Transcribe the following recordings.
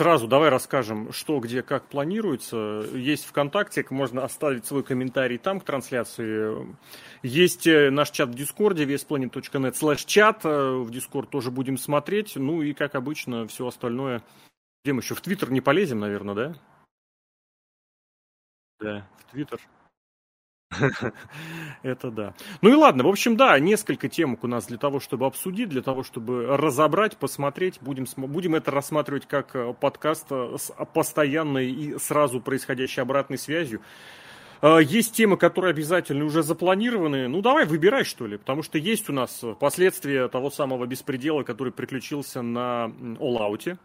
Сразу давай расскажем, что, где, как планируется. Есть ВКонтакте, можно оставить свой комментарий там к трансляции. Есть э, наш чат в Дискорде, vsplanet.net slash chat. Э, в Дискорд тоже будем смотреть. Ну и, как обычно, все остальное. Где мы еще? В Твиттер не полезем, наверное, да? Да, в Твиттер. Это да. Ну и ладно, в общем, да, несколько темок у нас для того, чтобы обсудить, для того, чтобы разобрать, посмотреть. Будем, будем это рассматривать как э, подкаст э, с постоянной и сразу происходящей обратной связью. Э, есть темы, которые обязательно уже запланированы. Ну, давай выбирай, что ли, потому что есть у нас последствия того самого беспредела, который приключился на All Out.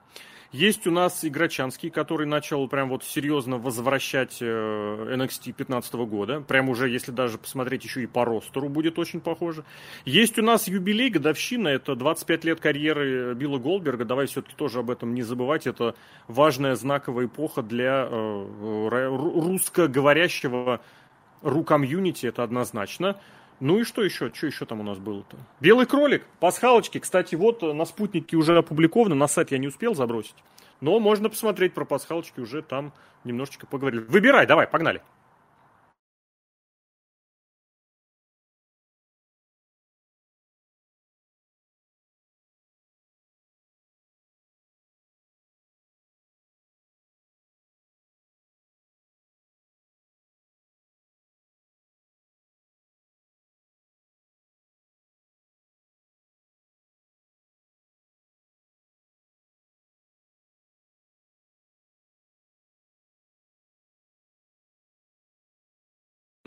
Есть у нас Играчанский, который начал прям вот серьезно возвращать NXT э, 15 года. Прям уже, если даже посмотреть, еще и по ростеру будет очень похоже. Есть у нас юбилей, годовщина. Это 25 лет карьеры Билла Голдберга. Давай все-таки тоже об этом не забывать. Это важная знаковая эпоха для э, русскоговорящего ру-комьюнити, это однозначно. Ну и что еще? Что еще там у нас было-то? Белый кролик, пасхалочки. Кстати, вот на спутнике уже опубликовано, на сайт я не успел забросить. Но можно посмотреть про пасхалочки, уже там немножечко поговорили. Выбирай, давай, погнали.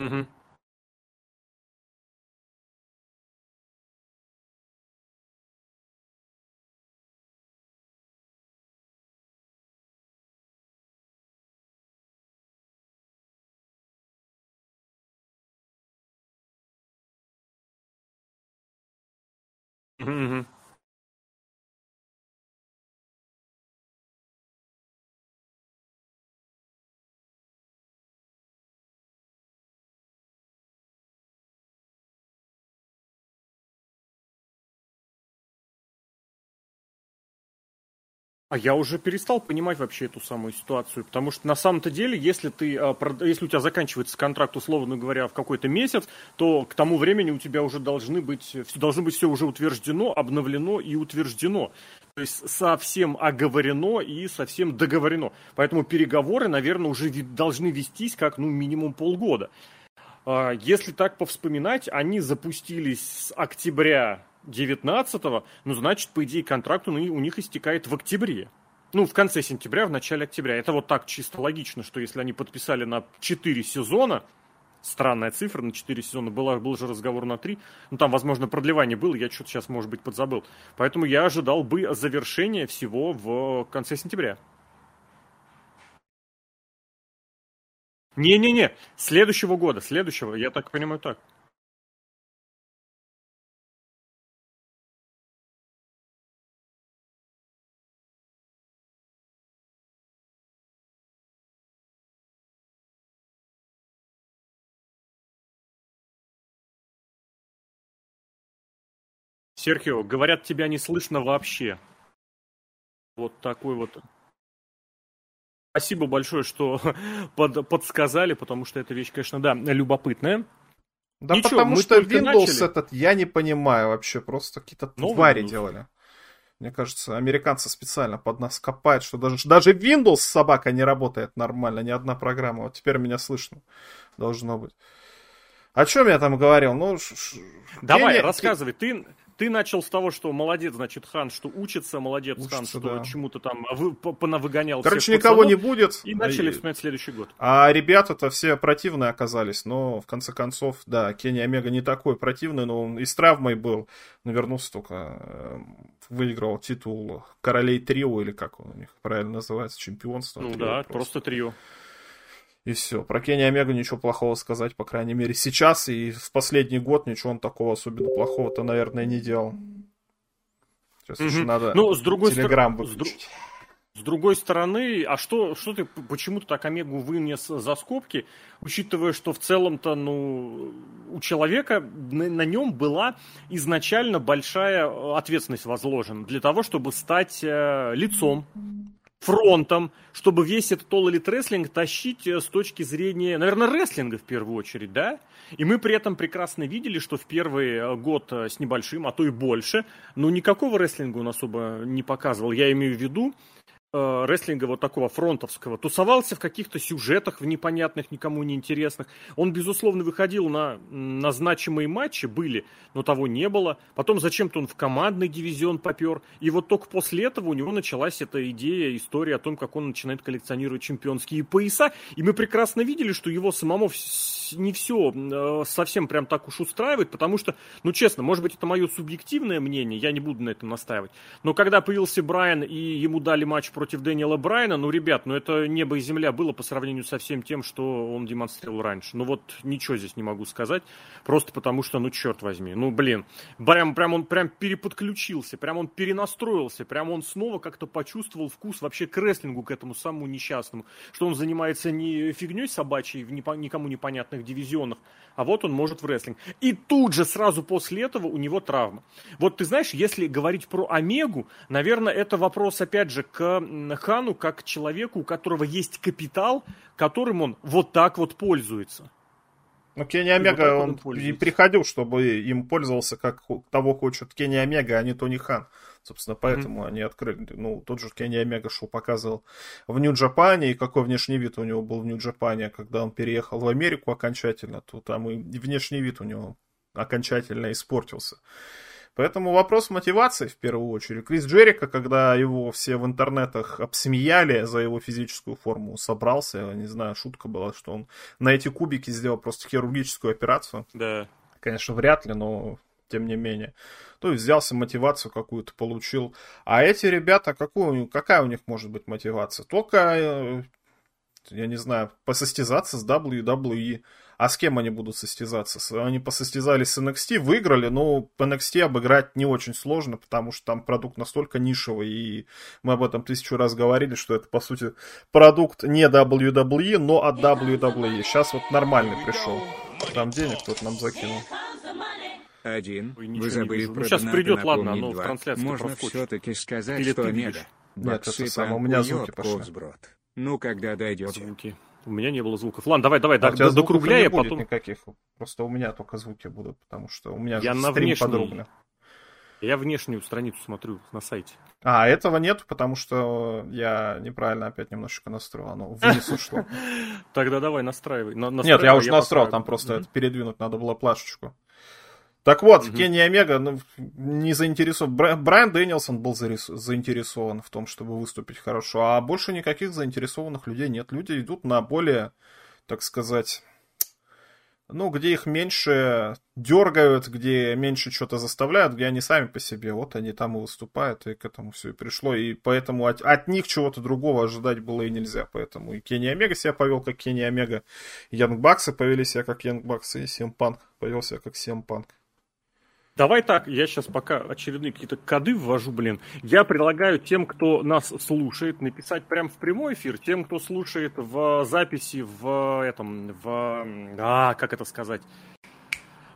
Mm-hmm. Mm-hmm. А я уже перестал понимать вообще эту самую ситуацию, потому что на самом-то деле, если ты, а, если у тебя заканчивается контракт, условно говоря, в какой-то месяц, то к тому времени у тебя уже должны быть, должно быть все уже утверждено, обновлено и утверждено. То есть совсем оговорено и совсем договорено. Поэтому переговоры, наверное, уже должны вестись как ну минимум полгода. А, если так повспоминать, они запустились с октября 19-го, ну, значит, по идее, контракт у них истекает в октябре. Ну, в конце сентября, в начале октября. Это вот так чисто логично, что если они подписали на 4 сезона, странная цифра, на 4 сезона, была, был же разговор на 3, ну, там, возможно, продлевание было, я что-то сейчас, может быть, подзабыл. Поэтому я ожидал бы завершения всего в конце сентября. Не-не-не, следующего года, следующего, я так понимаю так. Серхио, говорят, тебя не слышно вообще. Вот такой вот. Спасибо большое, что под, подсказали, потому что эта вещь, конечно, да, любопытная. Да Ничего, потому что Windows начали. этот я не понимаю вообще, просто какие-то Новый твари Windows. делали. Мне кажется, американцы специально под нас копают, что даже, даже Windows собака не работает нормально, ни одна программа. Вот теперь меня слышно. Должно быть. О чем я там говорил? Ну, Давай, Кения... рассказывай. Ты, ты начал с того, что молодец, значит, Хан, что учится, молодец, учится, Хан, что да. чему-то там вы, выгонял Короче, никого не будет. И начали вспоминать следующий год. А ребята-то все противные оказались, но в конце концов, да, Кенни Омега не такой противный, но он и с травмой был, но вернулся только, э, выиграл титул королей трио, или как он у них правильно называется, чемпионство. Ну да, просто, просто трио. И все. Про Кенни Омегу ничего плохого сказать, по крайней мере, сейчас. И в последний год ничего он такого особенно плохого-то, наверное, не делал. Сейчас угу. еще надо ну, с другой телеграм стор... выключить. С другой стороны, а что, что ты, почему ты так Омегу вынес за скобки, учитывая, что в целом-то, ну, у человека на, на нем была изначально большая ответственность возложена для того, чтобы стать э, лицом фронтом, чтобы весь этот All Elite Wrestling тащить э, с точки зрения, наверное, рестлинга в первую очередь, да? И мы при этом прекрасно видели, что в первый э, год э, с небольшим, а то и больше, ну, никакого рестлинга он особо не показывал. Я имею в виду, э, рестлинга вот такого фронтовского, тусовался в каких-то сюжетах в непонятных, никому не интересных. Он, безусловно, выходил на, на значимые матчи, были, но того не было. Потом зачем-то он в командный дивизион попер. И вот только после этого у него началась эта идея, история о том, как он начинает коллекционировать чемпионские пояса. И мы прекрасно видели, что его самому не все э, совсем прям так уж устраивает, потому что, ну честно, может быть это мое субъективное мнение, я не буду на этом настаивать, но когда появился Брайан и ему дали матч против Дэниела Брайана, ну, ребят, ну это небо и земля было по сравнению со всем тем, что он демонстрировал раньше. Ну вот ничего здесь не могу сказать, просто потому что, ну черт возьми, ну блин, прям, прям он прям переподключился, прям он перенастроился, прям он снова как-то почувствовал вкус вообще к рестлингу, к этому самому несчастному, что он занимается не фигней собачьей в никому непонятных разных дивизионах, а вот он может в рестлинг. И тут же сразу после этого у него травма. Вот ты знаешь, если говорить про Омегу, наверное, это вопрос опять же к Хану, как к человеку, у которого есть капитал, которым он вот так вот пользуется. Ну, Кенни Омега, вот он, он и приходил, чтобы им пользовался, как того хочет Кенни Омега, а не Тони Хан. Собственно, поэтому mm-hmm. они открыли. Ну, тот же Кенни Омега шоу показывал в Нью-Джапане, и какой внешний вид у него был в Нью-Джапане, когда он переехал в Америку окончательно, то там и внешний вид у него окончательно испортился. Поэтому вопрос мотивации в первую очередь. Крис Джерика, когда его все в интернетах обсмеяли за его физическую форму, собрался, я не знаю, шутка была, что он на эти кубики сделал просто хирургическую операцию. Да. Конечно, вряд ли, но тем не менее. То есть взялся, мотивацию какую-то получил. А эти ребята, какую, какая у них может быть мотивация? Только, э, я не знаю, посостязаться с WWE. А с кем они будут состязаться? Они посостязались с NXT, выиграли, но по NXT обыграть не очень сложно, потому что там продукт настолько нишевый, и мы об этом тысячу раз говорили, что это, по сути, продукт не WWE, но от WWE. Сейчас вот нормальный пришел. Там денег кто-то нам закинул. Один. Ой, Вы забыли про ну, сейчас придет, ладно, оно в трансляции Можно все-таки сказать, Или что нет. Нет, это самое, у меня звуки пошли. Ну, когда дойдет. Звуки. У меня не было звуков. Ладно, давай, давай, а до, докругляй, а потом... никаких. Просто у меня только звуки будут, потому что у меня Я на стрим внешний... подробно. Я внешнюю страницу смотрю на сайте. А, этого нет, потому что я неправильно опять немножечко настроил. Оно вниз ушло. Тогда давай настраивай. Нет, я уже настроил, там просто передвинуть надо было плашечку. Так вот, угу. Кенни Омега ну, не заинтересован. Брайан Дэнилсон был заинтересован в том, чтобы выступить хорошо, а больше никаких заинтересованных людей нет. Люди идут на более, так сказать, ну, где их меньше дергают, где меньше что-то заставляют, где они сами по себе, вот они там и выступают, и к этому все и пришло, и поэтому от, от них чего-то другого ожидать было и нельзя, поэтому и Кенни Омега себя повел как Кенни Омега, Янг Баксы повели себя как Янг Баксы, и Сим Панк повел себя как Сим Панк. Давай так, я сейчас пока очередные какие-то коды ввожу, блин. Я предлагаю тем, кто нас слушает, написать прямо в прямой эфир, тем, кто слушает в записи, в этом, в... А, как это сказать?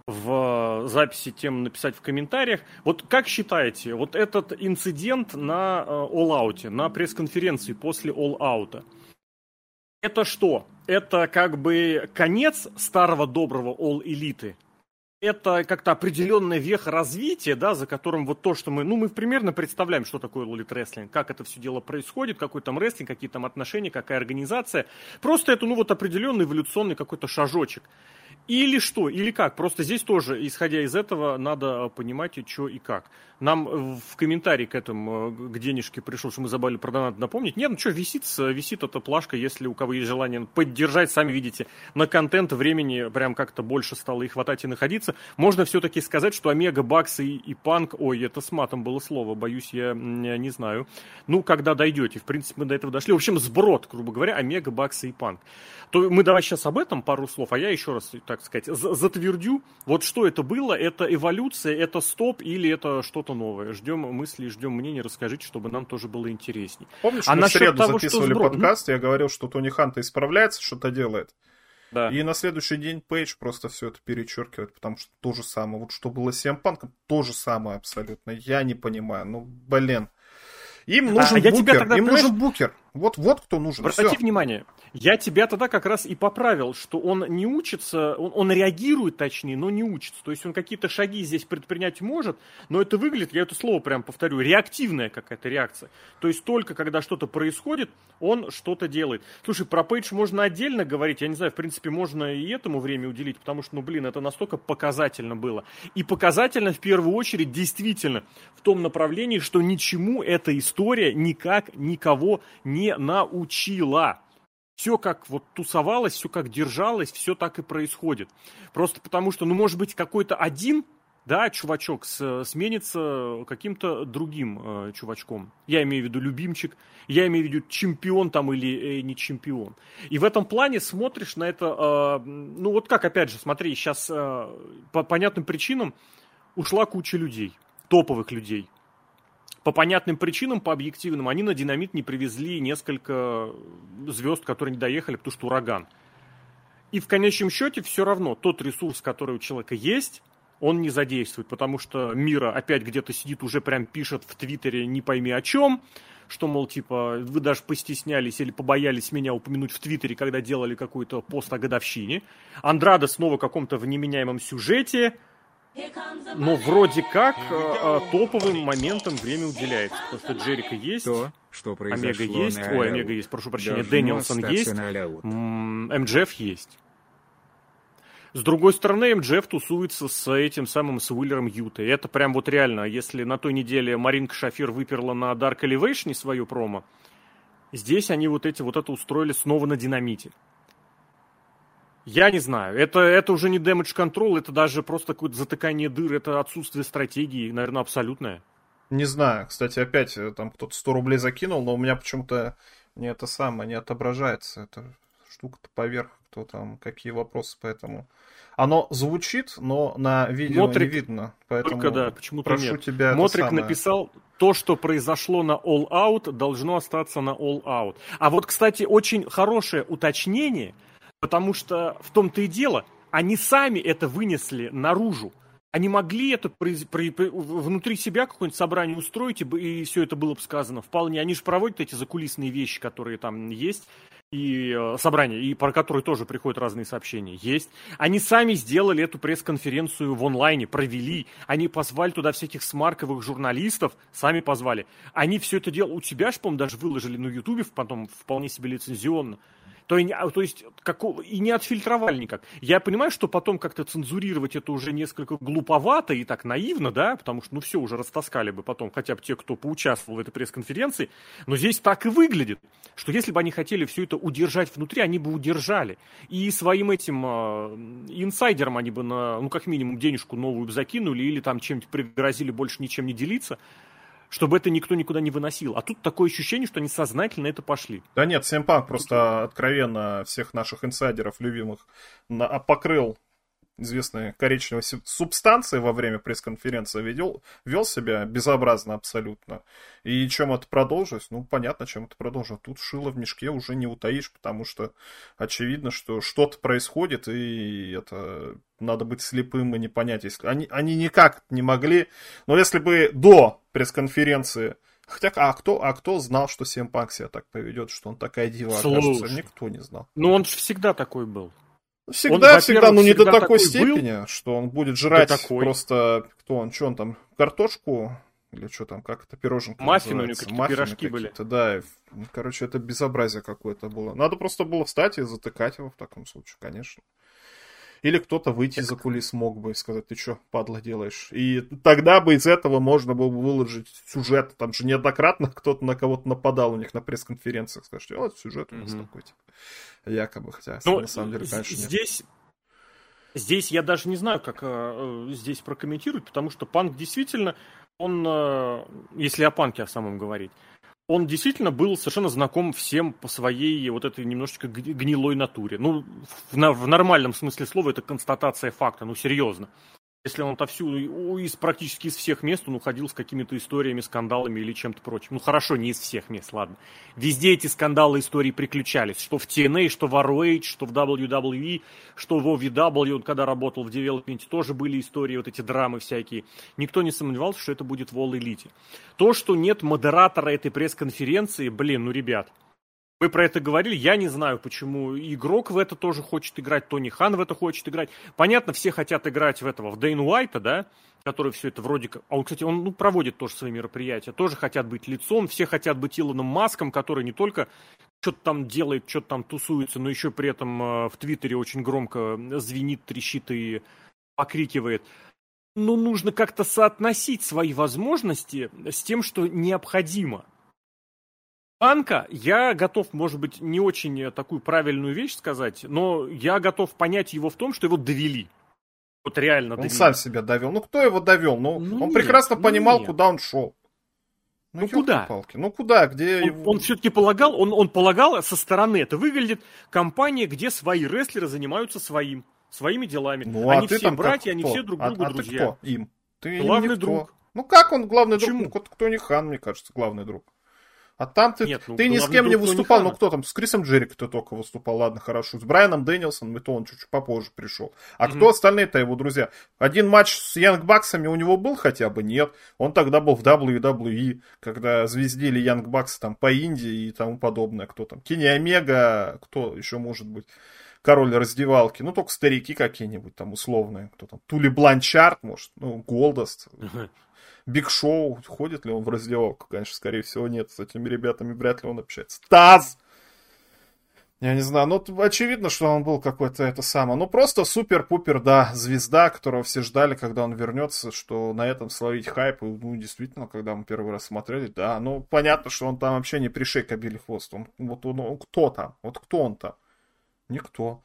в записи тем написать в комментариях. Вот как считаете, вот этот инцидент на э, All Out, на пресс-конференции после All Out, это что? Это как бы конец старого доброго All Elite? Это как-то определенная веха развития, да, за которым вот то, что мы, ну, мы примерно представляем, что такое лолит рестлинг, как это все дело происходит, какой там рестлинг, какие там отношения, какая организация. Просто это, ну, вот определенный эволюционный какой-то шажочек. Или что, или как. Просто здесь тоже, исходя из этого, надо понимать, и что и как. Нам э, в комментарии к этому, э, к денежке пришел, что мы забыли про донат напомнить. Нет, ну что, висит, висит эта плашка, если у кого есть желание поддержать, сами видите, на контент времени прям как-то больше стало и хватать, и находиться. Можно все-таки сказать, что Омега, Бакс и, и Панк, ой, это с матом было слово, боюсь, я не знаю. Ну, когда дойдете, в принципе, мы до этого дошли. В общем, сброд, грубо говоря, Омега, Бакс и Панк. То мы давай сейчас об этом пару слов, а я еще раз так сказать, затвердю, вот что это было, это эволюция, это стоп или это что-то новое. Ждем мысли, ждем мнений, расскажите, чтобы нам тоже было интересней. Помнишь, а мы в среду того, записывали сбро... подкаст, я говорил, что Тони Ханта исправляется, что-то делает. Да. И на следующий день Пейдж просто все это перечеркивает, потому что то же самое. Вот что было с Панком, то же самое абсолютно. Я не понимаю. Ну, блин. Им нужен а, букер. Я тебя тогда, Им нужен букер. Вот, вот кто нужен. Обрати Все. внимание, я тебя тогда как раз и поправил, что он не учится, он, он реагирует точнее, но не учится. То есть он какие-то шаги здесь предпринять может, но это выглядит, я это слово прям повторю, реактивная какая-то реакция. То есть только когда что-то происходит, он что-то делает. Слушай, про Пейдж можно отдельно говорить, я не знаю, в принципе, можно и этому время уделить, потому что, ну, блин, это настолько показательно было. И показательно в первую очередь действительно в том направлении, что ничему эта история никак никого не не научила. Все как вот тусовалось, все как держалось, все так и происходит. Просто потому что, ну, может быть, какой-то один да, чувачок с, сменится каким-то другим э, чувачком. Я имею в виду любимчик, я имею в виду чемпион там или э, не чемпион. И в этом плане смотришь на это, э, ну вот как, опять же, смотри, сейчас э, по понятным причинам ушла куча людей, топовых людей по понятным причинам, по объективным, они на динамит не привезли несколько звезд, которые не доехали, потому что ураган. И в конечном счете все равно тот ресурс, который у человека есть, он не задействует, потому что Мира опять где-то сидит, уже прям пишет в Твиттере не пойми о чем, что, мол, типа, вы даже постеснялись или побоялись меня упомянуть в Твиттере, когда делали какой-то пост о годовщине. Андрада снова в каком-то в неменяемом сюжете, но вроде как э, топовым моментом время уделяется. Потому что Джерика есть, То, что Омега есть, ой, Омега есть, прошу прощения, Дэниелсон есть, МДФ есть. С другой стороны, МДФ тусуется с этим самым с Уиллером Ютой. Это прям вот реально, если на той неделе Маринка Шафир выперла на Dark Elevation свою промо, здесь они вот эти вот это устроили снова на динамите. Я не знаю. Это, это уже не damage control, это даже просто какое-то затыкание дыр, это отсутствие стратегии, наверное, абсолютное. Не знаю. Кстати, опять э, там кто-то 100 рублей закинул, но у меня почему-то не это самое, не отображается. эта штука-то поверх, кто там, какие вопросы, поэтому... Оно звучит, но на видео Мотрик, не видно, поэтому только, да, почему прошу нет. тебя... Мотрик написал, то, что произошло на All Out, должно остаться на All Out. А вот, кстати, очень хорошее уточнение – Потому что в том-то и дело, они сами это вынесли наружу. Они могли это при, при, внутри себя какое-нибудь собрание устроить, и, и все это было бы сказано. Вполне. Они же проводят эти закулисные вещи, которые там есть, и э, собрания, и про которые тоже приходят разные сообщения. Есть. Они сами сделали эту пресс-конференцию в онлайне, провели. Они позвали туда всяких смарковых журналистов, сами позвали. Они все это делали. У тебя же, по-моему, даже выложили на Ютубе, потом вполне себе лицензионно. То, а, то есть какого, и не отфильтровали никак. Я понимаю, что потом как-то цензурировать это уже несколько глуповато и так наивно, да, потому что, ну, все уже растаскали бы потом, хотя бы те, кто поучаствовал в этой пресс-конференции. Но здесь так и выглядит, что если бы они хотели все это удержать внутри, они бы удержали. И своим этим э, инсайдерам они бы, на, ну, как минимум, денежку новую закинули или там чем-то пригрозили больше ничем не делиться чтобы это никто никуда не выносил. А тут такое ощущение, что они сознательно это пошли. Да нет, Сэмпанк просто откровенно всех наших инсайдеров любимых на, покрыл известной коричневой субстанции во время пресс-конференции ведел, вел себя безобразно абсолютно. И чем это продолжилось? Ну, понятно, чем это продолжилось. Тут шило в мешке уже не утаишь, потому что очевидно, что что-то происходит, и это надо быть слепым и не понять. Если... Они, они никак не могли... Но если бы до пресс-конференции Хотя, а кто, а кто знал, что Семпанк себя так поведет, что он такая дива окажется? Никто не знал. Ну, он же всегда такой был. Всегда, он, всегда, но не до такой, такой степени, был, что он будет жрать такой. просто, кто он, что он там, картошку, или что там, как это, пироженка Маффины у него какие-то пирожки были. Да, короче, это безобразие какое-то было. Надо просто было встать и затыкать его в таком случае, конечно. Или кто-то выйти за кулис мог бы и сказать, ты что, падла, делаешь? И тогда бы из этого можно было бы выложить сюжет. Там же неоднократно кто-то на кого-то нападал у них на пресс-конференциях. Скажешь, вот сюжет у нас mm-hmm. такой, типа, якобы, хотя Но ну, на самом деле, конечно, здесь... нет. Здесь я даже не знаю, как э, здесь прокомментировать, потому что панк действительно, он, э, если о панке о самом говорить, он действительно был совершенно знаком всем по своей вот этой немножечко гнилой натуре. Ну, в, в нормальном смысле слова это констатация факта, ну, серьезно. Если он отовсюду, из практически из всех мест он уходил с какими-то историями, скандалами или чем-то прочим. Ну хорошо, не из всех мест, ладно. Везде эти скандалы истории приключались. Что в TNA, что в ROH, что в WWE, что в OVW. Он когда работал в девелопменте, тоже были истории, вот эти драмы всякие. Никто не сомневался, что это будет в All Elite. То, что нет модератора этой пресс-конференции, блин, ну ребят, вы про это говорили, я не знаю, почему игрок в это тоже хочет играть, Тони Хан в это хочет играть. Понятно, все хотят играть в этого, в Дэйн Уайта, да, который все это вроде как... А он, кстати, он ну, проводит тоже свои мероприятия, тоже хотят быть лицом, все хотят быть Илоном Маском, который не только что-то там делает, что-то там тусуется, но еще при этом э, в Твиттере очень громко звенит, трещит и покрикивает. Но нужно как-то соотносить свои возможности с тем, что необходимо. Панка, я готов, может быть, не очень такую правильную вещь сказать, но я готов понять его в том, что его довели. Вот реально довели. Он сам себя довел. Ну, кто его довел? Ну, ну он нет, прекрасно ну понимал, нет. куда он шел. Ну, ну куда? Палки. Ну куда? Где он, его... он все-таки полагал, он, он полагал со стороны, это выглядит компания, где свои рестлеры занимаются своим, своими делами. Ну, а они все братья, они все друг другу а, а друзья. Ты кто? Им. Ты главный друг. Ну как он главный Почему? друг? Ну, кто не хан, мне кажется, главный друг. А там ты, Нет, ну, ты ни с кем не выступал, ну кто там, с Крисом Джерик ты только выступал, ладно, хорошо. С Брайаном Дэнилсоном, и то он чуть-чуть попозже пришел. А mm-hmm. кто остальные-то его друзья? Один матч с Янг Баксами у него был хотя бы? Нет. Он тогда был в WWE, когда звездили Янг Баксы там по Индии и тому подобное. Кто там? Кенни Омега, кто еще может быть? король раздевалки. Ну, только старики какие-нибудь там условные. Кто там? Тули Бланчард, может, ну, Голдост. Биг Шоу, ходит ли он в раздевалку? Конечно, скорее всего, нет. С этими ребятами вряд ли он общается. Таз! Я не знаю, ну, очевидно, что он был какой-то это самое. Ну, просто супер-пупер, да, звезда, которого все ждали, когда он вернется, что на этом словить хайп. Ну, действительно, когда мы первый раз смотрели, да, ну, понятно, что он там вообще не пришей кобили хвост. Он, вот он, он кто там? Вот кто он там? Никто.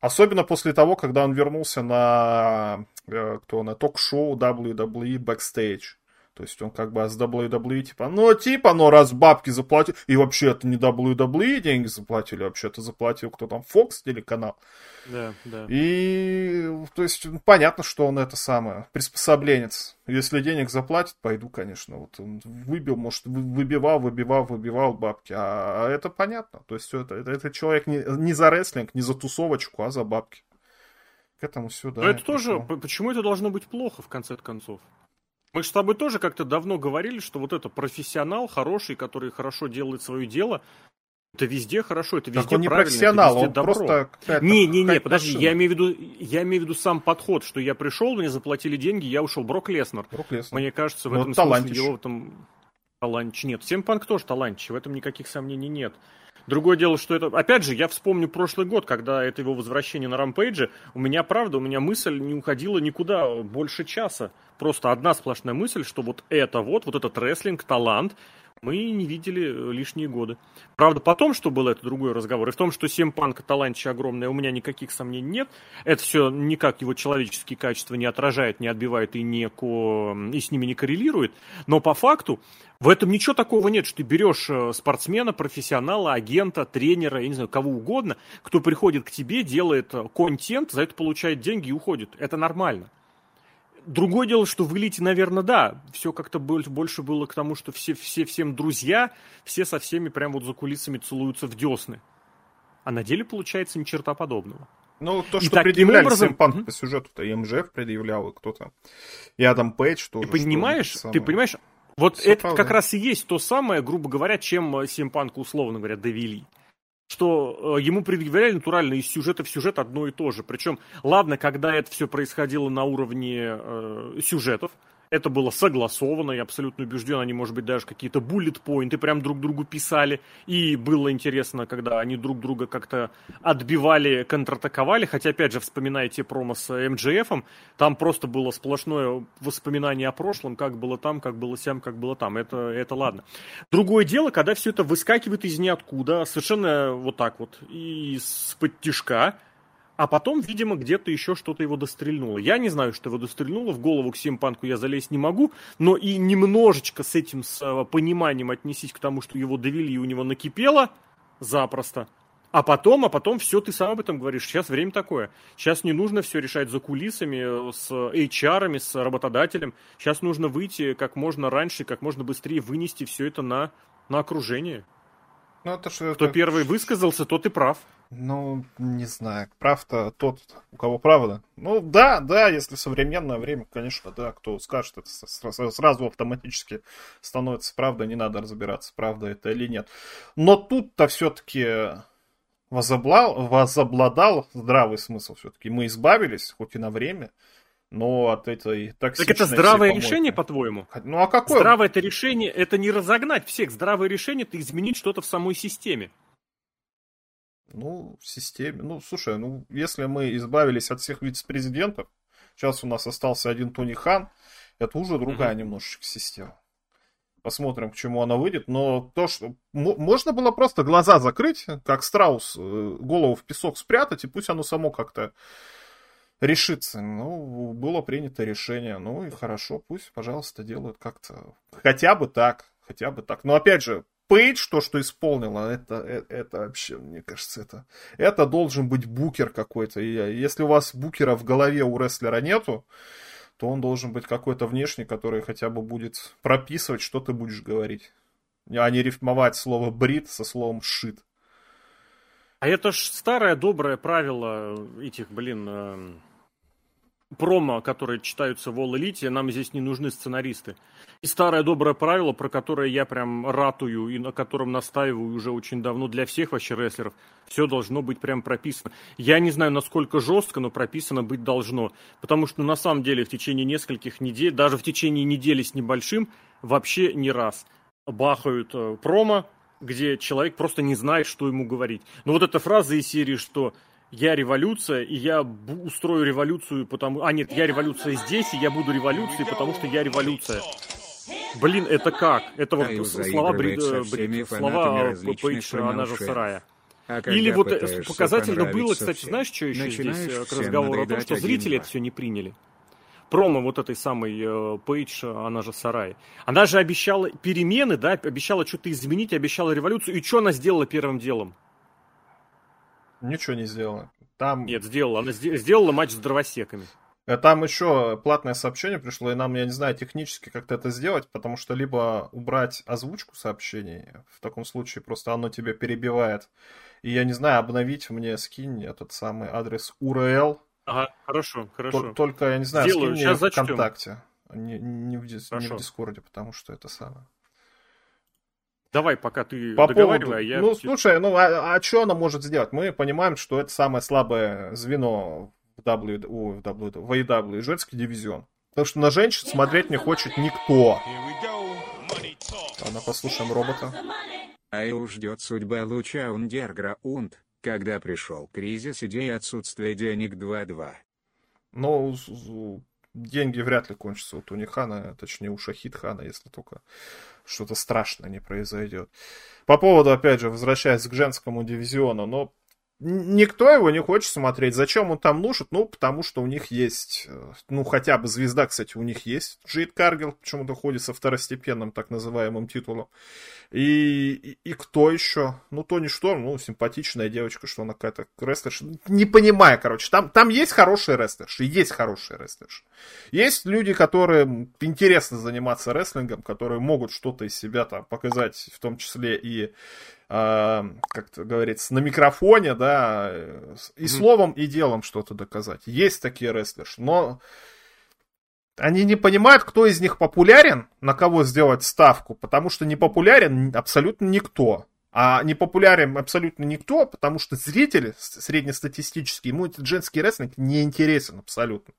Особенно после того, когда он вернулся на, э, кто, на ток-шоу WWE Backstage. То есть он как бы с WWE типа, ну типа, но раз бабки заплатил, и вообще это не WWE деньги заплатили, вообще это заплатил кто там, Fox телеканал. Да, да. И, то есть, понятно, что он это самое, приспособленец. Если денег заплатит, пойду, конечно. Вот он выбил, может, выбивал, выбивал, выбивал бабки. А, а это понятно. То есть, это, это, это человек не, не за рестлинг, не за тусовочку, а за бабки. К этому все, да. Но это тоже, почему это должно быть плохо, в конце концов? Мы же с тобой тоже как-то давно говорили, что вот это профессионал хороший, который хорошо делает свое дело, это везде хорошо, это везде так он не правильно, профессионал, он добро. просто Не, не, не, подожди, я имею в виду, я имею в виду сам подход, что я пришел, мне заплатили деньги, я ушел. Брок Леснер. Брок Леснер. Мне кажется, в ну, этом талантищ. смысле его в этом талантич нет. Семпанк тоже талантищ, в этом никаких сомнений нет. Другое дело, что это... Опять же, я вспомню прошлый год, когда это его возвращение на рампейдже, у меня, правда, у меня мысль не уходила никуда больше часа. Просто одна сплошная мысль, что вот это вот, вот этот рестлинг, талант, мы не видели э, лишние годы. Правда, потом, что было, это другой разговор. И в том, что Семпанк талантище огромное, у меня никаких сомнений нет. Это все никак его человеческие качества не отражает, не отбивает и, не ко... и с ними не коррелирует. Но по факту в этом ничего такого нет, что ты берешь э, спортсмена, профессионала, агента, тренера, я не знаю, кого угодно, кто приходит к тебе, делает э, контент, за это получает деньги и уходит. Это нормально. Другое дело, что в элите, наверное, да, все как-то больше было к тому, что все, все всем друзья, все со всеми прям вот за кулисами целуются в десны. А на деле получается ни черта подобного. Ну, то, что и предъявляли образом... Панк mm-hmm. по сюжету-то, и МЖФ предъявлял, и кто-то. И Адам Пейдж тоже. Ты понимаешь, ты понимаешь, вот Все это правда. как раз и есть то самое, грубо говоря, чем Симпанка, условно говоря, довели что э, ему предъявляли натурально из сюжета в сюжет одно и то же. Причем, ладно, когда это все происходило на уровне э, сюжетов, это было согласовано, я абсолютно убежден, они, может быть, даже какие-то буллет-поинты прям друг другу писали. И было интересно, когда они друг друга как-то отбивали, контратаковали. Хотя, опять же, вспоминая те промо с МДФ, там просто было сплошное воспоминание о прошлом, как было там, как было сям, как было там. Это, это ладно. Другое дело, когда все это выскакивает из ниоткуда, совершенно вот так вот, из-под тишка, а потом, видимо, где-то еще что-то его дострельнуло. Я не знаю, что его дострельнуло, в голову к Симпанку я залезть не могу, но и немножечко с этим с, э, пониманием отнесись к тому, что его довели и у него накипело, запросто. А потом, а потом все, ты сам об этом говоришь. Сейчас время такое. Сейчас не нужно все решать за кулисами, с HR, с работодателем. Сейчас нужно выйти как можно раньше, как можно быстрее вынести все это на, на окружение. Ну, это что, Кто это... первый высказался, тот и прав. Ну, не знаю. Прав-то тот, у кого правда. Ну, да, да, если современное время, конечно, да, кто скажет, это сразу автоматически становится правдой, не надо разбираться, правда это или нет. Но тут-то все-таки возобла... возобладал здравый смысл все-таки. Мы избавились, хоть и на время, но от этой токсичной... Так это здравое решение, по-твоему? Ну а какое? Здравое это решение, это не разогнать всех. Здравое решение это изменить что-то в самой системе. Ну, в системе. Ну, слушай, ну, если мы избавились от всех вице-президентов, сейчас у нас остался один Тони Хан, это уже другая mm-hmm. немножечко система. Посмотрим, к чему она выйдет. Но то, что можно было просто глаза закрыть, как страус, э, голову в песок спрятать, и пусть оно само как-то решится. Ну, было принято решение. Ну и хорошо, пусть, пожалуйста, делают как-то. Хотя бы так. Хотя бы так. Но опять же, Пейдж, то, что исполнила, это, это, это вообще, мне кажется, это, это должен быть букер какой-то. И если у вас букера в голове у рестлера нету, то он должен быть какой-то внешний, который хотя бы будет прописывать, что ты будешь говорить. А не рифмовать слово брит со словом шит. А это ж старое доброе правило этих, блин, э, промо, которые читаются в All Elite, нам здесь не нужны сценаристы. И старое доброе правило, про которое я прям ратую и на котором настаиваю уже очень давно для всех вообще рестлеров, все должно быть прям прописано. Я не знаю, насколько жестко, но прописано быть должно. Потому что на самом деле в течение нескольких недель, даже в течение недели с небольшим, вообще не раз бахают э, промо, где человек просто не знает, что ему говорить. Но вот эта фраза из серии, что я революция, и я устрою революцию, потому... А, нет, я революция здесь, и я буду революцией, потому что я революция. Блин, это как? Это вот слова, бред, бред, слова Пейдж, она же сарая. А Или вот э, показательно было, кстати, всем, знаешь, что еще здесь э, к разговору о том, что зрители это все не приняли. Промо вот этой самой э, Пейдж, она же Сарай. Она же обещала перемены, да, обещала что-то изменить, обещала революцию. И что она сделала первым делом? Ничего не сделала. Там... Нет, сделала. Она сделала матч с дровосеками. Э, там еще платное сообщение пришло, и нам, я не знаю, технически как-то это сделать, потому что либо убрать озвучку сообщений, в таком случае просто оно тебя перебивает. И я не знаю, обновить мне скинь этот самый адрес URL. Ага, хорошо, хорошо. Только, я не знаю, Сделаю. скинь Сейчас мне зачтем. ВКонтакте, не, не, в, не в Дискорде, потому что это самое. Давай, пока ты По договаривай, поводу... а я... Ну, слушай, ну, а, а что она может сделать? Мы понимаем, что это самое слабое звено в W, о, в W, в AEW, женский дивизион. Потому что на женщин смотреть не хочет никто. Ладно, послушаем робота. А его ждет судьба луча Ундерграунд, когда пришел кризис идеи отсутствия денег 2-2. Ну, деньги вряд ли кончатся у Тунихана, точнее у Шахидхана, если только что-то страшное не произойдет. По поводу, опять же, возвращаясь к женскому дивизиону, но никто его не хочет смотреть. Зачем он там нужен? Ну, потому что у них есть, э, ну, хотя бы звезда, кстати, у них есть. Джейд Каргил почему-то ходит со второстепенным так называемым титулом. И, и, и кто еще? Ну, Тони Шторм, ну, симпатичная девочка, что она какая-то рестлерша. Не понимаю, короче. Там, там есть хорошие рестлерши, есть хорошие рестлерши. Есть люди, которые интересно заниматься рестлингом, которые могут что-то из себя там показать, в том числе и как то говорится, на микрофоне, да, и словом, и делом что-то доказать. Есть такие рестлерши, но они не понимают, кто из них популярен, на кого сделать ставку, потому что не популярен абсолютно никто. А не популярен абсолютно никто, потому что зритель среднестатистический, ему этот женский рестлинг не интересен абсолютно.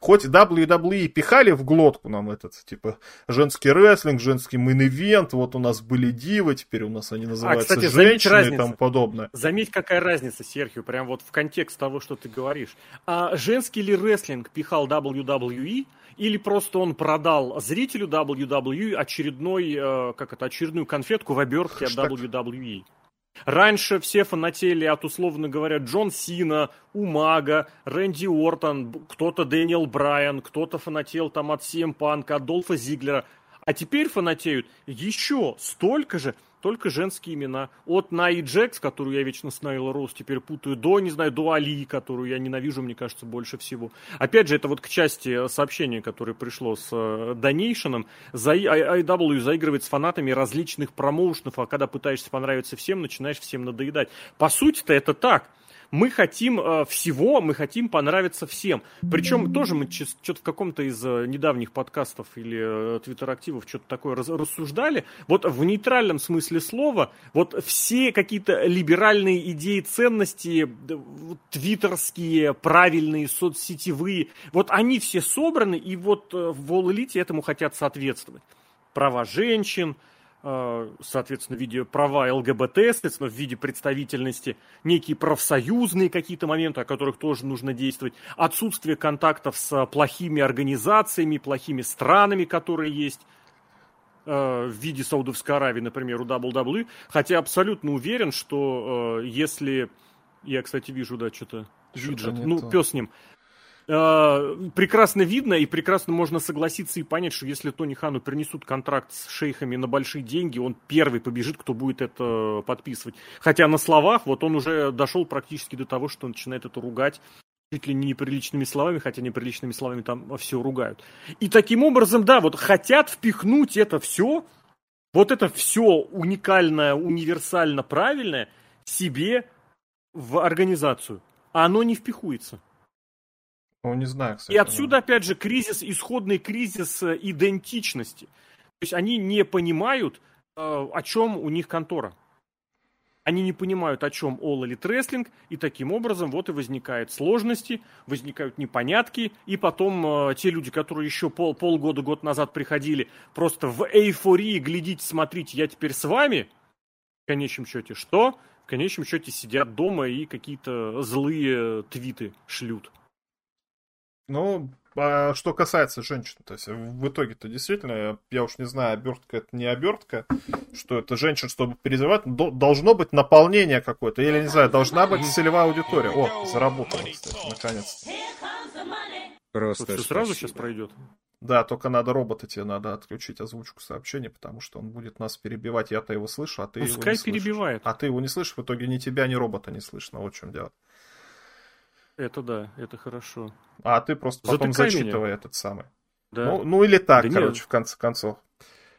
Хоть WWE пихали в глотку нам этот, типа, женский рестлинг, женский main event, вот у нас были дивы, теперь у нас они называются а, кстати, женщины и тому подобное. Заметь, какая разница, Серхио, прям вот в контекст того, что ты говоришь. А женский ли рестлинг пихал WWE, или просто он продал зрителю WWE очередной, э, как это, очередную конфетку в обертке от WWE. Раньше все фанатели от, условно говоря, Джон Сина, Умага, Рэнди Ортон, кто-то Дэниел Брайан, кто-то фанател там от CM Панка, от Долфа Зиглера. А теперь фанатеют еще столько же только женские имена. От Наи Джекс, которую я вечно с Найл Роуз теперь путаю, до, не знаю, до Али, которую я ненавижу, мне кажется, больше всего. Опять же, это вот к части сообщения, которое пришло с Донейшеном. IW заигрывает с фанатами различных промоушенов, а когда пытаешься понравиться всем, начинаешь всем надоедать. По сути-то это так мы хотим э, всего, мы хотим понравиться всем. Причем тоже мы что-то в каком-то из э, недавних подкастов или э, твиттер-активов что-то такое раз, рассуждали. Вот в нейтральном смысле слова, вот все какие-то либеральные идеи, ценности, твиттерские, правильные, соцсетевые, вот они все собраны, и вот в All Elite этому хотят соответствовать. Права женщин, Э, соответственно, в виде права ЛГБТ, соответственно, в виде представительности, некие профсоюзные какие-то моменты, о которых тоже нужно действовать, отсутствие контактов с плохими организациями, плохими странами, которые есть, э, в виде Саудовской Аравии, например, у WWE, хотя абсолютно уверен, что э, если... Я, кстати, вижу, да, что-то виджет, ну, пес с ним. Э, прекрасно видно и прекрасно можно согласиться и понять, что если Тони Хану принесут контракт с шейхами на большие деньги, он первый побежит, кто будет это подписывать. Хотя на словах вот он уже дошел практически до того, что он начинает это ругать чуть ли не неприличными словами, хотя неприличными словами там все ругают. И таким образом, да, вот хотят впихнуть это все, вот это все уникальное, универсально правильное себе в организацию. А оно не впихуется. Ну, не знаю, кстати. И отсюда, опять же, кризис, исходный кризис э, идентичности. То есть они не понимают, э, о чем у них контора. Они не понимают, о чем All Elite Wrestling, и таким образом вот и возникают сложности, возникают непонятки, и потом э, те люди, которые еще пол, полгода, год назад приходили, просто в эйфории глядите, смотрите, я теперь с вами, в конечном счете, что? В конечном счете сидят дома и какие-то злые твиты шлют. Ну, а что касается женщин, то есть в итоге-то действительно, я уж не знаю, обертка это не обертка, что это женщин, чтобы перезывать, должно быть наполнение какое-то, или, не знаю, должна быть целевая аудитория. О, заработало, кстати, наконец. Просто Тут сразу сейчас пройдет. Да, только надо робота тебе надо отключить озвучку сообщения, потому что он будет нас перебивать. Я-то его слышу, а ты Пускай его не перебивает. Слышишь. А ты его не слышишь, в итоге ни тебя, ни робота не слышно. Вот в чем дело. Это да, это хорошо. А ты просто потом Затыкай зачитывай меня. этот самый. Да. Ну, ну или так, да короче, нет. в конце концов.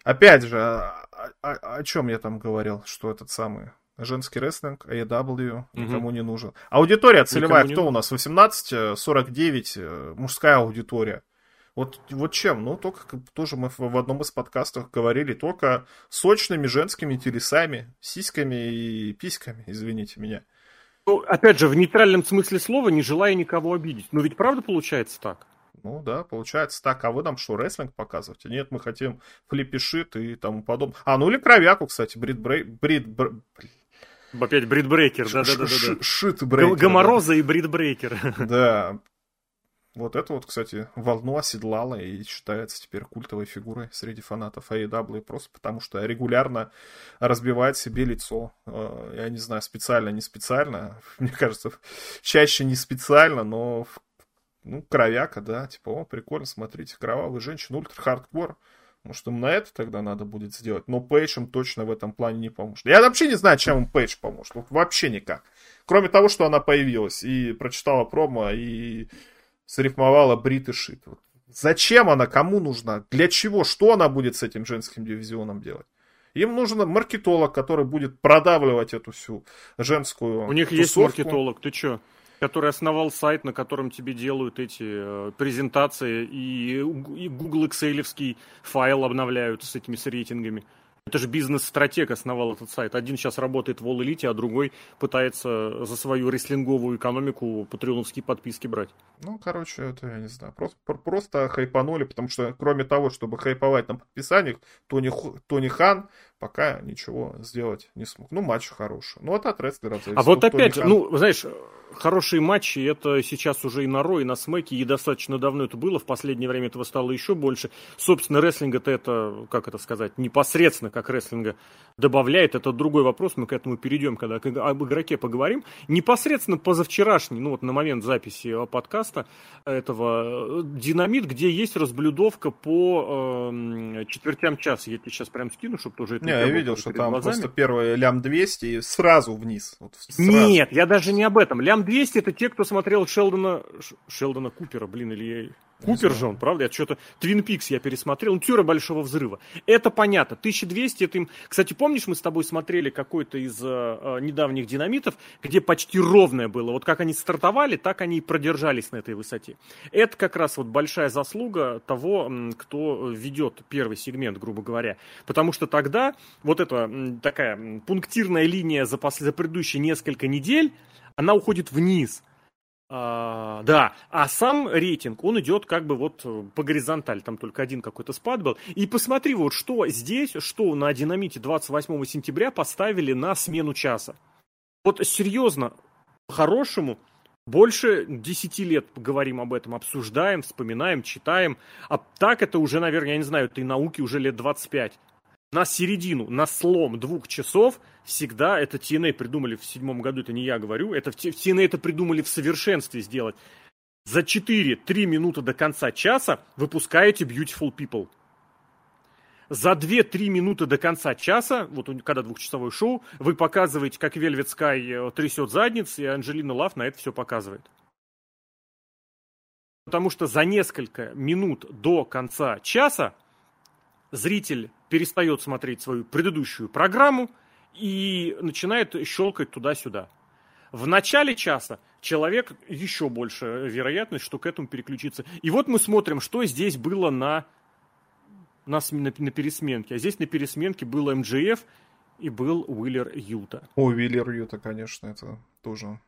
Опять же, о, о, о чем я там говорил, что этот самый женский рестлинг, AEW, угу. никому не нужен. Аудитория целевая никому кто не... у нас? 18-49, э, мужская аудитория. Вот, вот чем? Ну, только тоже мы в одном из подкастов говорили, только сочными женскими телесами, сиськами и письками, извините меня. Ну, опять же, в нейтральном смысле слова, не желая никого обидеть. Но ведь правда получается так? Ну да, получается так. А вы нам что, рестлинг показываете? Нет, мы хотим flippy shit и тому подобное. А, ну или кровяку, кстати, Бритт Бей... Бритт... Бр... Опять Бритт Бейкер, да-да-да. Shit Бейкер. Гомороза и Бритт Бейкер. Да, вот это вот, кстати, волну оседлала и считается теперь культовой фигурой среди фанатов AEW, просто потому что регулярно разбивает себе лицо. Э, я не знаю, специально, не специально. Мне кажется, чаще не специально, но ну, кровяка, да, типа, о, прикольно, смотрите, кровавый женщина, ультра-хардкор. Может, им на это тогда надо будет сделать. Но Пейдж им точно в этом плане не поможет. Я вообще не знаю, чем им Пейдж поможет. Вообще никак. Кроме того, что она появилась и прочитала промо, и срифмовала Брит и Шит. Зачем она, кому нужна, для чего, что она будет с этим женским дивизионом делать? Им нужен маркетолог, который будет продавливать эту всю женскую У них тусовку. есть маркетолог, ты чё? Который основал сайт, на котором тебе делают эти э, презентации, и, и Google Excel файл обновляют с этими с рейтингами. Это же бизнес-стратег основал этот сайт. Один сейчас работает в All Elite, а другой пытается за свою рестлинговую экономику патреоновские подписки брать. Ну, короче, это я не знаю. Просто, просто хайпанули, потому что кроме того, чтобы хайповать на подписаниях, Тони, Тони Хан пока ничего сделать не смог. Ну, матч хороший. Ну, вот от рестлеров зависит. А вот опять же, ну, знаешь, хорошие матчи, это сейчас уже и на Ро, и на Смеке, и достаточно давно это было, в последнее время этого стало еще больше. Собственно, рестлинг это, это как это сказать, непосредственно как рестлинга добавляет, это другой вопрос, мы к этому перейдем, когда об игроке поговорим. Непосредственно позавчерашний, ну вот на момент записи подкаста этого, э, динамит, где есть разблюдовка по э, четвертям часа. Я тебе сейчас прям скину, чтобы тоже это... Не, я видел, что там глазами. просто первый лям 200 и сразу вниз. Вот сразу. Нет, я даже не об этом. Лям 200 это те, кто смотрел Шелдона... Шелдона Купера, блин, или я Купер же он, правда? Я что-то... Твин Пикс я пересмотрел. Ну, Теория Большого Взрыва. Это понятно. 1200 это им... Кстати, помнишь, мы с тобой смотрели какой-то из э, э, недавних динамитов, где почти ровное было. Вот как они стартовали, так они и продержались на этой высоте. Это как раз вот большая заслуга того, кто ведет первый сегмент, грубо говоря. Потому что тогда вот эта такая пунктирная линия за, пос... за предыдущие несколько недель, она уходит вниз. А, да, а сам рейтинг, он идет как бы вот э, по горизонтали, там только один какой-то спад был. И посмотри, вот что здесь, что на динамите 28 сентября поставили на смену часа. Вот серьезно, по-хорошему, больше 10 лет говорим об этом, обсуждаем, вспоминаем, читаем. А так это уже, наверное, я не знаю, этой науки уже лет 25 на середину, на слом двух часов всегда это TNA придумали в седьмом году, это не я говорю, это в TNA это придумали в совершенстве сделать. За 4-3 минуты до конца часа выпускаете Beautiful People. За 2-3 минуты до конца часа, вот когда двухчасовое шоу, вы показываете, как Velvet Sky э, трясет задниц, и Анджелина Лав на это все показывает. Потому что за несколько минут до конца часа зритель перестает смотреть свою предыдущую программу и начинает щелкать туда-сюда. В начале часа человек еще больше вероятность, что к этому переключится. И вот мы смотрим, что здесь было на, на, на, на пересменке. А здесь на пересменке был МДФ и был Уиллер Юта. О, Уиллер Юта, конечно, это тоже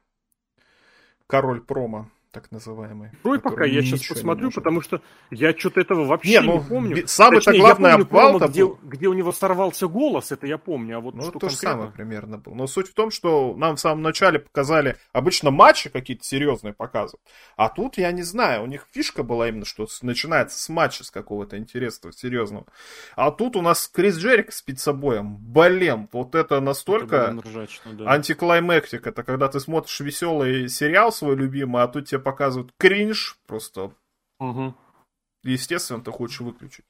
король промо так называемый. Строй пока, я сейчас посмотрю, потому что я что-то этого вообще не, ну, не помню. Самый-то главный обвал где, где у него сорвался голос, это я помню, а вот ну, что то же самое примерно было. Но суть в том, что нам в самом начале показали, обычно матчи какие-то серьезные показывают, а тут, я не знаю, у них фишка была именно, что начинается с матча с какого-то интересного, серьезного. А тут у нас Крис Джерик с пиццабоем, блин, вот это настолько это ржачно, да. антиклаймектик, это когда ты смотришь веселый сериал свой любимый, а тут тебе показывают кринж, просто угу. естественно, ты хочешь выключить.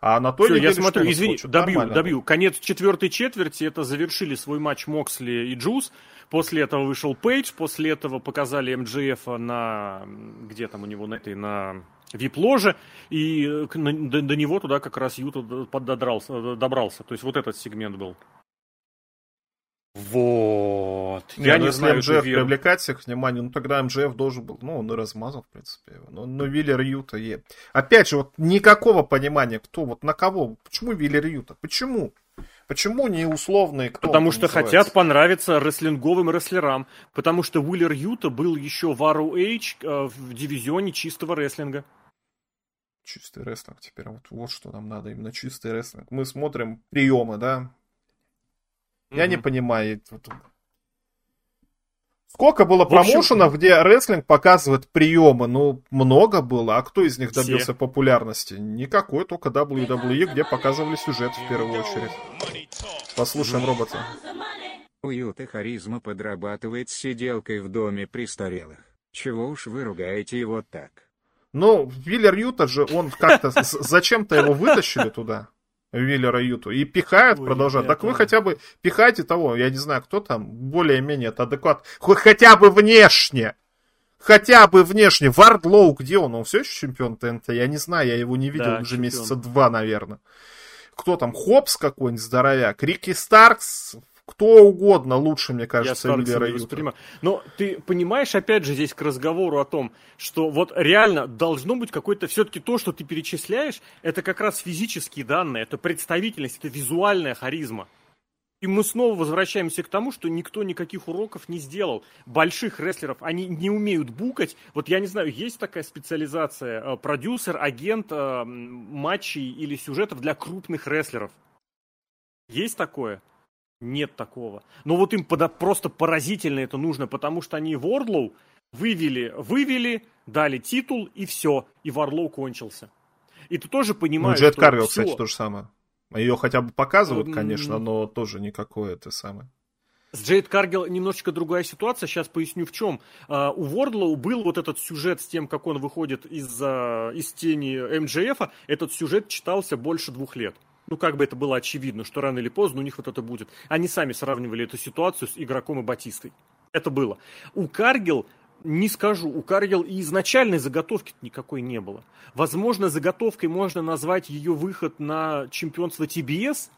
А на той Все, я смотрю, извини, добью, Нормально. добью. Конец четвертой четверти, это завершили свой матч Моксли и Джуз. После этого вышел Пейдж, после этого показали МДФ на, где там у него, на этой, на вип-ложе, и до, до него туда как раз Юта пододрался, добрался. То есть вот этот сегмент был. Вот. Не, я ну, не если знаю, МЖФ привлекать всех внимание, ну тогда МЖФ должен был, ну он и размазал, в принципе, его. Но, но Виллер Юта и... Опять же, вот никакого понимания, кто, вот на кого, почему Виллер Юта, почему? Почему не условный кто? Потому что называется? хотят понравиться рестлинговым рестлерам. Потому что Уиллер Юта был еще в ROH э, в дивизионе чистого рестлинга. Чистый рестлинг теперь. Вот, вот что нам надо, именно чистый рестлинг. Мы смотрим приемы, да, я не понимаю. Сколько было промоушенов, где рестлинг показывает приемы? Ну, много было. А кто из них добился Все. популярности? Никакой, только WWE, где показывали сюжет в первую очередь. Послушаем робота. У Юты харизма подрабатывает сиделкой в доме престарелых. Чего уж вы ругаете его так? Ну, Виллер Юта же, он как-то... Зачем-то его вытащили туда. Виллера Юту. И пихают, Ой, продолжают. Так вы хотя бы пихайте того, я не знаю, кто там, более-менее это адекват. Хотя бы внешне. Хотя бы внешне. Вардлоу, где он? Он все еще чемпион ТНТ? Я не знаю, я его не видел да, уже чемпион. месяца два, наверное. Кто там? Хопс какой-нибудь здоровяк? Рики Старкс кто угодно лучше, мне кажется, Я Виллера Юта. Но ты понимаешь, опять же, здесь к разговору о том, что вот реально должно быть какой-то, все-таки то, что ты перечисляешь, это как раз физические данные, это представительность, это визуальная харизма. И мы снова возвращаемся к тому, что никто никаких уроков не сделал. Больших рестлеров, они не умеют букать. Вот я не знаю, есть такая специализация, э, продюсер, агент э, матчей или сюжетов для крупных рестлеров? Есть такое? Нет такого. Но вот им под, просто поразительно это нужно, потому что они Вордлоу вывели, вывели, дали титул и все, и Варлоу кончился. И ты тоже понимаешь, ну, Джет Карвилл, кстати, то же самое. Ее хотя бы показывают, конечно, но тоже никакое это самое. С Джейд Каргил немножечко другая ситуация, сейчас поясню в чем. Uh, у Вордлоу был вот этот сюжет с тем, как он выходит из, uh, из тени МДФ, этот сюжет читался больше двух лет. Ну, как бы это было очевидно, что рано или поздно у них вот это будет. Они сами сравнивали эту ситуацию с игроком и Батистой. Это было. У Каргил не скажу, у Каргил и изначальной заготовки никакой не было. Возможно, заготовкой можно назвать ее выход на чемпионство ТБС?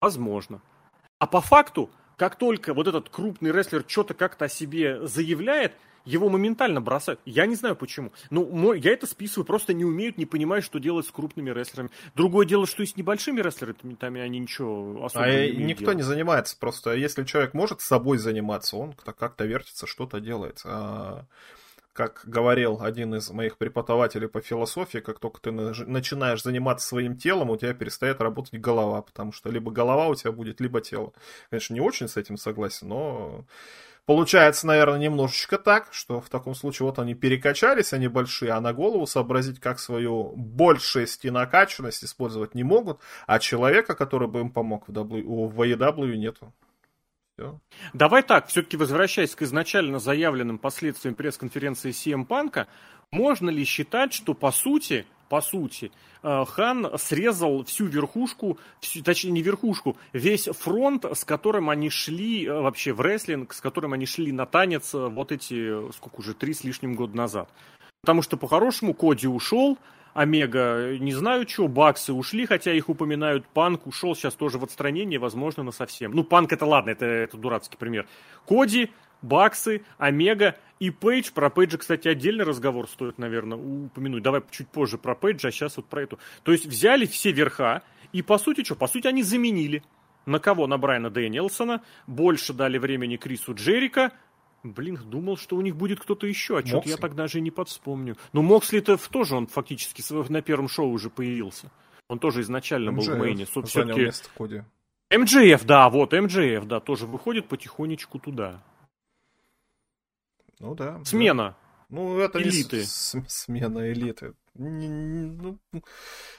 Возможно. А по факту как только вот этот крупный рестлер что-то как-то о себе заявляет, его моментально бросают. Я не знаю почему. Ну, мой, я это списываю, просто не умеют, не понимают, что делать с крупными рестлерами. Другое дело, что и с небольшими рестлерами, там они ничего особо а не никто делать. не занимается просто. Если человек может с собой заниматься, он как-то вертится, что-то делает. А как говорил один из моих преподавателей по философии, как только ты начинаешь заниматься своим телом, у тебя перестает работать голова, потому что либо голова у тебя будет, либо тело. Конечно, не очень с этим согласен, но получается, наверное, немножечко так, что в таком случае вот они перекачались, они большие, а на голову сообразить, как свою большесть и накачанность использовать не могут, а человека, который бы им помог в, w, в AEW, нету. Давай так, все-таки возвращаясь к изначально заявленным последствиям пресс-конференции CM Панка, можно ли считать, что по сути, по сути, э, Хан срезал всю верхушку, всю, точнее не верхушку, весь фронт, с которым они шли э, вообще в рестлинг, с которым они шли на танец э, вот эти, сколько уже, три с лишним года назад. Потому что по-хорошему Коди ушел, Омега, не знаю что, Баксы ушли, хотя их упоминают, Панк ушел сейчас тоже в отстранение, возможно, на совсем. Ну, Панк это ладно, это, это дурацкий пример. Коди, Баксы, Омега и Пейдж. Про Пейджа, кстати, отдельный разговор стоит, наверное, упомянуть. Давай чуть позже про Пейджа, а сейчас вот про эту. То есть взяли все верха, и по сути что? По сути они заменили. На кого? На Брайана Дэнилсона. Больше дали времени Крису Джерика. Блин, думал, что у них будет кто-то еще, а что-то я так даже не подвспомню. Ну, Моксли-то тоже он фактически на первом шоу уже появился. Он тоже изначально МЖФ был в мейне. Все-таки... МДФ, да, вот, МДФ, да, тоже выходит потихонечку туда. Ну да. Смена. Да. Ну, это элиты. не с- смена элиты. Ну,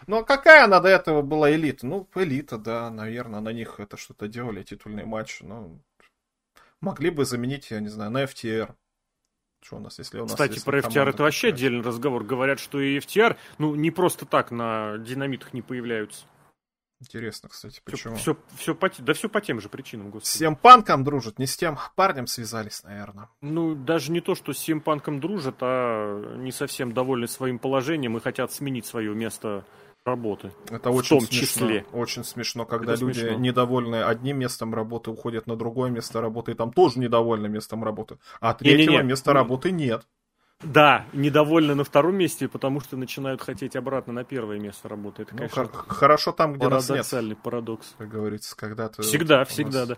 ну, а какая она до этого была элита? Ну, элита, да, наверное, на них это что-то делали, титульные матчи. Ну, могли бы заменить, я не знаю, на FTR. Что у нас, если у нас Кстати, про FTR это вообще отдельный разговор. Говорят, что и FTR, ну, не просто так на динамитах не появляются. Интересно, кстати, почему? Все, все, все по, да все по тем же причинам, господи. С тем панком дружат, не с тем парнем связались, наверное. Ну, даже не то, что с тем панком дружат, а не совсем довольны своим положением и хотят сменить свое место работы. Это в очень том смешно, числе. Очень смешно, когда Это люди смешно. недовольны одним местом работы, уходят на другое место работы, и там тоже недовольны местом работы. А третьего не, не, не. места работы нет. Да, недовольны на втором месте, потому что начинают хотеть обратно на первое место работы. Это, ну, конечно, хорошо там, где нас нет. парадокс. Как говорится, когда ты... Всегда, всегда, да.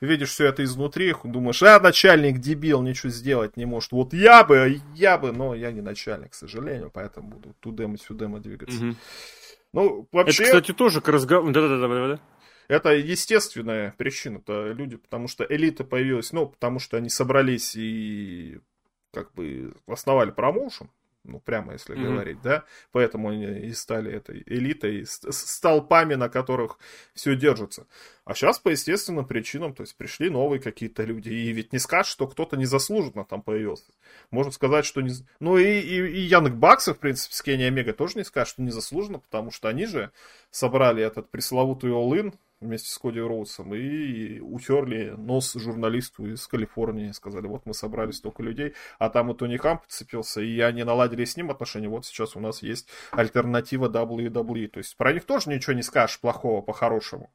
Видишь все это изнутри, думаешь, а, начальник дебил, ничего сделать не может. Вот я бы, я бы, но я не начальник, к сожалению, поэтому буду тудема-сюдема двигаться. Угу. Ну, вообще... Это, кстати, тоже к разговору... Да-да-да, это естественная причина, это люди, потому что элита появилась, ну, потому что они собрались и как бы основали промоушен, ну, прямо если mm-hmm. говорить, да, поэтому они и стали этой элитой, с, с толпами, на которых все держится. А сейчас по естественным причинам, то есть пришли новые какие-то люди, и ведь не скажешь, что кто-то незаслуженно там появился. Можно сказать, что не... Ну и, и, и Янг Баксов, в принципе, с Кенни Омега тоже не скажет, что незаслуженно, потому что они же собрали этот пресловутый All-In, вместе с Коди Роудсом и утерли нос журналисту из Калифорнии. Сказали, вот мы собрали столько людей, а там и Тони Хам подцепился, и они наладили с ним отношения. Вот сейчас у нас есть альтернатива WWE. То есть про них тоже ничего не скажешь плохого по-хорошему.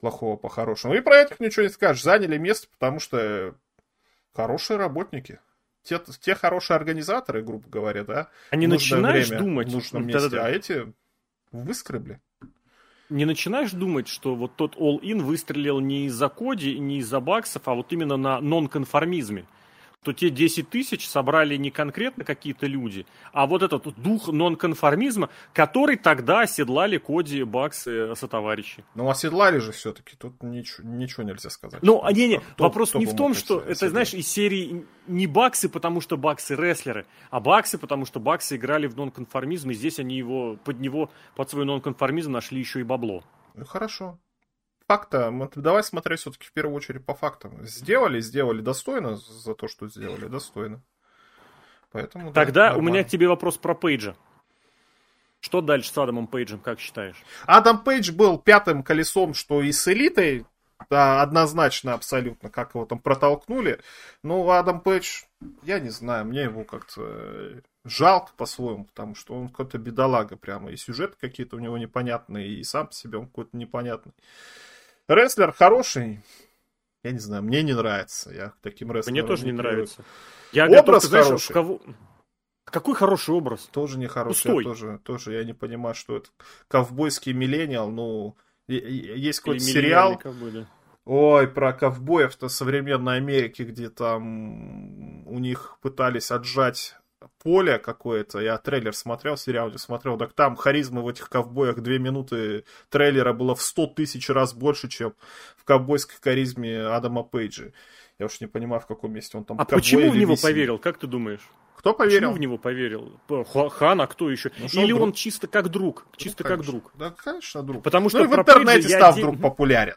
Плохого по-хорошему. И про этих ничего не скажешь. Заняли место, потому что хорошие работники те, те хорошие организаторы, грубо говоря, да. Они начинаешь время думать. В нужном месте, Да-да-да. а эти выскребли не начинаешь думать, что вот тот all-in выстрелил не из-за коди, не из-за баксов, а вот именно на нонконформизме то те 10 тысяч собрали не конкретно какие-то люди, а вот этот дух нонконформизма, который тогда оседлали Коди, Бакс и сотоварищи. Ну, оседлали же все-таки, тут ничего, ничего нельзя сказать. Ну, а не, не, кто, вопрос кто не в том, что это, знаешь, из серии не Баксы, потому что Баксы рестлеры, а Баксы, потому что Баксы играли в нонконформизм, и здесь они его, под него, под свой нонконформизм нашли еще и бабло. Ну, хорошо. Факта, давай смотреть все-таки в первую очередь по фактам. Сделали, сделали достойно за то, что сделали, достойно. Поэтому, Тогда да, у меня к тебе вопрос про Пейджа. Что дальше с Адамом Пейджем, как считаешь? Адам Пейдж был пятым колесом, что и с элитой, да, однозначно абсолютно, как его там протолкнули. Но Адам Пейдж, я не знаю, мне его как-то жалко по-своему, потому что он какой-то бедолага прямо, и сюжеты какие-то у него непонятные, и сам по себе он какой-то непонятный. Рестлер хороший, я не знаю, мне не нравится. Я к таким рестлерам Мне тоже не нравится. Я образ готов, хороший. Знаешь, кого... Какой хороший образ? Тоже не хороший. Я тоже, тоже я не понимаю, что это ковбойский миллениал. Ну, есть какой-то сериал. Ковбой, Ой, про ковбоев-то современной Америки, где там у них пытались отжать поле какое-то. Я трейлер смотрел, сериал не смотрел. Так там харизмы в этих ковбоях две минуты трейлера было в сто тысяч раз больше, чем в ковбойской харизме Адама Пейджа. Я уж не понимаю, в каком месте он там. А почему в него поверил, как ты думаешь? Кто поверил? Почему в него поверил? Хан, а кто еще? Ну, Или он, чисто как друг? Чисто ну, как друг? Да, конечно, друг. Потому ну что ну, в интернете стал вдруг популярен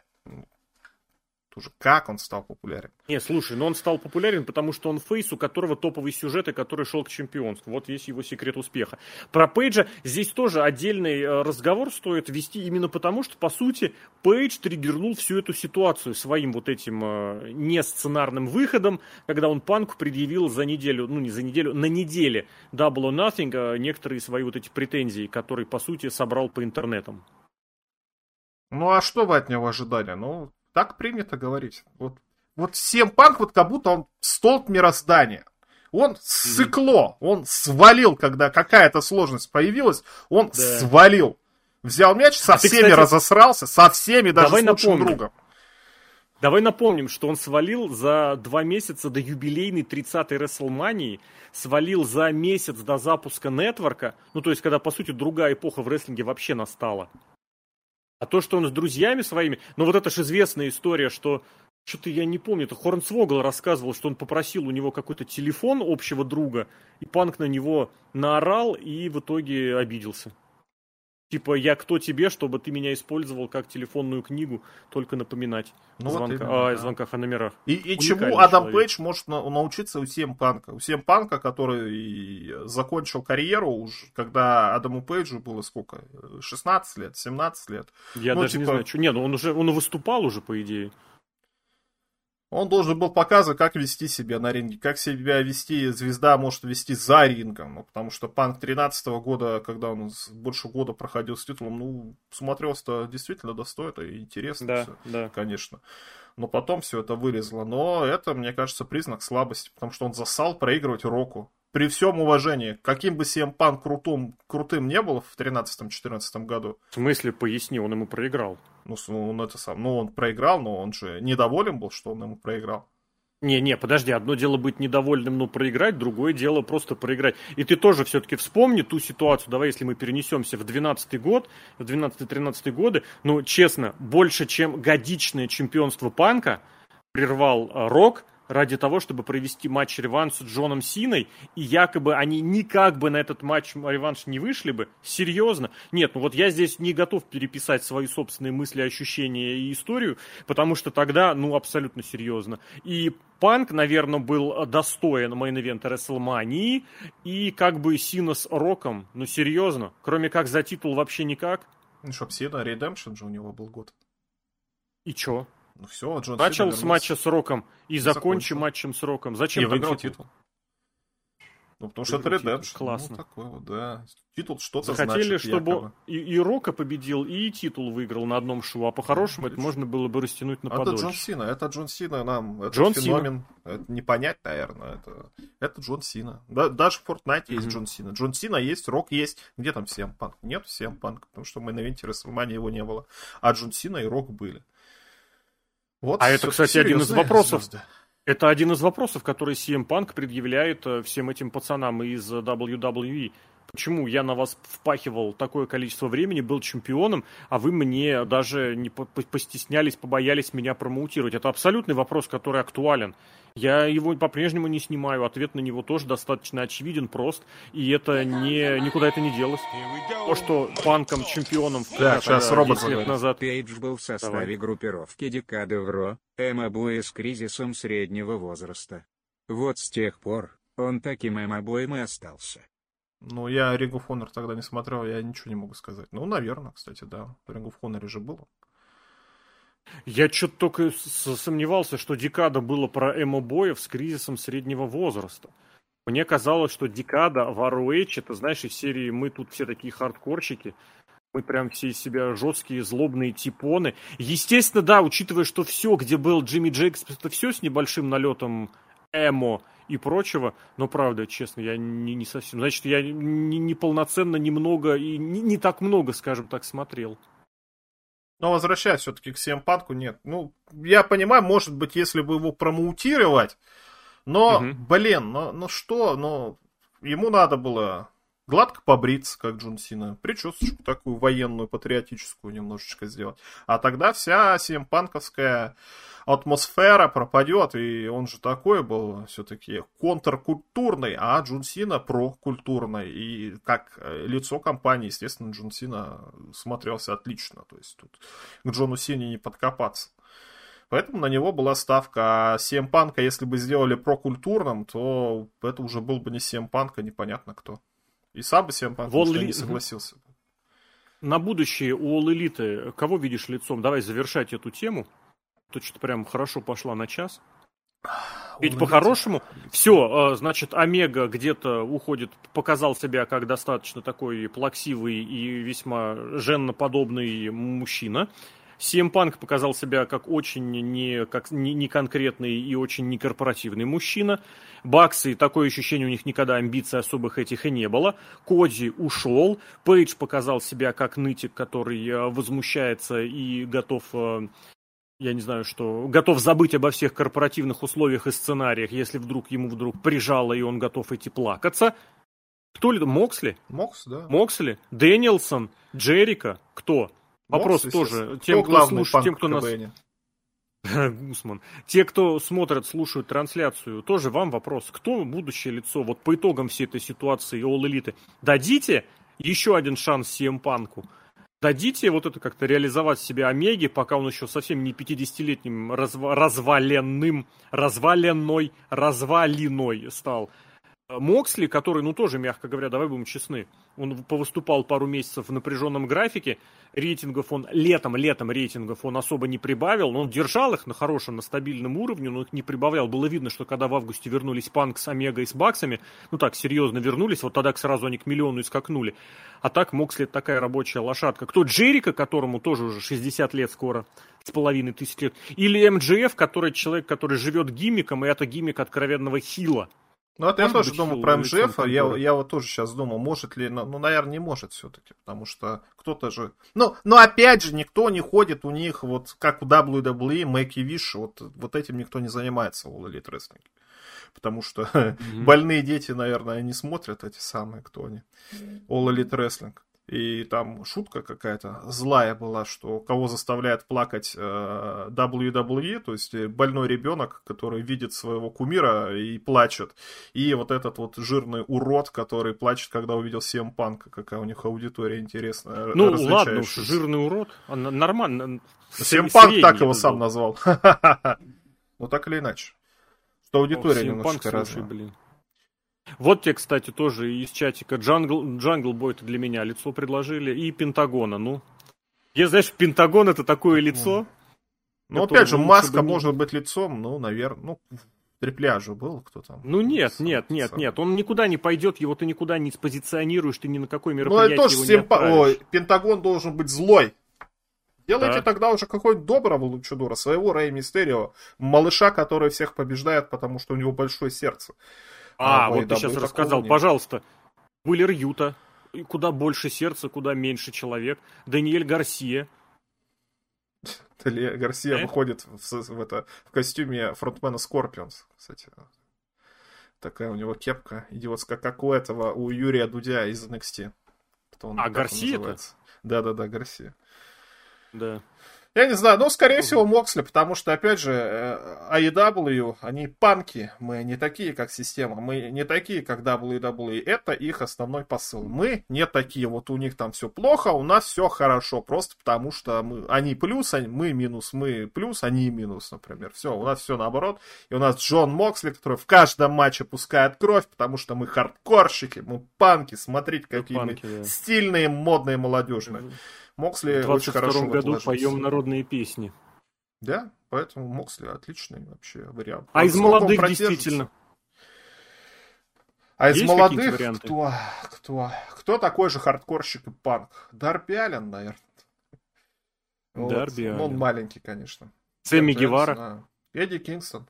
уже как он стал популярен. Не, слушай, но он стал популярен, потому что он фейс, у которого топовый сюжет и который шел к чемпионству. Вот весь его секрет успеха. Про Пейджа здесь тоже отдельный э, разговор стоит вести именно потому, что, по сути, Пейдж триггернул всю эту ситуацию своим вот этим э, несценарным выходом, когда он Панку предъявил за неделю, ну не за неделю, на неделе Double or Nothing э, некоторые свои вот эти претензии, которые, по сути, собрал по интернетам. Ну а что вы от него ожидали? Ну, так принято говорить. Вот, вот всем панк, вот как будто он столб мироздания. Он сыкло, он свалил, когда какая-то сложность появилась, он да. свалил. Взял мяч, со а всеми ты, кстати, разосрался, со всеми, даже давай с лучшим напомним. другом. Давай напомним, что он свалил за два месяца до юбилейной 30-й Рестлмании, свалил за месяц до запуска нетворка, ну то есть когда, по сути, другая эпоха в рестлинге вообще настала. А то, что он с друзьями своими... Ну, вот это же известная история, что... Что-то я не помню, это Хорнсвогл рассказывал, что он попросил у него какой-то телефон общего друга, и Панк на него наорал и в итоге обиделся. Типа, я кто тебе, чтобы ты меня использовал как телефонную книгу, только напоминать ну, звонка, вот именно, о да. звонках о номерах. И, и чему Адам человек. Пейдж может на, научиться у Сем Панка? У Сем Панка, который закончил карьеру уже, когда Адаму Пейджу было сколько? 16 лет, 17 лет? Я ну, даже типа... не знаю, что. Не, ну он уже он выступал уже, по идее. Он должен был показывать, как вести себя на ринге, как себя вести звезда может вести за рингом. Ну, потому что Панк 13 года, когда он больше года проходил с титулом, ну, смотрелся-то действительно достойно и интересно да, все, да. конечно. Но потом все это вылезло. Но это, мне кажется, признак слабости, потому что он засал проигрывать Року. При всем уважении, каким бы CM Punk крутым, крутым не был в 13-14 году. В смысле, поясни, он ему проиграл. Ну, он это сам. Ну, он проиграл, но он же недоволен был, что он ему проиграл. Не-не, подожди, одно дело быть недовольным, но проиграть, другое дело просто проиграть. И ты тоже все-таки вспомни ту ситуацию, давай, если мы перенесемся в 12 год, в 12-13 годы, ну, честно, больше, чем годичное чемпионство Панка прервал э, Рок – ради того, чтобы провести матч-реванш с Джоном Синой, и якобы они никак бы на этот матч-реванш не вышли бы. Серьезно? Нет, ну вот я здесь не готов переписать свои собственные мысли, ощущения и историю, потому что тогда, ну, абсолютно серьезно. И Панк, наверное, был достоин main event а WrestleMania, и как бы Сина с Роком, ну, серьезно, кроме как за титул вообще никак. Ну, чтоб Сина, Redemption же у него был год. И чё? Ну все, Джон Начал с матча с Роком и закончил матчем с Роком. Зачем и выиграл титул? титул? Ну, потому что это Redemption. Ну, Классно. Ну, такой вот, да. Титул что-то Захотели, значит, чтобы и, и Рока победил, и титул выиграл на одном шоу. А по-хорошему это можно было бы растянуть на подольше. Это Джон Сина. Это Джон Сина нам. Это Джон феномен. Сина. Это не понять, наверное. Это, это Джон Сина. Да, даже в Fortnite mm-hmm. есть Джон Сина. Джон Сина есть, Рок есть. Где там всем панк? Нет всем панк, потому что мы на Венте Расселмане его не было. А Джон Сина и Рок были. Вот а это, кстати, один из вопросов. Звезды. Это один из вопросов, который CM Punk предъявляет э, всем этим пацанам из WWE. Почему я на вас впахивал такое количество времени, был чемпионом, а вы мне даже не постеснялись, побоялись меня промоутировать? Это абсолютный вопрос, который актуален. Я его по-прежнему не снимаю. Ответ на него тоже достаточно очевиден, прост. И это не, никуда это не делось. То, что панком, чемпионом да, сейчас робот лет назад Пейдж был в составе Давай. группировки Декады Вро, МАБОя с кризисом среднего возраста. Вот с тех пор он таким МАБоем и остался. Ну, я Ring of Honor тогда не смотрел, я ничего не могу сказать. Ну, наверное, кстати, да. В Ring of Honor же было. Я что-то только сомневался, что декада было про эмо-боев с кризисом среднего возраста. Мне казалось, что декада в ROH, это, знаешь, из серии «Мы тут все такие хардкорщики», мы прям все из себя жесткие, злобные типоны. Естественно, да, учитывая, что все, где был Джимми Джейкс, это все с небольшим налетом эмо и прочего, но правда, честно, я не, не совсем. Значит, я не, не полноценно немного и не, не так много, скажем так, смотрел. Но возвращаясь все-таки к Симпанку, нет. Ну, я понимаю, может быть, если бы его промоутировать, но, угу. блин, ну, ну что, ну, ему надо было гладко побриться, как Джон Сина, причесочку такую военную, патриотическую немножечко сделать. А тогда вся симпанковская атмосфера пропадет, и он же такой был все-таки контркультурный, а Джун Сина прокультурный. И как э, лицо компании, естественно, Джун Сина смотрелся отлично. То есть тут к Джону Сине не подкопаться. Поэтому на него была ставка. А CM если бы сделали прокультурным, то это уже был бы не CM Punk, а непонятно кто. И сам бы CM Punk Вол... не согласился. На будущее у All Elite кого видишь лицом? Давай завершать эту тему. То что-то прям хорошо пошла на час. Ведь по-хорошему, все, а, значит, Омега где-то уходит, показал себя как достаточно такой плаксивый и весьма женноподобный мужчина. CM Punk показал себя как очень не, как, не, не конкретный и очень некорпоративный мужчина. Баксы, такое ощущение, у них никогда амбиций особых этих и не было. Коди ушел. Пейдж показал себя как нытик, который а, возмущается и готов а, я не знаю, что готов забыть обо всех корпоративных условиях и сценариях, если вдруг ему вдруг прижало, и он готов идти плакаться. Кто ли? Моксли? Мокс, да. Моксли? Дэниелсон? Джерика? Кто? Вопрос Мокс, тоже. Тем, кто, кто слушает, тем, кто нас... Гусман. Те, кто смотрят, слушают трансляцию, тоже вам вопрос. Кто будущее лицо? Вот по итогам всей этой ситуации All Elite дадите еще один шанс CM Панку? дадите вот это как-то реализовать себе Омеги, пока он еще совсем не 50-летним разва- разваленным, разваленной, развалиной стал. Моксли, который, ну тоже, мягко говоря, давай будем честны, он повыступал пару месяцев в напряженном графике, рейтингов он летом, летом рейтингов он особо не прибавил, но он держал их на хорошем, на стабильном уровне, но их не прибавлял. Было видно, что когда в августе вернулись Панк с Омега и с Баксами, ну так, серьезно вернулись, вот тогда сразу они к миллиону и. А так Моксли такая рабочая лошадка. Кто Джерика, которому тоже уже 60 лет скоро, с половиной тысяч лет, или МДФ, который человек, который живет гиммиком, и это гиммик откровенного хила. Ну, это я тоже думал про МЖФ, я, я вот тоже сейчас думал, может ли, ну, ну наверное, не может все-таки, потому что кто-то же, ну, но опять же, никто не ходит у них, вот, как у WWE, Make a Wish, вот, вот этим никто не занимается у Elite Wrestling. Потому что mm-hmm. больные дети, наверное, не смотрят эти самые, кто они, All Elite Wrestling. И там шутка какая-то злая была, что кого заставляет плакать э, WWE, то есть больной ребенок, который видит своего кумира и плачет. И вот этот вот жирный урод, который плачет, когда увидел CM Панка. Какая у них аудитория интересная. Ну ладно уж, жирный урод. Нормально. CM Панк так его сам назвал. Ну так или иначе. Что аудитория немножко разная. блин. Вот тебе, кстати, тоже из чатика Джангл, Джангл Бойта для меня лицо предложили. И Пентагона, ну. Я, знаешь, Пентагон это такое лицо. Ну, опять же, маска бы... может быть лицом, ну, наверное, ну, трипляжу был кто там. Ну нет, сам, нет, нет, сам. нет, он никуда не пойдет, его ты никуда не спозиционируешь, ты ни на какой мероприятие Ну это тоже симпа... Ой, Пентагон должен быть злой. Делайте да. тогда уже какой-нибудь доброго лучедора, своего Рэй Мистерио, малыша, который всех побеждает, потому что у него большое сердце. А, а вот ты сейчас рассказал, нет. пожалуйста. Уиллер Юта, куда больше сердца, куда меньше человек. Даниэль Гарсия. Гарсия выходит в, в, это, в костюме фронтмена Скорпионс, кстати. Такая у него кепка идиотская, как у этого, у Юрия Дудя из NXT. Кто он, а, Гарсия? Да-да-да, Гарсия. Да. Я не знаю, но, скорее всего, Моксли, потому что, опять же, AEW, э, они панки, мы не такие, как система, мы не такие, как WWE, это их основной посыл. Мы не такие, вот у них там все плохо, у нас все хорошо, просто потому что мы, они плюс, они, мы минус, мы плюс, они минус, например. Все, у нас все наоборот. И у нас Джон Моксли, который в каждом матче пускает кровь, потому что мы хардкорщики, мы панки, смотрите, какие панки, мы да. стильные, модные, молодежные. Моксли в очень хорошо году поем народные песни. Да, поэтому Моксли отличный вообще вариант. А из молодых действительно. А из Есть молодых кто, кто, кто такой же хардкорщик и панк? Дарби Аллен, наверное. Дарби вот. Ну, он маленький, конечно. Сэмми Гевара. Эдди Кингстон.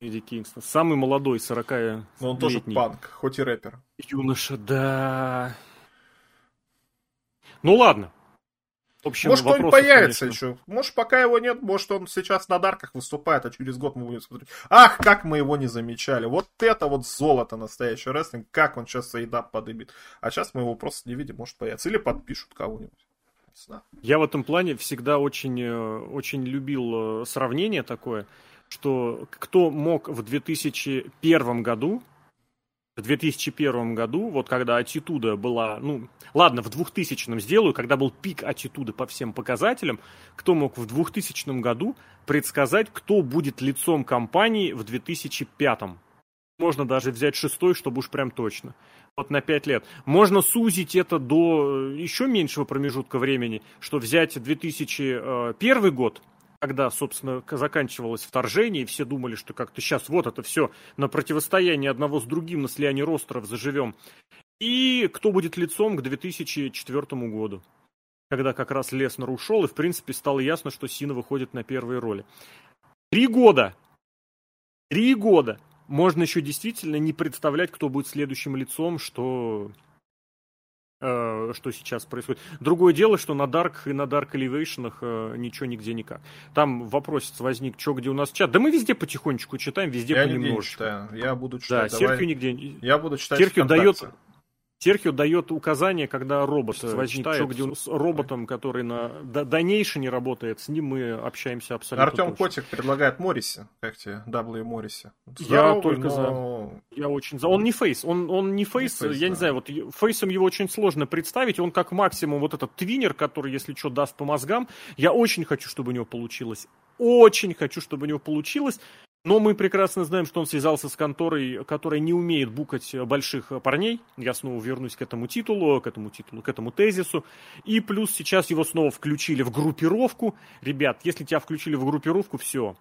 Эдди Кингстон. Самый молодой, 40 Но ну, он тоже панк, хоть и рэпер. Юноша, да. Ну ладно. В общем, может, он появится конечно. еще. Может, пока его нет, может, он сейчас на дарках выступает, а через год мы будем смотреть. Ах, как мы его не замечали. Вот это вот золото настоящий рестлинг, как он сейчас Эйдап подымет. А сейчас мы его просто не видим, может появиться. Или подпишут кого-нибудь. Я в этом плане всегда очень, э, очень любил э, сравнение такое, что кто мог в 2001 году в 2001 году, вот когда аттитуда была, ну, ладно, в 2000 сделаю, когда был пик аттитуды по всем показателям, кто мог в 2000 году предсказать, кто будет лицом компании в 2005? Можно даже взять шестой, чтобы уж прям точно. Вот на 5 лет. Можно сузить это до э, еще меньшего промежутка времени, что взять 2001 год – когда, собственно, заканчивалось вторжение, и все думали, что как-то сейчас вот это все на противостоянии одного с другим, на слиянии ростеров заживем. И кто будет лицом к 2004 году, когда как раз Леснер ушел, и, в принципе, стало ясно, что Сина выходит на первые роли. Три года! Три года! Можно еще действительно не представлять, кто будет следующим лицом, что что сейчас происходит. Другое дело, что на Dark и на Dark Elevation э, ничего нигде никак. Там вопросец возник, что где у нас чат. Да мы везде потихонечку читаем, везде я понемножечку. Я буду читать. Да, Серхио нигде... Я буду читать Серхио дает, Серхио дает указание, когда робот возникнет, что где с роботом, который на дальнейшем не работает, с ним мы общаемся абсолютно Артем точно. Котик предлагает Морриси, как тебе, W Морриси. Я только но... за. Я очень за. Он не face, он, он не фейс, не face я да. не знаю, вот face ом его очень сложно представить, он как максимум вот этот tweener, который, если что, даст по мозгам, я очень хочу, чтобы у него получилось. Очень хочу, чтобы у него получилось. Но мы прекрасно знаем, что он связался с конторой, которая не умеет букать больших парней. Я снова вернусь к этому титулу, к этому титулу, к этому тезису. И плюс сейчас его снова включили в группировку. Ребят, если тебя включили в группировку, все.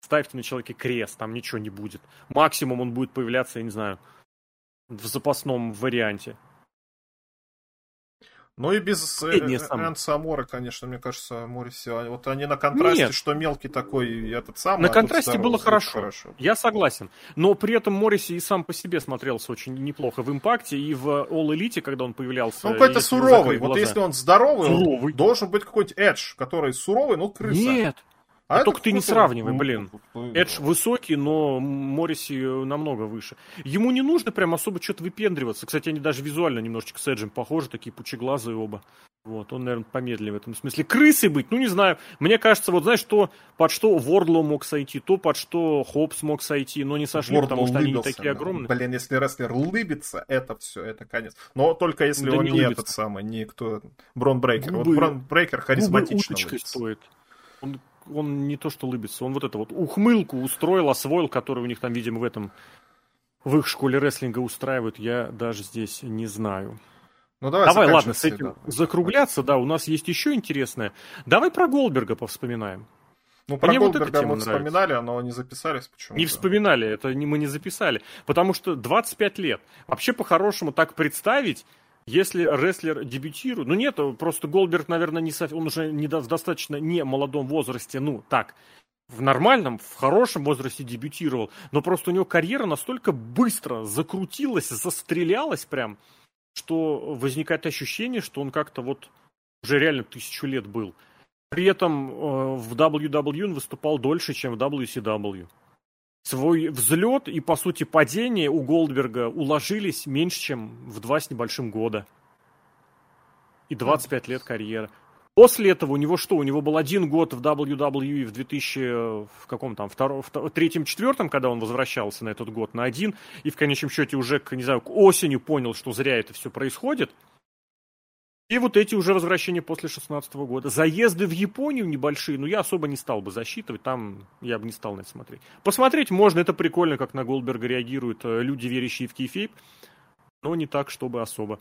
Ставьте на человеке крест, там ничего не будет. Максимум он будет появляться, я не знаю, в запасном варианте. Ну и без Энса Амора, конечно, мне кажется, Мориси. Вот они на контрасте, Нет. что мелкий такой и этот самый. На а контрасте было хорошо. хорошо. Я согласен. Но при этом Мориси и сам по себе смотрелся очень неплохо в импакте и в All Elite, когда он появлялся. Ну, какой-то суровый. Вот если он здоровый, суровый. Он должен быть какой-то Эдж, который суровый, но крыса. Нет. А, а только ты не сравнивай, блин. Эдж высокий, но Морриси намного выше. Ему не нужно прям особо что-то выпендриваться. Кстати, они даже визуально немножечко с Эджем похожи, такие пучеглазые оба. Вот, он, наверное, помедленнее в этом смысле. Крысы быть, ну не знаю. Мне кажется, вот знаешь, что под что Вордло мог сойти, то под что Хопс мог сойти, но не сошли, Вордло потому что они не такие огромные. Блин, если рестлер лыбится, это все, это конец. Но только если да он не, не этот самый, не кто... Брон Брейкер. Губы, вот Брон Брейкер харизматично стоит. Он он не то что улыбится, он вот это вот ухмылку устроил, освоил, который у них там, видимо, в этом в их школе рестлинга устраивают, я даже здесь не знаю. Ну, давай, давай ладно, с этим да. закругляться, да, у нас есть еще интересное. Давай про Голдберга повспоминаем. Ну, про Мне Голдберга вот мы вспоминали, но не записались почему-то. Не вспоминали, это не, мы не записали. Потому что 25 лет. Вообще, по-хорошему, так представить, если рестлер дебютирует, ну нет, просто Голберг, наверное, не он уже не в достаточно не молодом возрасте, ну так, в нормальном, в хорошем возрасте дебютировал, но просто у него карьера настолько быстро закрутилась, застрелялась прям, что возникает ощущение, что он как-то вот уже реально тысячу лет был. При этом э, в WWE он выступал дольше, чем в WCW свой взлет и, по сути, падение у Голдберга уложились меньше, чем в два с небольшим года. И 25 лет карьеры. После этого у него что? У него был один год в WWE в 2000, в каком там, втором, третьем, четвертом, когда он возвращался на этот год на один, и в конечном счете уже, не знаю, к осени понял, что зря это все происходит. И вот эти уже возвращения после 16 года. Заезды в Японию небольшие, но я особо не стал бы засчитывать, там я бы не стал на это смотреть. Посмотреть можно, это прикольно, как на Голдберга реагируют э, люди, верящие в кейфейп, но не так, чтобы особо.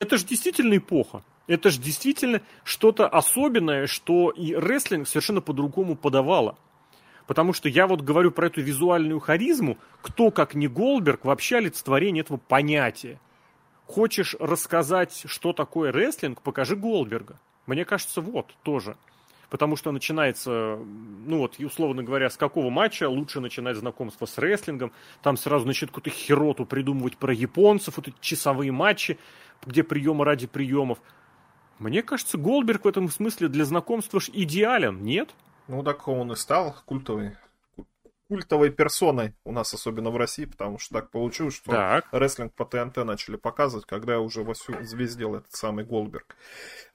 Это же действительно эпоха. Это же действительно что-то особенное, что и рестлинг совершенно по-другому подавало. Потому что я вот говорю про эту визуальную харизму, кто, как не Голдберг, вообще олицетворение этого понятия. Хочешь рассказать, что такое рестлинг, покажи Голдберга. Мне кажется, вот, тоже. Потому что начинается, ну вот, условно говоря, с какого матча лучше начинать знакомство с рестлингом. Там сразу начнет какую-то хероту придумывать про японцев, вот эти часовые матчи, где приемы ради приемов. Мне кажется, Голдберг в этом смысле для знакомства ж идеален, нет? Ну, так он и стал культовый культовой персоной у нас, особенно в России, потому что так получилось, что так. рестлинг по ТНТ начали показывать, когда уже вовсю звездил этот самый Голдберг.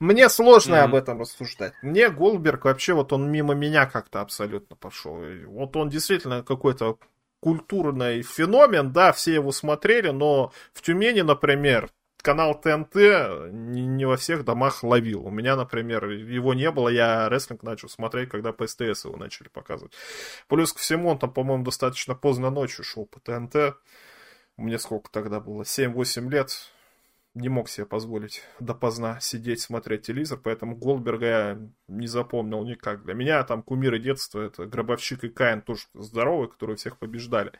Мне сложно mm-hmm. об этом рассуждать. Мне Голдберг вообще вот он мимо меня как-то абсолютно пошел. Вот он действительно какой-то культурный феномен, да, все его смотрели, но в Тюмени, например, канал ТНТ не, не во всех домах ловил. У меня, например, его не было, я рестлинг начал смотреть, когда по СТС его начали показывать. Плюс ко всему, он там, по-моему, достаточно поздно ночью шел по ТНТ. Мне сколько тогда было? 7-8 лет не мог себе позволить допоздна сидеть, смотреть телевизор, поэтому Голдберга я не запомнил никак. Для меня там кумиры детства это Гробовщик и Каин тоже здоровые, которые всех побеждали.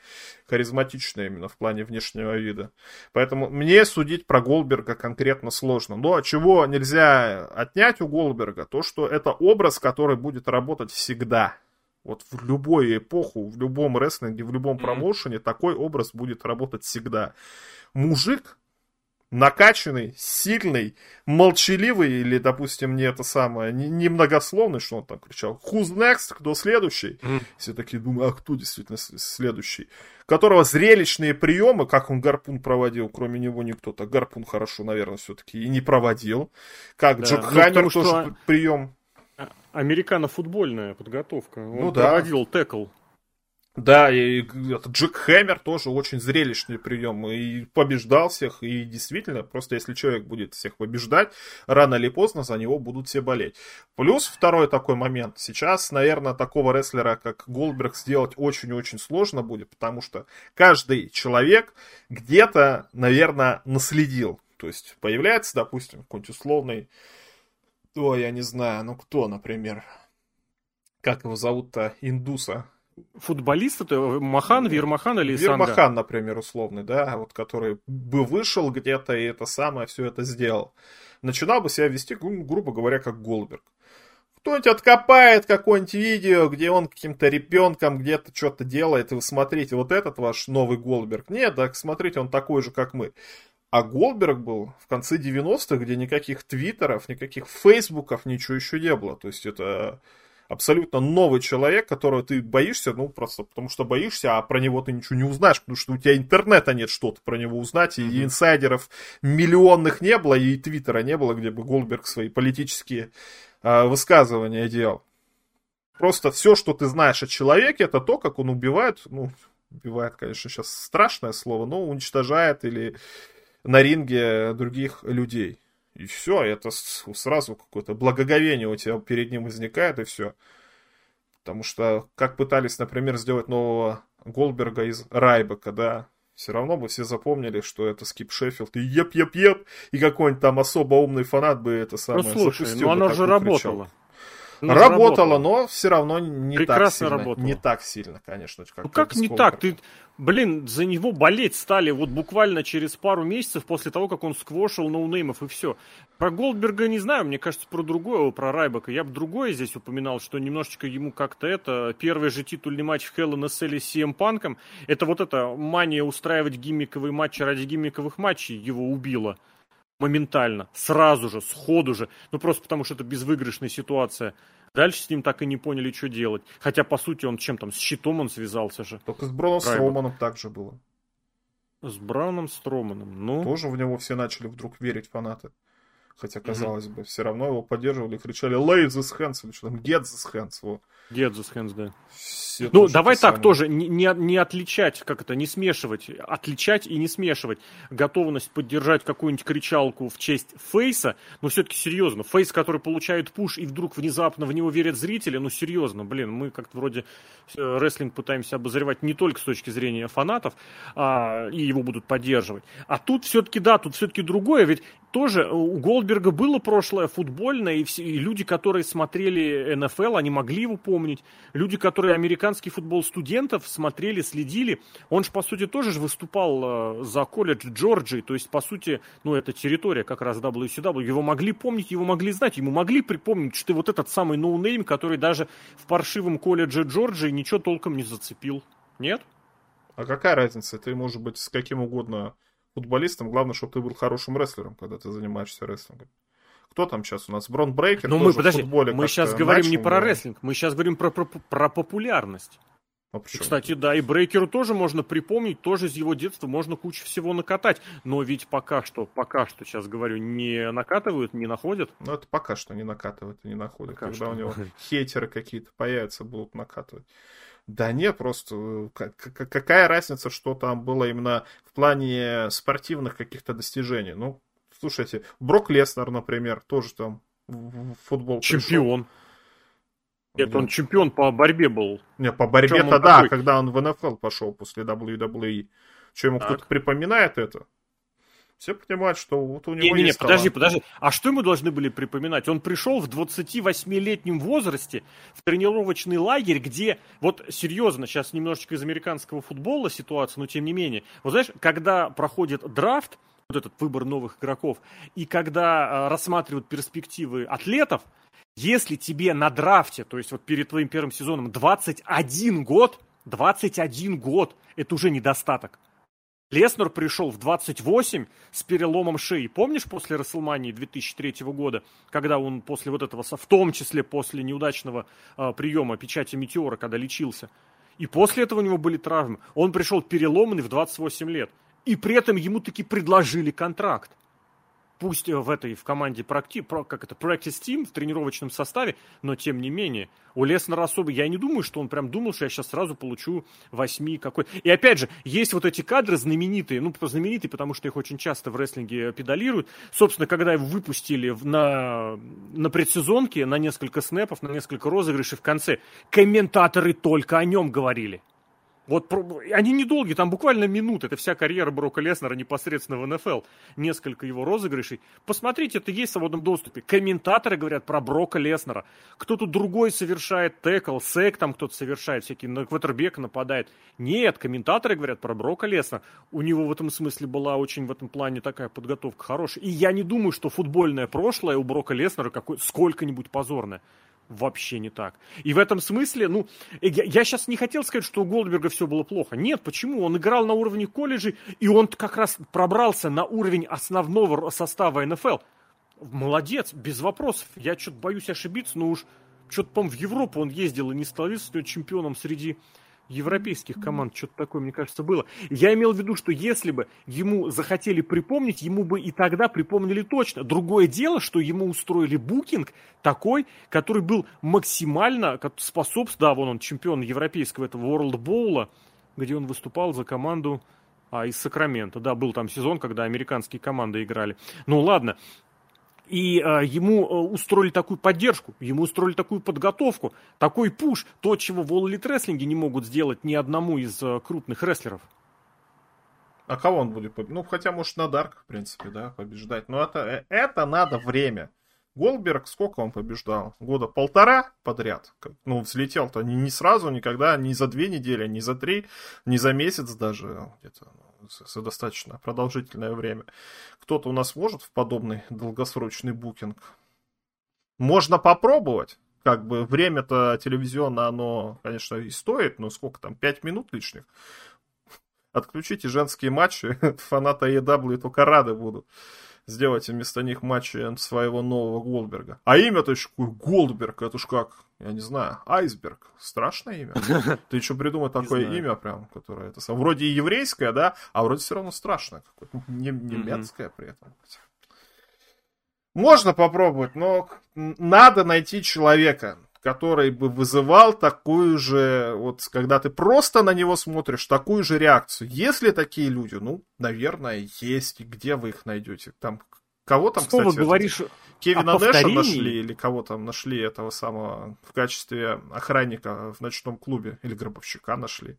Харизматичные именно в плане внешнего вида. Поэтому мне судить про Голдберга конкретно сложно. Но чего нельзя отнять у Голдберга, то что это образ, который будет работать всегда. Вот в любую эпоху, в любом рестлинге, в любом промоушене такой образ будет работать всегда. Мужик, накачанный, сильный, молчаливый, или, допустим, не это самое, немногословный, что он там кричал. Who's next? Кто следующий? Mm. Все такие думают, а кто действительно следующий? Которого зрелищные приемы, как он гарпун проводил, кроме него никто-то. Гарпун хорошо, наверное, все-таки и не проводил. Как да, Джек ну, Хаммер тоже что... прием. А, американо-футбольная подготовка. Он ну, да. проводил текл. Да, и Джек Хэммер тоже очень зрелищный прием. И побеждал всех. И действительно, просто если человек будет всех побеждать, рано или поздно за него будут все болеть. Плюс второй такой момент. Сейчас, наверное, такого рестлера, как Голдберг, сделать очень-очень сложно будет, потому что каждый человек где-то, наверное, наследил. То есть появляется, допустим, какой-нибудь условный, о, я не знаю, ну кто, например, как его зовут-то, индуса, Футболист это Махан, Вирмахан или Вирмахан, Санга? например, условный, да, вот который бы вышел где-то и это самое, все это сделал. Начинал бы себя вести, грубо говоря, как Голберг. Кто-нибудь откопает какое-нибудь видео, где он каким-то ребенком где-то что-то делает, и вы смотрите, вот этот ваш новый Голберг. Нет, так смотрите, он такой же, как мы. А Голберг был в конце 90-х, где никаких твиттеров, никаких фейсбуков, ничего еще не было. То есть это абсолютно новый человек, которого ты боишься, ну, просто потому что боишься, а про него ты ничего не узнаешь, потому что у тебя интернета нет что-то про него узнать, и mm-hmm. инсайдеров миллионных не было, и твиттера не было, где бы Голдберг свои политические э, высказывания делал. Просто все, что ты знаешь о человеке, это то, как он убивает, ну, убивает, конечно, сейчас страшное слово, но уничтожает или на ринге других людей. И все, это сразу какое-то благоговение у тебя перед ним возникает, и все. Потому что, как пытались, например, сделать нового Голдберга из Райбека, да, все равно бы все запомнили, что это Скип Шеффилд, и еп-еп-еп, и какой-нибудь там особо умный фанат бы это самое ну, слушай, запустил. Ну, оно же работало. Ну, работало, но все равно не Прекрасно так сильно. Работало. Не так сильно, конечно. Как, ну как не так? Ты, блин, за него болеть стали вот буквально через пару месяцев после того, как он сквошил ноунеймов и все. Про Голдберга не знаю, мне кажется, про другое, про Райбека. Я бы другое здесь упоминал, что немножечко ему как-то это... Первый же титульный матч в Hell in a Cell с CM Панком, это вот эта мания устраивать гиммиковые матчи ради гиммиковых матчей его убила моментально, сразу же, сходу же, ну просто потому что это безвыигрышная ситуация. Дальше с ним так и не поняли, что делать. Хотя, по сути, он чем там, с щитом он связался же. Только с Броном Строманом так же было. С Брауном Строманом, ну... Тоже в него все начали вдруг верить фанаты. Хотя, казалось mm-hmm. бы, все равно его поддерживали, кричали «Lay this hands» или что там «Get this hands». Вот. Get this hands, да. Все ну, давай так самое. тоже, не, не отличать, как это, не смешивать, отличать и не смешивать готовность поддержать какую-нибудь кричалку в честь Фейса, но все-таки серьезно, Фейс, который получает пуш и вдруг внезапно в него верят зрители, ну серьезно, блин, мы как-то вроде э, рестлинг пытаемся обозревать не только с точки зрения фанатов, а, и его будут поддерживать, а тут все-таки, да, тут все-таки другое, ведь тоже у Голдберга было прошлое футбольное, и, все, и люди, которые смотрели НФЛ, они могли его помнить. Люди, которые американский футбол студентов смотрели, следили. Он же, по сути, тоже же выступал э, за колледж Джорджии, то есть, по сути, ну, это территория как раз WCW. Его могли помнить, его могли знать, ему могли припомнить, что ты вот этот самый ноунейм, который даже в паршивом колледже Джорджии ничего толком не зацепил. Нет? А какая разница? Ты, может быть, с каким угодно футболистом, главное, чтобы ты был хорошим рестлером, когда ты занимаешься рестлингом. Кто там сейчас у нас? Брон Брейкер Ну, мы, подожди, мы сейчас говорим не про рестлинг, мы сейчас говорим про, про, про популярность. А Кстати, да, и Брейкеру тоже можно припомнить, тоже из его детства можно кучу всего накатать. Но ведь пока что, пока что, сейчас говорю, не накатывают, не находят. Ну, это пока что не накатывают и не находят. Пока Когда что. у него хейтеры какие-то появятся, будут накатывать. Да не, просто э, какая разница, что там было именно в плане спортивных каких-то достижений. Ну, слушайте, Брок Леснер, например, тоже там в футбол Чемпион. Пришел. Нет, он чемпион по борьбе был. Не, по борьбе-то да, такой? когда он в НФЛ пошел после WWE. Что ему кто-то припоминает это? Все понимают, что вот у него не, не, есть не, подожди, подожди. А что ему должны были припоминать? Он пришел в 28-летнем возрасте в тренировочный лагерь, где, вот серьезно, сейчас немножечко из американского футбола ситуация, но тем не менее. Вот знаешь, когда проходит драфт, вот этот выбор новых игроков, и когда э, рассматривают перспективы атлетов, если тебе на драфте, то есть вот перед твоим первым сезоном 21 год, 21 год, это уже недостаток. Леснер пришел в 28 с переломом шеи. Помнишь после Расселмании 2003 года, когда он после вот этого, в том числе после неудачного э, приема печати Метеора, когда лечился, и после этого у него были травмы. Он пришел переломанный в 28 лет. И при этом ему таки предложили контракт пусть в этой, в команде практи, как это, practice team, в тренировочном составе, но тем не менее, у Леснера особо, я не думаю, что он прям думал, что я сейчас сразу получу восьми какой. И опять же, есть вот эти кадры знаменитые, ну, знаменитые, потому что их очень часто в рестлинге педалируют. Собственно, когда его выпустили на, на предсезонке, на несколько снэпов, на несколько розыгрышей в конце, комментаторы только о нем говорили. Вот они недолгие, там буквально минуты. Это вся карьера Брока Леснера непосредственно в НФЛ. Несколько его розыгрышей. Посмотрите, это есть в свободном доступе. Комментаторы говорят про Брока Леснера. Кто-то другой совершает текл, сек там кто-то совершает, всякие на квотербек нападает. Нет, комментаторы говорят про Брока Леснера. У него в этом смысле была очень в этом плане такая подготовка хорошая. И я не думаю, что футбольное прошлое у Брока Леснера какое сколько-нибудь позорное вообще не так. И в этом смысле, ну, я, я сейчас не хотел сказать, что у Голдберга все было плохо. Нет, почему? Он играл на уровне колледжей, и он как раз пробрался на уровень основного состава НФЛ. Молодец, без вопросов. Я что-то боюсь ошибиться, но уж что-то, по-моему, в Европу он ездил и не становился чемпионом среди европейских команд, что-то такое, мне кажется, было. Я имел в виду, что если бы ему захотели припомнить, ему бы и тогда припомнили точно. Другое дело, что ему устроили букинг такой, который был максимально способствовал, да, вон он чемпион европейского этого World Bowl, где он выступал за команду а, из Сакрамента. Да, был там сезон, когда американские команды играли. Ну ладно, и э, ему э, устроили такую поддержку, ему устроили такую подготовку, такой пуш, то, чего в Elite Wrestling не могут сделать ни одному из э, крупных рестлеров. А кого он будет побеждать? Ну, хотя, может, на Дарк, в принципе, да, побеждать. Но это, э, это надо время. Голберг сколько он побеждал? Года полтора подряд. Ну, взлетел-то не, не сразу, никогда, не за две недели, не за три, не за месяц даже. Где-то за достаточно продолжительное время. Кто-то у нас может в подобный долгосрочный букинг? Можно попробовать. Как бы время-то телевизионное, оно, конечно, и стоит, но сколько там, 5 минут лишних? Отключите женские матчи, фанаты EW только рады будут сделать вместо них матчи своего нового Голдберга. А имя-то еще какое? Голдберг, это ж как, я не знаю, айсберг. Страшное имя. Ты еще придумай такое имя прям, которое это вроде и еврейское, да, а вроде все равно страшное какое-то. Немецкое при этом. Можно попробовать, но надо найти человека, который бы вызывал такую же, вот когда ты просто на него смотришь, такую же реакцию. Если такие люди, ну, наверное, есть. Где вы их найдете? Там кого там, Снова кстати, говоришь Кевина Нэша нашли или кого там нашли этого самого в качестве охранника в ночном клубе или гробовщика нашли.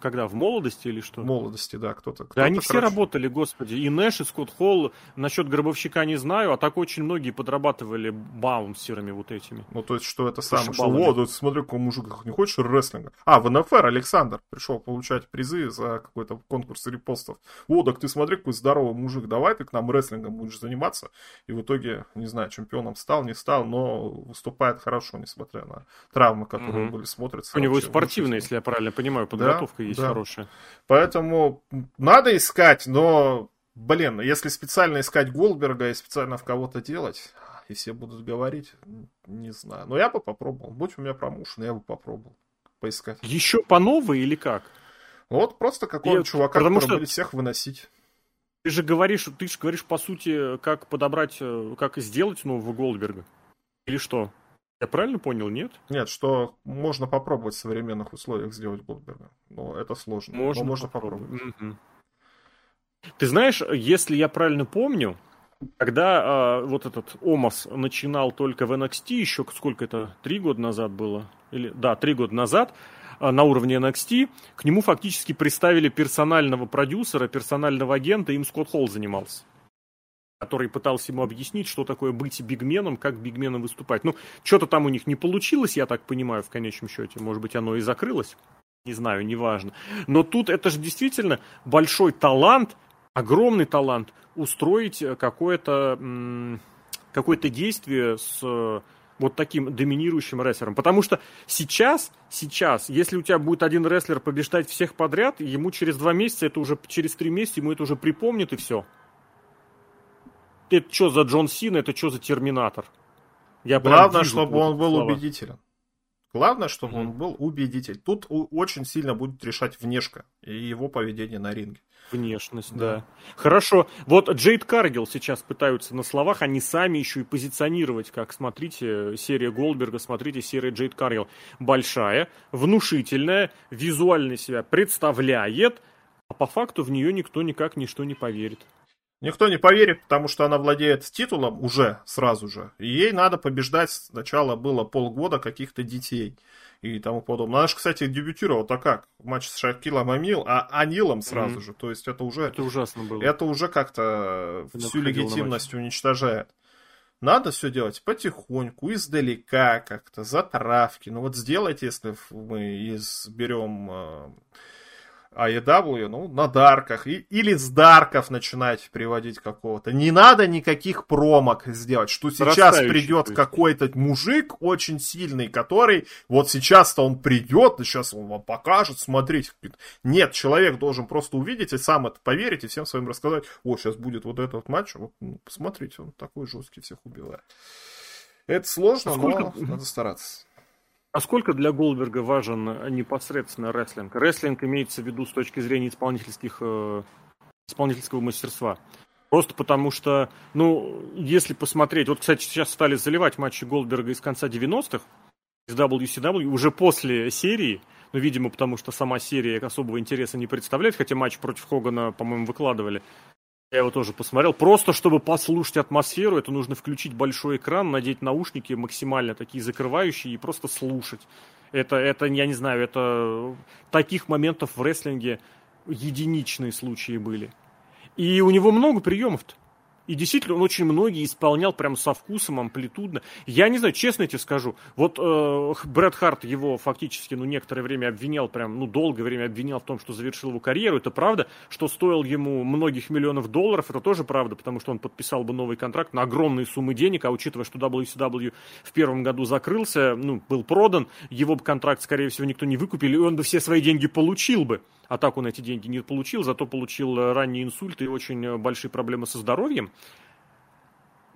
Когда, в молодости или что? В молодости, да, кто-то. Кто да, они все работали, господи. И Нэш, и Скотт Холл. Насчет гробовщика не знаю, а так очень многие подрабатывали баунсерами вот этими. Ну, то есть, что это самое, что вот, вот смотри, какой мужик, не хочешь рестлинга? А, в НФР Александр пришел получать призы за какой-то конкурс репостов. О, так ты смотри, какой здоровый мужик, давай ты к нам рестлингом будешь заниматься. И в итоге, не знаю, чемпионом стал, не стал, но выступает хорошо, несмотря на травмы, которые угу. были смотрятся. У него и спортивная, если я правильно понимаю, подготовка. Да? Подготовка есть да. хорошая. Поэтому надо искать, но, блин, если специально искать Голдберга и специально в кого-то делать, и все будут говорить, не знаю. Но я бы попробовал. Будь у меня промоушен, я бы попробовал поискать. Еще по новой или как? Вот просто какого-то чувака, потому что... будет всех выносить. Ты же говоришь, ты же говоришь, по сути, как подобрать, э, как сделать нового Голдберга. Или что? Я правильно понял, нет? Нет, что можно попробовать в современных условиях сделать Голдберга. Но это сложно. Можно, но можно попробовать. Угу. Ты знаешь, если я правильно помню, когда э, вот этот Омас начинал только в NXT, еще сколько это, три года назад было? Или, да, три года назад, э, на уровне NXT, к нему фактически приставили персонального продюсера, персонального агента, им Скотт Холл занимался который пытался ему объяснить, что такое быть бигменом, как бигменом выступать. Ну, что-то там у них не получилось, я так понимаю, в конечном счете. Может быть, оно и закрылось. Не знаю, неважно. Но тут это же действительно большой талант, огромный талант устроить какое-то какое-то действие с вот таким доминирующим рестлером. Потому что сейчас, сейчас, если у тебя будет один рестлер побеждать всех подряд, ему через два месяца, это уже через три месяца, ему это уже припомнит и все это что за Джон Сина, это что за Терминатор? Я Главное, чтобы он был слова. убедителен. Главное, чтобы mm-hmm. он был убедитель. Тут очень сильно будет решать внешка и его поведение на ринге. Внешность, да. да. Хорошо. Вот Джейд Каргил сейчас пытаются на словах, они сами еще и позиционировать, как, смотрите, серия Голдберга, смотрите, серия Джейд Каргил. Большая, внушительная, визуально себя представляет, а по факту в нее никто никак ничто не поверит. Никто не поверит, потому что она владеет титулом уже сразу же. И ей надо побеждать. Сначала было полгода каких-то детей и тому подобное. Она же, кстати, дебютировала-то как? В матче с Шакилом Амил, а Анилом сразу mm-hmm. же. То есть это уже... Это ужасно было. Это уже как-то Она всю легитимность уничтожает. Надо все делать потихоньку, издалека как-то, затравки. Ну вот сделайте, если мы изберем э, AEW, ну, на дарках. И, или с дарков начинать приводить какого-то. Не надо никаких промок сделать, что сейчас придет какой-то мужик очень сильный, который вот сейчас-то он придет, сейчас он вам покажет, смотрите. Нет, человек должен просто увидеть и сам это поверить, и всем своим рассказать, о, сейчас будет вот этот матч, вот, ну, посмотрите, он такой жесткий, всех убивает. Это сложно, а сколько... но надо стараться. А сколько для Голдберга важен непосредственно рестлинг? Рестлинг имеется в виду с точки зрения исполнительских, э, исполнительского мастерства. Просто потому что, ну, если посмотреть, вот, кстати, сейчас стали заливать матчи Голдберга из конца 90-х, из WCW, уже после серии, ну, видимо, потому что сама серия особого интереса не представляет, хотя матч против Хогана, по-моему, выкладывали. Я его тоже посмотрел. Просто чтобы послушать атмосферу, это нужно включить большой экран, надеть наушники максимально такие закрывающие и просто слушать. Это, это, я не знаю, это таких моментов в рестлинге единичные случаи были. И у него много приемов-то. И действительно, он очень многие исполнял прям со вкусом, амплитудно. Я не знаю, честно тебе скажу, вот э, Брэд Харт его фактически, ну, некоторое время обвинял, прям, ну, долгое время обвинял в том, что завершил его карьеру. Это правда, что стоил ему многих миллионов долларов, это тоже правда, потому что он подписал бы новый контракт на огромные суммы денег, а учитывая, что WCW в первом году закрылся, ну, был продан, его бы контракт, скорее всего, никто не выкупил, и он бы все свои деньги получил бы. А так он эти деньги не получил, зато получил ранний инсульт и очень большие проблемы со здоровьем.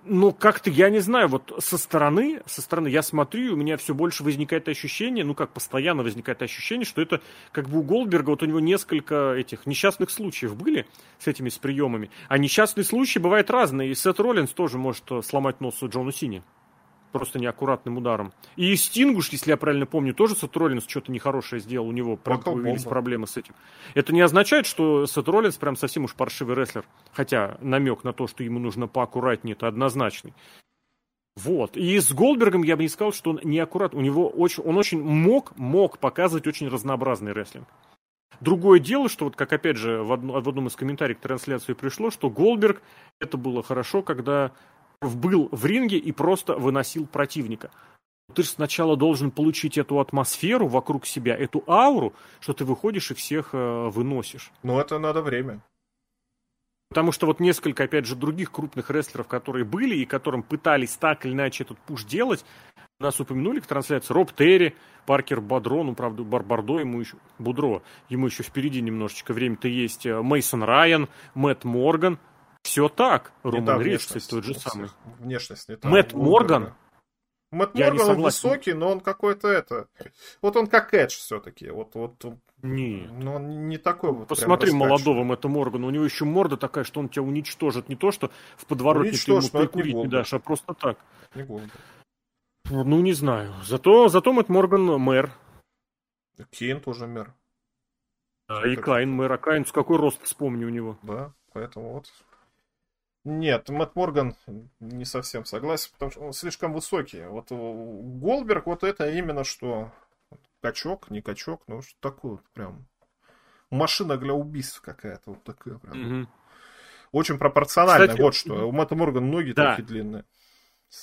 Ну, как-то, я не знаю, вот со стороны, со стороны я смотрю, и у меня все больше возникает ощущение, ну, как постоянно возникает ощущение, что это как бы у Голдберга, вот у него несколько этих несчастных случаев были с этими, с приемами, а несчастные случаи бывают разные, и Сет Роллинс тоже может э, сломать нос Джону Сини просто неаккуратным ударом. И Стингуш, если я правильно помню, тоже Сет Роллинс что-то нехорошее сделал, у него появились проблемы с этим. Это не означает, что Сет Роллинс прям совсем уж паршивый рестлер, хотя намек на то, что ему нужно поаккуратнее, это однозначный. Вот. И с Голдбергом я бы не сказал, что он неаккурат. У него очень, он очень мог, мог показывать очень разнообразный рестлинг. Другое дело, что вот как опять же в, одно, в одном из комментариев к трансляции пришло, что Голдберг это было хорошо, когда был в ринге и просто выносил противника. Ты же сначала должен получить эту атмосферу вокруг себя, эту ауру, что ты выходишь и всех э, выносишь. Ну, это надо время. Потому что вот несколько, опять же, других крупных рестлеров, которые были и которым пытались так или иначе этот пуш делать, нас упомянули к трансляции Роб Терри, Паркер Бадро, ну, правда, Барбардо ему еще, Будро, ему еще впереди немножечко время-то есть, э, Мейсон Райан, Мэтт Морган, все так. Роман Рейдж, кстати, тот же самый. Внешность не та. Мэтт Морган. Мэтт Морган он высокий, но он какой-то это... Вот он как Эдж все-таки. Вот, вот, не. Но он не такой вот. Посмотри молодого Мэтта Моргана. У него еще морда такая, что он тебя уничтожит. Не то, что в подворотне ты ему прикурить не, не дашь, а просто так. Не Ну, не знаю. Зато, зато Мэтт Морган мэр. Кейн тоже мэр. Да, и Кайн мэр. А Кайн с какой рост, вспомни у него. Да, поэтому вот нет, Мэтт Морган не совсем согласен, потому что он слишком высокий. Вот Голберг, вот это именно что качок, не качок, ну что такое прям машина для убийств какая-то вот такая прям. Угу. Очень пропорционально, Кстати, вот что. У Мэтта Моргана ноги да. такие длинные.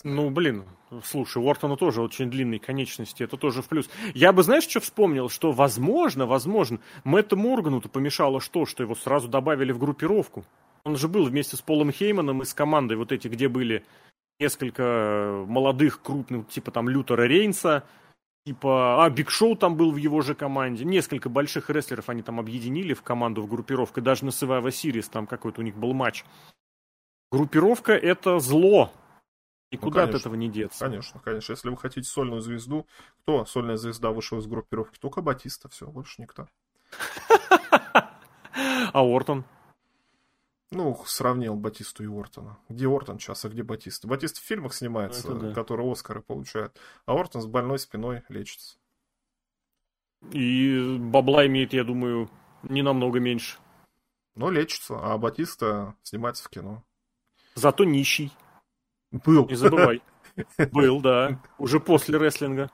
Ну, блин, слушай, у Уортона тоже очень длинные конечности, это тоже в плюс. Я бы, знаешь, что вспомнил? Что, возможно, возможно, Мэтту Моргану-то помешало что? Что его сразу добавили в группировку. Он же был вместе с Полом Хейманом и с командой вот эти, где были несколько молодых, крупных, типа там Лютера Рейнса, типа, а, Биг Шоу там был в его же команде. Несколько больших рестлеров они там объединили в команду, в группировку. Даже на Survivor Series там какой-то у них был матч. Группировка — это зло. Никуда ну, от этого не деться. Конечно, конечно. Если вы хотите сольную звезду, кто сольная звезда вышел из группировки? Только Батиста, все, больше никто. А Ортон? Ну, сравнил Батисту и Ортона. Где Ортон сейчас, а где Батиста? Батист в фильмах снимается, ну, да. которые Оскары получают, а Ортон с больной спиной лечится. И бабла имеет, я думаю, не намного меньше. Но лечится, а Батиста снимается в кино. Зато нищий. Был. Не забывай. Был, да. Уже после рестлинга.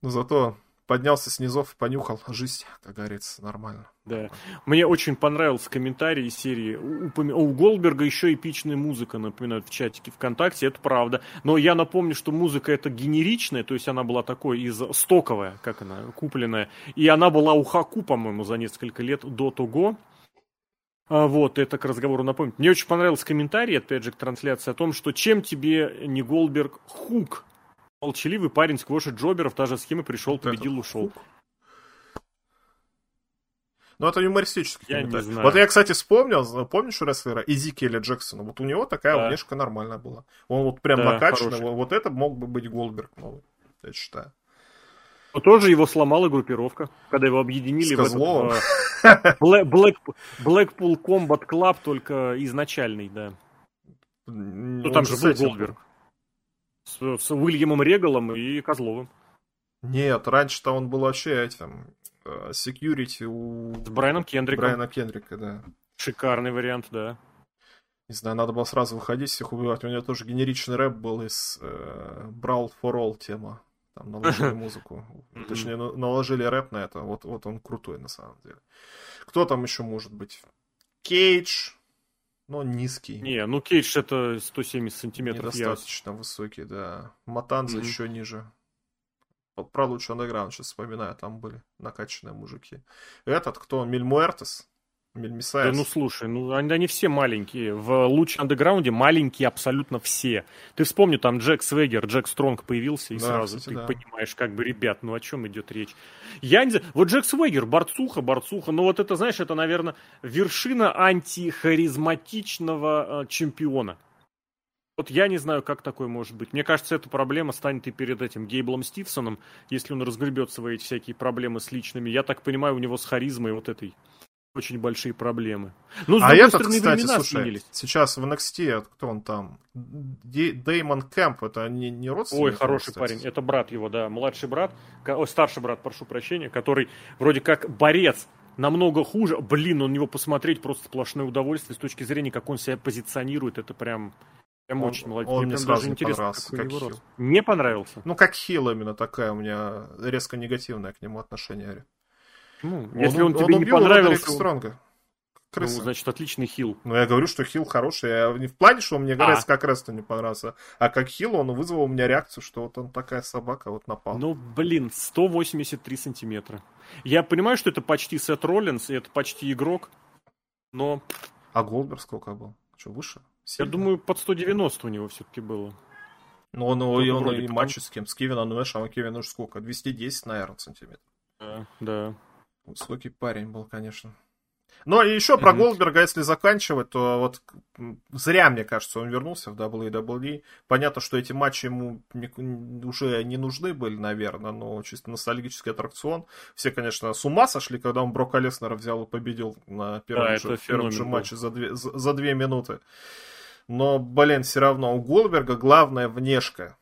Но зато поднялся с низов, понюхал жизнь, как говорится, нормально. Да. Мне очень понравился комментарий из серии. У, у Голдберга еще эпичная музыка, напоминают в чатике ВКонтакте, это правда. Но я напомню, что музыка это генеричная, то есть она была такой из стоковая, как она, купленная. И она была у Хаку, по-моему, за несколько лет до того. А, вот, это к разговору напомнить. Мне очень понравился комментарий, опять же, к трансляции о том, что чем тебе не Голдберг хук Молчаливый парень сквошит джоберов, та же схема, пришел, победил, ушел. Ну, это юмористический я не знаю. Вот я, кстати, вспомнил, помнишь рестлера Изикеля Джексона? Вот у него такая да. внешка нормальная была. Он вот прям да, накачанный. Хороший. Вот это мог бы быть Голдберг новый, я считаю. Но тоже его сломала группировка, когда его объединили в этот, Black, Black, Blackpool Combat Club, только изначальный, да. Ну, там же был Голдберг. С, с Уильямом Регалом и Козловым. Нет, раньше-то он был вообще этим security у... С Брайаном Кендриком. Брайана Кендрика, да. Шикарный вариант, да. Не знаю, надо было сразу выходить, всех убивать. У него тоже генеричный рэп был из э, Brawl for All тема. Там наложили музыку. Точнее, наложили рэп на это. Вот, вот он крутой на самом деле. Кто там еще может быть? Кейдж, но низкий. Не, ну Кейдж это 170 сантиметров. Недостаточно я... высокий, да. Матанза mm-hmm. еще ниже. Про лучший андеграунд сейчас вспоминаю, там были накачанные мужики. Этот кто? Мильмуэртес? Да ну слушай, ну они, они все маленькие. В лучшем андеграунде маленькие абсолютно все. Ты вспомни, там Джек Свегер, Джек Стронг появился, и да, сразу кстати, ты да. понимаешь, как бы, ребят, ну о чем идет речь. Я не знаю, вот Джек Свегер, борцуха, борцуха, ну вот это, знаешь, это, наверное, вершина антихаризматичного э, чемпиона. Вот я не знаю, как такое может быть. Мне кажется, эта проблема станет и перед этим Гейблом Стивсоном, если он разгребет свои всякие проблемы с личными. Я так понимаю, у него с харизмой вот этой очень большие проблемы. Ну, с а этот, стороны, кстати, слушай, сменились. сейчас в NXT, кто он там? Деймон Кэмп, это не, не родственник? Ой, хороший кстати. парень, это брат его, да, младший брат, о, старший брат, прошу прощения, который вроде как борец намного хуже. Блин, он него посмотреть просто сплошное удовольствие с точки зрения, как он себя позиционирует. Это прям Прям он, очень молодец. Он мне, мне сразу не понравился, как Хилл. Не понравился? Ну, как Хилл именно такая у меня резко негативное к нему отношение. Ну, если он, он тебе он не понравился... Стронга. Крыса. Ну, значит, отличный хил. Ну, я говорю, что хил хороший. Я не в плане, что он мне нравится, а. как Ресту не понравился, а как хил он вызвал у меня реакцию, что вот он такая собака, вот напал. Ну, блин, 183 сантиметра. Я понимаю, что это почти Сет Роллинс, и это почти игрок, но... А Голдберг сколько был? Что, выше? Сильно? Я думаю, под 190 у него все-таки было. Ну, он, он, он, он и матч с кем? С Кевином Нэшем, а Кевин уж сколько? 210, наверное, сантиметров. Да, да. Высокий парень был, конечно. Ну и еще про Голдберга, если заканчивать, то вот зря, мне кажется, он вернулся в WWE. Понятно, что эти матчи ему уже не нужны были, наверное, но чисто ностальгический аттракцион. Все, конечно, с ума сошли, когда он Брока Леснера взял и победил на первом, да, же, первом же матче за две, за, за две минуты. Но, блин, все равно у Голдберга главная внешка.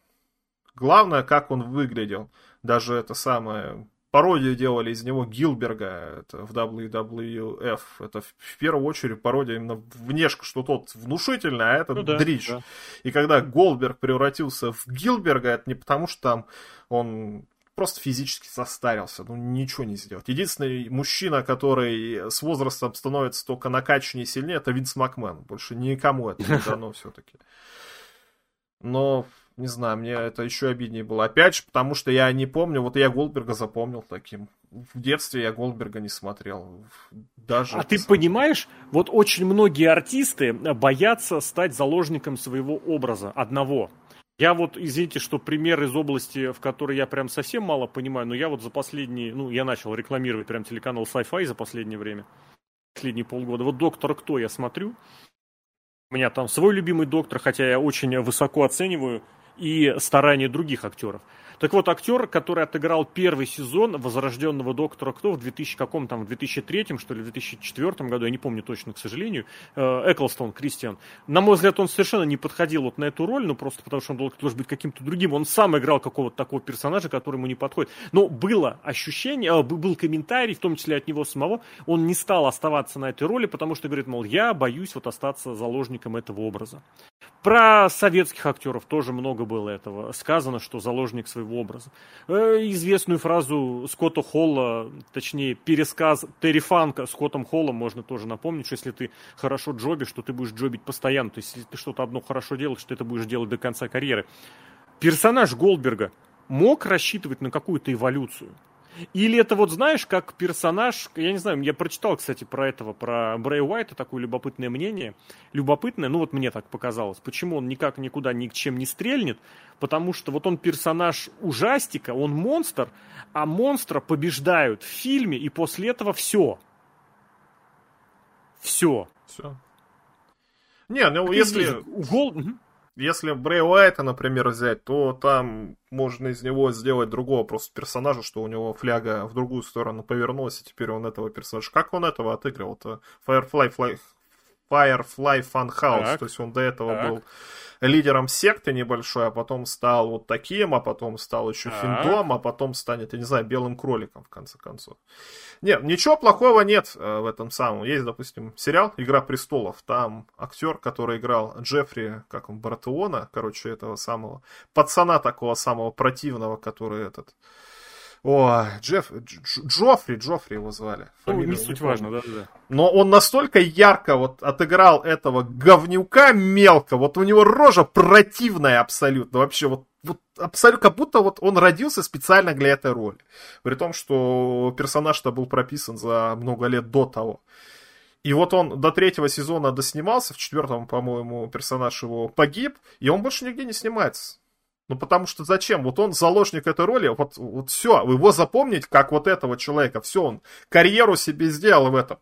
Главное, как он выглядел. Даже это самое пародию делали из него Гилберга это в WWF. Это в первую очередь пародия именно внешка, что тот внушительный, а это ну, да, дрищ. Да. И когда Голдберг превратился в Гилберга, это не потому, что там он просто физически состарился, ну ничего не сделать. Единственный мужчина, который с возрастом становится только накачаннее и сильнее, это Винс Макмен. Больше никому это не дано все-таки. Но не знаю, мне это еще обиднее было. Опять же, потому что я не помню, вот я Голдберга запомнил таким. В детстве я Голдберга не смотрел. Даже а ты понимаешь, вот очень многие артисты боятся стать заложником своего образа, одного. Я вот, извините, что пример из области, в которой я прям совсем мало понимаю, но я вот за последние, ну, я начал рекламировать прям телеканал Sci-Fi за последнее время, последние полгода. Вот «Доктор Кто» я смотрю, у меня там свой любимый доктор, хотя я очень высоко оцениваю и старания других актеров. Так вот, актер, который отыграл первый сезон возрожденного Доктора Кто в 2000 каком там, в 2003 что ли, в 2004 году, я не помню точно, к сожалению, э, Эклстон Кристиан. На мой взгляд, он совершенно не подходил вот на эту роль, ну просто потому что он должен быть каким-то другим. Он сам играл какого-то такого персонажа, который ему не подходит. Но было ощущение, э, был комментарий, в том числе от него самого, он не стал оставаться на этой роли, потому что говорит, мол, я боюсь вот остаться заложником этого образа. Про советских актеров тоже много было этого сказано, что заложник своего образа. Э, известную фразу Скотта Холла, точнее пересказ Терри Фанка Скоттом Холлом можно тоже напомнить, что если ты хорошо джобишь, что ты будешь джобить постоянно. То есть если ты что-то одно хорошо делаешь, ты это будешь делать до конца карьеры. Персонаж Голдберга мог рассчитывать на какую-то эволюцию. Или это вот, знаешь, как персонаж, я не знаю, я прочитал, кстати, про этого, про Брэй Уайта, такое любопытное мнение. Любопытное, ну вот мне так показалось. Почему он никак никуда ни к чем не стрельнет? Потому что вот он персонаж ужастика, он монстр, а монстра побеждают в фильме, и после этого все. Все. Все. Не, ну если... Гол... Если Брэй Уайта, например, взять, то там можно из него сделать другого просто персонажа, что у него фляга в другую сторону повернулась, и теперь он этого персонажа. Как он этого отыгрывал-то? Firefly, Fly, Firefly Funhouse, так, то есть он до этого так. был лидером секты небольшой, а потом стал вот таким, а потом стал еще так. финтом, а потом станет, я не знаю, белым кроликом в конце концов. Нет, ничего плохого нет э, в этом самом. Есть, допустим, сериал «Игра престолов». Там актер, который играл Джеффри, как он, Бартеона, короче, этого самого пацана такого самого противного, который этот... О, Джефф, Джоффри, Джоффри его звали. Ну, не суть важно, да, да. Но он настолько ярко вот отыграл этого говнюка мелко, вот у него рожа противная абсолютно, вообще вот вот абсолютно как будто вот он родился специально для этой роли. При том, что персонаж-то был прописан за много лет до того. И вот он до третьего сезона доснимался, в четвертом, по-моему, персонаж его погиб, и он больше нигде не снимается. Ну, потому что зачем? Вот он заложник этой роли, вот, вот все, его запомнить как вот этого человека, все, он карьеру себе сделал в этом.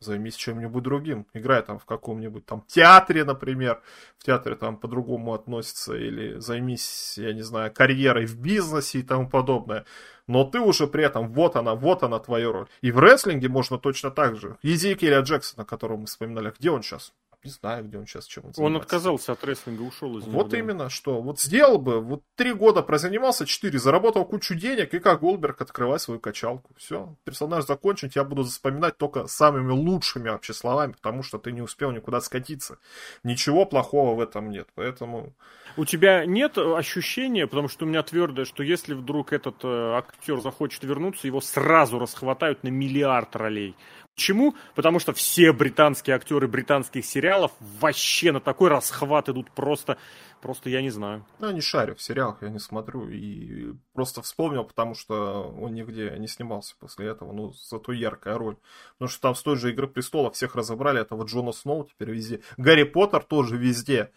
Займись чем-нибудь другим. Играй там в каком-нибудь там театре, например. В театре там по-другому относится. Или займись, я не знаю, карьерой в бизнесе и тому подобное. Но ты уже при этом, вот она, вот она твоя роль. И в рестлинге можно точно так же. Езекиля Джексона, которого мы вспоминали, где он сейчас? Не знаю, где он сейчас, чем он занимается. Он отказался от рестлинга, ушел из него. Вот да. именно, что вот сделал бы, вот три года прозанимался, четыре, заработал кучу денег, и как Голдберг открывай свою качалку. Все, персонаж закончен, я буду вспоминать только самыми лучшими вообще словами, потому что ты не успел никуда скатиться. Ничего плохого в этом нет, поэтому... У тебя нет ощущения, потому что у меня твердое, что если вдруг этот э, актер захочет вернуться, его сразу расхватают на миллиард ролей. Почему? Потому что все британские актеры британских сериалов вообще на такой расхват идут просто, просто я не знаю. Ну, не шарю в сериалах, я не смотрю. И просто вспомнил, потому что он нигде не снимался после этого. Ну, зато яркая роль. Потому что там с той же Игры Престолов всех разобрали. Этого Джона Сноу теперь везде. Гарри Поттер тоже везде.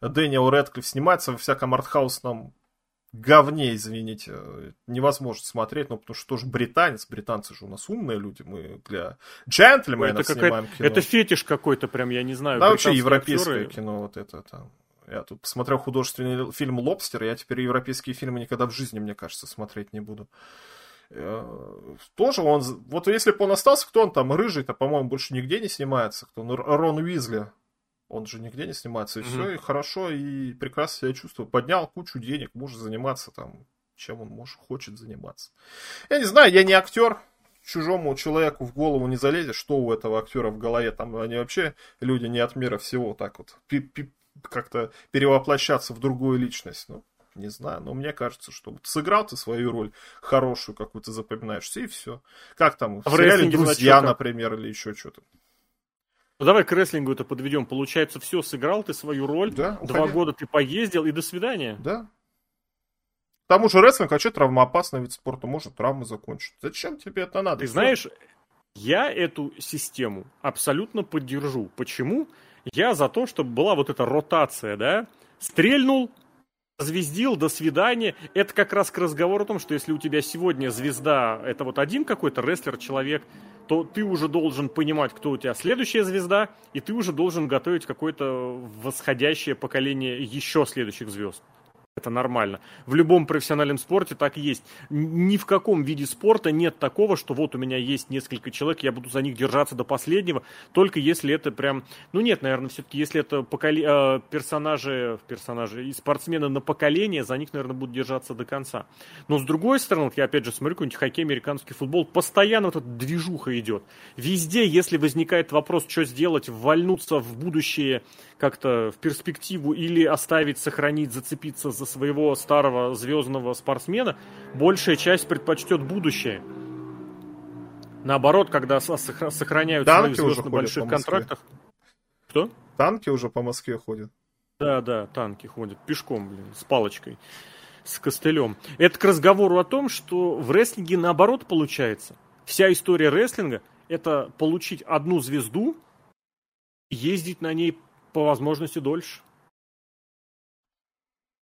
Дэниел Рэдклифф снимается во всяком артхаусном говне, извините, невозможно смотреть, ну, потому что тоже британец, британцы же у нас умные люди, мы для джентльменов это снимаем кино. Это фетиш какой-то прям, я не знаю. Да, вообще европейское актеры... кино, вот это там. Я тут посмотрел художественный фильм «Лобстер», я теперь европейские фильмы никогда в жизни, мне кажется, смотреть не буду. Э, тоже он, вот если бы он остался, кто он там, рыжий-то, по-моему, больше нигде не снимается, кто, ну, Рон Уизли, он же нигде не снимается, и mm-hmm. все, и хорошо, и прекрасно себя чувствую. Поднял кучу денег, может заниматься там, чем он может, хочет заниматься. Я не знаю, я не актер, чужому человеку в голову не залезет, что у этого актера в голове. Там они вообще люди не от мира всего так вот как-то перевоплощаться в другую личность. Ну, не знаю, но мне кажется, что вот сыграл ты свою роль хорошую, какую-то запоминаешься, и все. Как там, в, в сериале «Друзья», например, или еще что-то. Ну давай к рестлингу это подведем. Получается, все, сыграл ты свою роль, да, два года ты поездил и до свидания. Да. К тому же рестлинг вообще травмоопасный вид спорта, может травмы закончить. Зачем тебе это надо? Ты знаешь, я эту систему абсолютно поддержу. Почему? Я за то, чтобы была вот эта ротация, да? Стрельнул, звездил, до свидания. Это как раз к разговору о том, что если у тебя сегодня звезда, это вот один какой-то рестлер, человек, то ты уже должен понимать, кто у тебя следующая звезда, и ты уже должен готовить какое-то восходящее поколение еще следующих звезд. Это нормально. В любом профессиональном спорте так есть. Ни в каком виде спорта нет такого, что вот у меня есть несколько человек, я буду за них держаться до последнего, только если это прям... Ну нет, наверное, все-таки если это поколе... Э, персонажи, персонажи и спортсмены на поколение, за них, наверное, будут держаться до конца. Но с другой стороны, я опять же смотрю какой-нибудь хоккей, американский футбол, постоянно вот эта движуха идет. Везде, если возникает вопрос, что сделать, ввальнуться в будущее как-то в перспективу или оставить, сохранить, зацепиться за своего старого звездного спортсмена, большая часть предпочтет будущее. Наоборот, когда сохраняют Танки своих звезд на больших контрактах. Что? Танки уже по Москве ходят. Да, да, танки ходят пешком, блин, с палочкой, с костылем. Это к разговору о том, что в рестлинге наоборот получается. Вся история рестлинга – это получить одну звезду, ездить на ней по возможности дольше.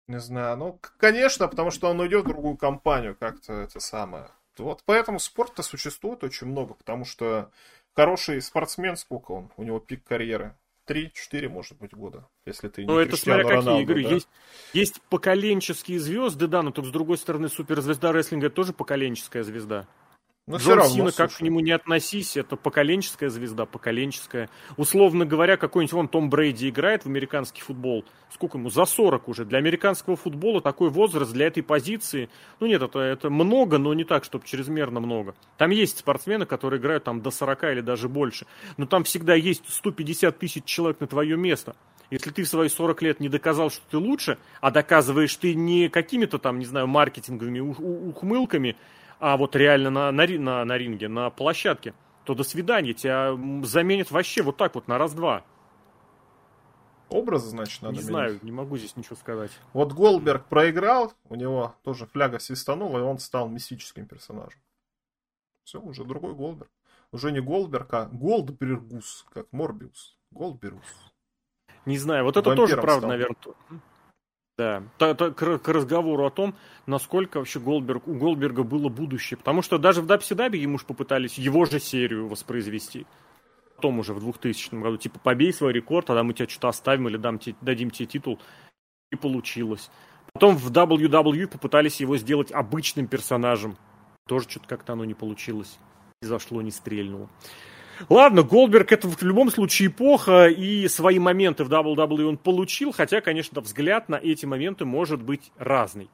Не знаю, ну, конечно, потому что он уйдет в другую компанию, как-то это самое. Вот поэтому спорта существует очень много, потому что хороший спортсмен, сколько он, у него пик карьеры? Три-четыре, может быть, года, если ты не Ну, это смотря какие, Роналду, игры. Да? Есть, есть поколенческие звезды, да, но только с другой стороны, суперзвезда рестлинга тоже поколенческая звезда. Но ну, Джон равно, Сина, как к нему не относись, это поколенческая звезда, поколенческая. Условно говоря, какой-нибудь вон Том Брейди играет в американский футбол. Сколько ему? За 40 уже. Для американского футбола такой возраст для этой позиции. Ну нет, это, это много, но не так, чтобы чрезмерно много. Там есть спортсмены, которые играют там до 40 или даже больше. Но там всегда есть 150 тысяч человек на твое место. Если ты в свои 40 лет не доказал, что ты лучше, а доказываешь ты не какими-то там, не знаю, маркетинговыми ухмылками, а вот реально на, на, на, на ринге, на площадке, то до свидания, тебя заменят вообще вот так вот на раз-два. Образы, значит, надо Не менять. знаю, не могу здесь ничего сказать. Вот Голдберг проиграл, у него тоже фляга свистанула, и он стал мистическим персонажем. Все, уже другой Голдберг. Уже не Голдберг, а Голдбергус, как Морбиус. Голдбергус. Не знаю, вот это Вампиром тоже правда, стал. наверное. Да, к, к разговору о том, насколько вообще Голдберг, у Голдберга было будущее. Потому что даже в Дапси Даби ему же попытались его же серию воспроизвести. потом уже в 2000 году, типа, побей свой рекорд, тогда мы тебя что-то оставим или дам тебе, дадим тебе титул. И получилось. Потом в WWE попытались его сделать обычным персонажем. Тоже что-то как-то оно не получилось. Не зашло, не стрельнуло. Ладно, Голдберг это в любом случае эпоха, и свои моменты в WWE он получил, хотя, конечно, взгляд на эти моменты может быть разный.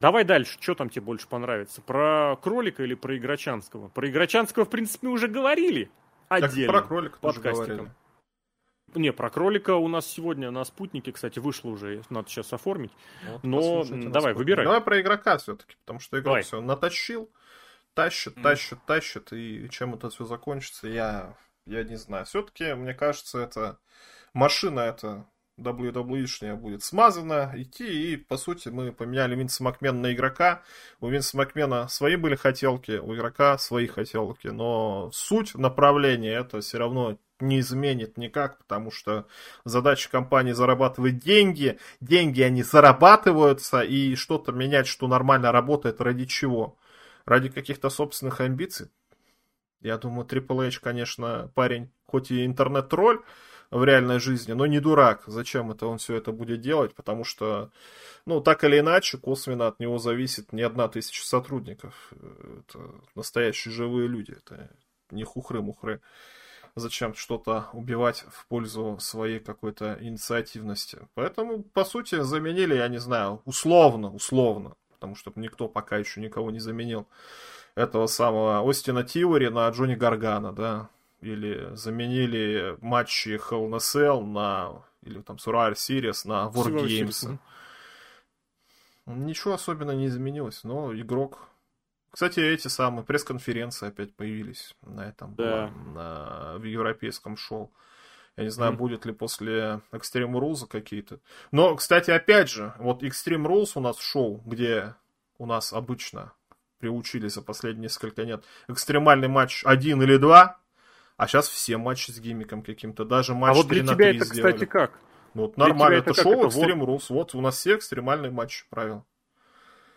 Давай дальше, что там тебе больше понравится? Про кролика или про Играчанского? Про Играчанского, в принципе, мы уже говорили отдельно. Так про кролика тоже говорили. Не, про кролика у нас сегодня на спутнике, кстати, вышло уже, надо сейчас оформить. Вот, Но давай, выбирай. Давай про игрока все-таки, потому что игрок давай. все натащил, тащит, тащит, тащит, и чем это все закончится, я, я не знаю. Все-таки, мне кажется, это машина это WWE-шняя будет смазана, идти, и, по сути, мы поменяли Винса Макмена на игрока. У Винса Макмена свои были хотелки, у игрока свои хотелки, но суть направления это все равно не изменит никак, потому что задача компании зарабатывать деньги, деньги они зарабатываются, и что-то менять, что нормально работает, ради чего? Ради каких-то собственных амбиций? Я думаю, Triple H, конечно, парень, хоть и интернет-тролль, в реальной жизни, но не дурак. Зачем это он все это будет делать? Потому что, ну, так или иначе, косвенно от него зависит не одна тысяча сотрудников. Это настоящие живые люди. Это не хухры-мухры. Зачем что-то убивать в пользу своей какой-то инициативности? Поэтому, по сути, заменили, я не знаю, условно, условно, потому что никто пока еще никого не заменил этого самого Остина Тивори на Джонни Гаргана, да, или заменили матчи Hell in Cell на, или там Survivor Series на Wargames. Ничего особенно не изменилось, но игрок... Кстати, эти самые пресс-конференции опять появились на этом, да. на, в европейском шоу. Я не знаю, mm. будет ли после Extreme Rules какие-то. Но, кстати, опять же, вот Extreme Rules у нас шоу, где у нас обычно приучили за последние несколько лет экстремальный матч один или два, а сейчас все матчи с гиммиком каким-то, даже матч А вот для тебя это, сделали. кстати, как? Ну, вот нормально, это, это шоу это? Extreme вот... Rules, вот у нас все экстремальные матчи, правил.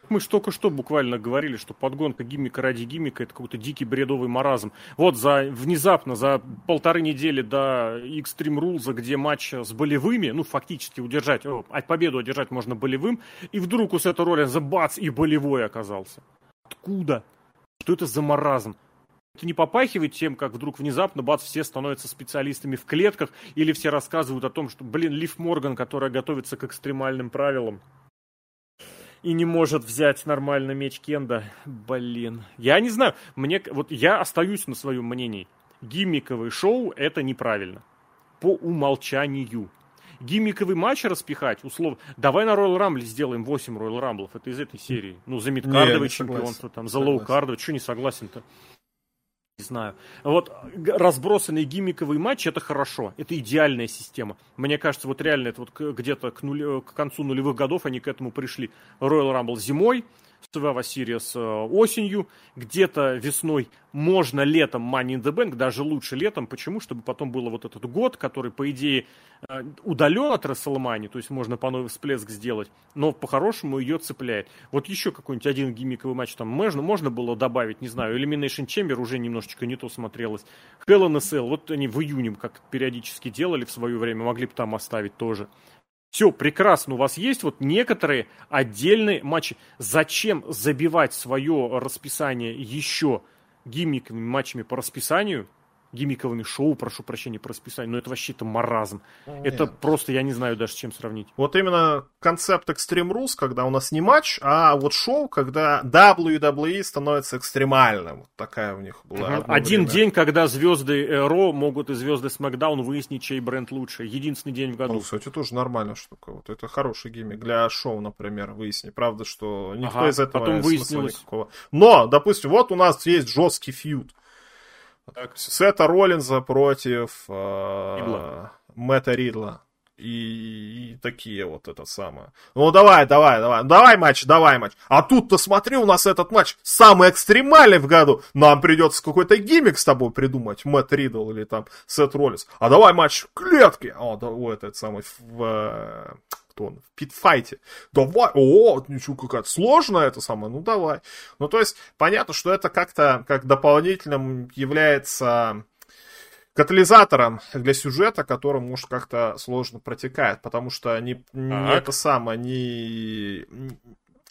Мы же только что буквально говорили, что подгонка гиммика ради гиммика это какой-то дикий бредовый маразм. Вот за внезапно, за полторы недели до Extreme Rules, где матч с болевыми, ну, фактически удержать, о, победу одержать можно болевым, и вдруг у Сета Роллинза бац, и болевой оказался. Откуда? Что это за маразм? Это не попахивает тем, как вдруг внезапно, бац, все становятся специалистами в клетках, или все рассказывают о том, что, блин, Лив Морган, которая готовится к экстремальным правилам, и не может взять нормально меч Кенда. Блин. Я не знаю. Мне, вот я остаюсь на своем мнении. Гиммиковое шоу это неправильно. По умолчанию. Гиммиковый матч распихать, условно. Давай на Royal Rumble сделаем 8 Royal Rumble. Это из этой серии. Ну, за мидкардовое чемпионство, там, за лоу-кардовое. Что не согласен-то? Не знаю. Вот разбросанные гиммиковые матчи это хорошо, это идеальная система. Мне кажется, вот реально это вот где-то к, нуле, к концу нулевых годов они к этому пришли. Royal Rumble зимой, Survivor Series э, осенью, где-то весной, можно летом Money in the Bank, даже лучше летом. Почему? Чтобы потом было вот этот год, который, по идее, э, удален от WrestleMania, то есть можно по новый всплеск сделать, но по-хорошему ее цепляет. Вот еще какой-нибудь один гиммиковый матч там можно, можно было добавить, не знаю, Elimination Chamber уже немножечко не то смотрелось. Hell in a Cell, вот они в июне как периодически делали в свое время, могли бы там оставить тоже. Все прекрасно, у вас есть вот некоторые отдельные матчи. Зачем забивать свое расписание еще гиммиковыми матчами по расписанию – гиммиковыми шоу, прошу прощения, по расписанию, но это вообще-то маразм. Нет. Это просто, я не знаю даже, с чем сравнить. Вот именно концепт Extreme Rules, когда у нас не матч, а вот шоу, когда WWE становится экстремальным. Вот такая у них была. Угу. Один время. день, когда звезды Ро могут и звезды Смакдаун выяснить, чей бренд лучше. Единственный день в году. Ну, кстати, тоже нормальная штука. Вот это хороший гиммик для шоу, например, выяснить. Правда, что никто ага, из этого потом выяснилось. никакого. Но, допустим, вот у нас есть жесткий фьюд так. Сета Роллинза против э, Мэтта Ридла. И, и такие вот это самое. Ну давай, давай, давай, давай матч, давай матч. А тут-то смотри, у нас этот матч самый экстремальный в году. Нам придется какой-то гиммик с тобой придумать, Мэтт Ридл или там Сет Роллинс. А давай матч в клетке. О, да, о этот самый в, э, кто он, в питфайте. Давай, о, ничего, какая-то сложная это самое, ну давай. Ну то есть, понятно, что это как-то, как дополнительным является катализатором для сюжета, который, может, как-то сложно протекает, потому что не, не это самое, не,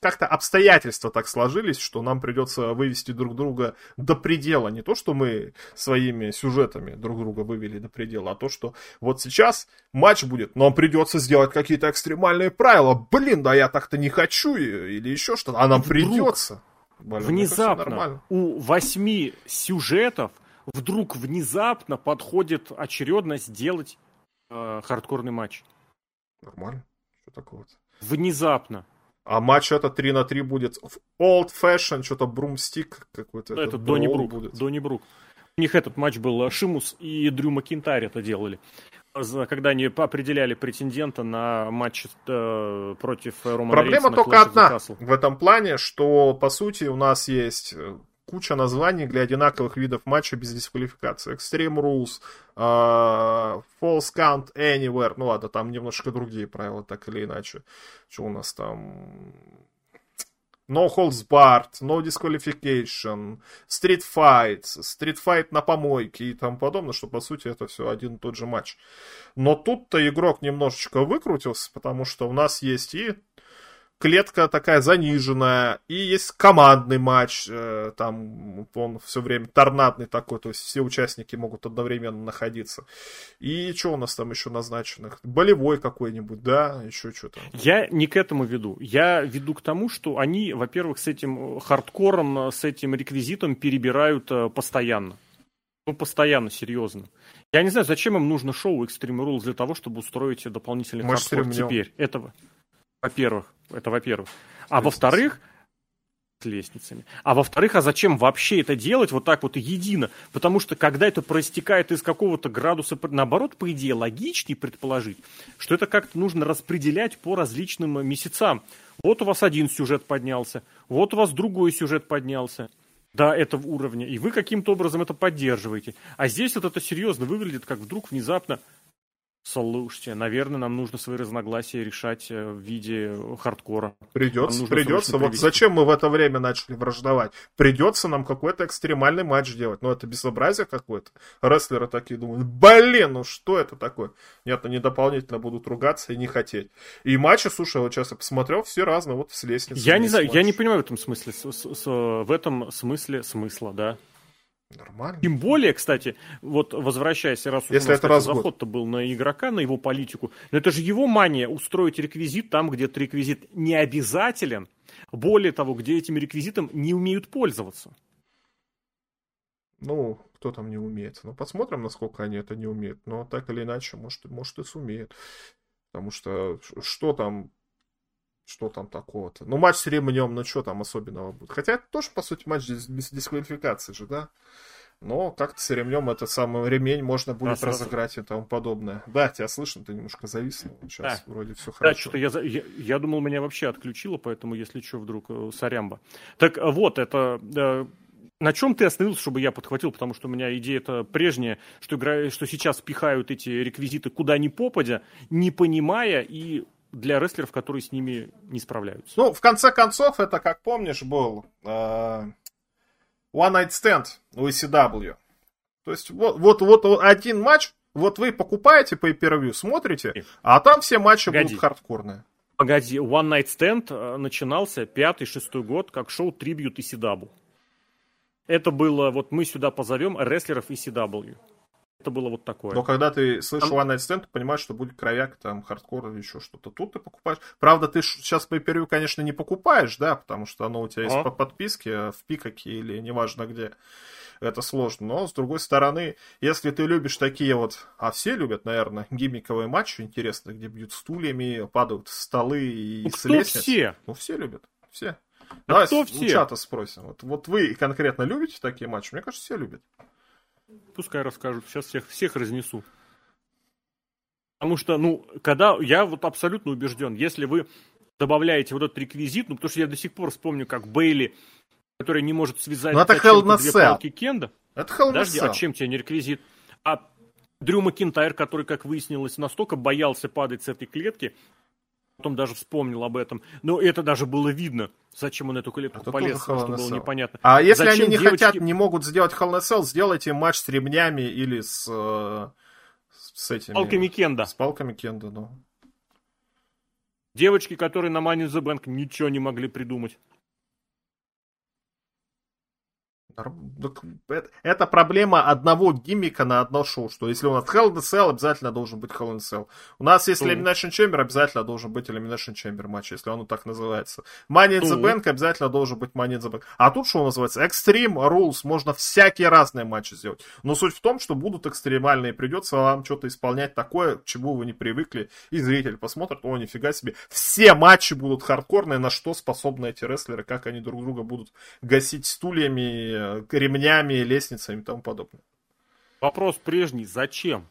как-то обстоятельства так сложились, что нам придется вывести друг друга до предела. Не то, что мы своими сюжетами друг друга вывели до предела, а то, что вот сейчас матч будет, нам придется сделать какие-то экстремальные правила. Блин, да я так-то не хочу или еще что-то, а нам Вдруг придется. Блин, внезапно у восьми сюжетов вдруг внезапно подходит очередность сделать э, хардкорный матч. Нормально. Что такого-то? Внезапно. А матч это 3 на 3 будет в old fashion, что-то брумстик какой-то. Это, это Донни Брук. Будет. Донни Брук. У них этот матч был э, Шимус и Дрю Макинтайр это делали. Когда они определяли претендента на матч э, против Романа Проблема Рейнса только одна в этом плане, что по сути у нас есть э, куча названий для одинаковых видов матча без дисквалификации. Extreme Rules, uh, False Count Anywhere. Ну ладно, там немножко другие правила, так или иначе. Что у нас там? No Holds Barred, No Disqualification, Street Fight, Street Fight на помойке и тому подобное, что по сути это все один и тот же матч. Но тут-то игрок немножечко выкрутился, потому что у нас есть и клетка такая заниженная, и есть командный матч, э, там он все время торнадный такой, то есть все участники могут одновременно находиться. И что у нас там еще назначенных? Болевой какой-нибудь, да, еще что-то. Я не к этому веду. Я веду к тому, что они, во-первых, с этим хардкором, с этим реквизитом перебирают э, постоянно. Ну, постоянно, серьезно. Я не знаю, зачем им нужно шоу Extreme Rules для того, чтобы устроить дополнительный хардкор теперь. Этого, во-первых. Это во-первых. А во-вторых, с лестницами. А во-вторых, а зачем вообще это делать вот так вот едино? Потому что когда это проистекает из какого-то градуса, наоборот, по идее, логичнее предположить, что это как-то нужно распределять по различным месяцам. Вот у вас один сюжет поднялся, вот у вас другой сюжет поднялся до этого уровня, и вы каким-то образом это поддерживаете. А здесь вот это серьезно выглядит, как вдруг внезапно Слушайте, наверное, нам нужно свои разногласия решать э, в виде хардкора. Придется, придется. Вот зачем мы в это время начали враждовать? Придется нам какой-то экстремальный матч делать. Ну, это безобразие какое-то. Рестлеры такие думают, блин, ну что это такое? Нет, они дополнительно будут ругаться и не хотеть. И матчи, слушай, вот сейчас я посмотрел, все разные, вот с лестницы. Я не знаю, матч. я не понимаю в этом смысле, с, с, с, в этом смысле смысла, да. Нормально. Тем более, кстати, вот возвращаясь, раз Если это раз заход-то был на игрока, на его политику, но это же его мания устроить реквизит там, где этот реквизит не обязателен. Более того, где этим реквизитом не умеют пользоваться. Ну, кто там не умеет. Ну, посмотрим, насколько они это не умеют. Но так или иначе, может, может и сумеют. Потому что что там что там такого-то? Ну, матч с ремнем, ну, что там особенного будет? Хотя это тоже, по сути, матч без дисквалификации же, да? Но как-то с ремнем этот самый ремень можно будет да, разыграть и тому подобное. Да, тебя слышно, ты немножко завис. Сейчас да. вроде все хорошо. Да, что-то я, я, я думал, меня вообще отключило, поэтому, если что, вдруг э, сорямба. Так э, вот, это... Э, на чем ты остановился, чтобы я подхватил? Потому что у меня идея это прежняя, что, игра, что сейчас пихают эти реквизиты куда ни попадя, не понимая и для рестлеров, которые с ними не справляются. Ну, в конце концов, это, как помнишь, был э, One Night Stand у ECW. То есть, вот, вот, вот один матч, вот вы покупаете pay-per-view смотрите, а там все матчи Погоди. будут хардкорные. Погоди, One Night Stand э, начинался пятый-шестой год как шоу tribute ECW. Это было, вот мы сюда позовем рестлеров ECW. Это было вот такое. Но когда ты слышишь One Night Stand, ты понимаешь, что будет кровяк, там, хардкор или еще что-то. Тут ты покупаешь. Правда, ты сейчас pay-per-view, конечно, не покупаешь, да, потому что оно у тебя есть по подписке в Peacock'е или неважно где. Это сложно. Но, с другой стороны, если ты любишь такие вот, а все любят, наверное, гиммиковые матчи интересные, где бьют стульями, падают столы и ну, с лестниц. все? Ну, все любят. Все. А Давай кто все? чата спросим. Вот, вот вы конкретно любите такие матчи? Мне кажется, все любят. Пускай расскажут. Сейчас всех, всех разнесу. Потому что, ну, когда я вот абсолютно убежден, если вы добавляете вот этот реквизит, ну, потому что я до сих пор вспомню, как Бейли, который не может связать ну, это Hell две палки Кенда. Это Hell Подожди, а чем тебе не реквизит? А Дрю Макинтайр, который, как выяснилось, настолько боялся падать с этой клетки, потом даже вспомнил об этом. Но это даже было видно, зачем он эту клетку это полез, что было непонятно. А если зачем они не девочки... хотят, не могут сделать Hell in Cell, сделайте матч с ремнями или с, э, с этими... Палками Кенда. С палками Кенда, да. Девочки, которые на Money in the Bank ничего не могли придумать. Это проблема одного гиммика на одно шоу, что если у нас Hell in a Cell, обязательно должен быть Hell in a Cell. У нас есть mm. Elimination Chamber, обязательно должен быть Elimination Chamber матч, если он так называется. Money in the Bank обязательно должен быть Money in the Bank. А тут что называется? Extreme Rules, можно всякие разные матчи сделать. Но суть в том, что будут экстремальные, придется вам что-то исполнять такое, к чему вы не привыкли, и зритель посмотрит, о, нифига себе, все матчи будут хардкорные, на что способны эти рестлеры, как они друг друга будут гасить стульями, ремнями, лестницами и тому подобное. Вопрос прежний, зачем?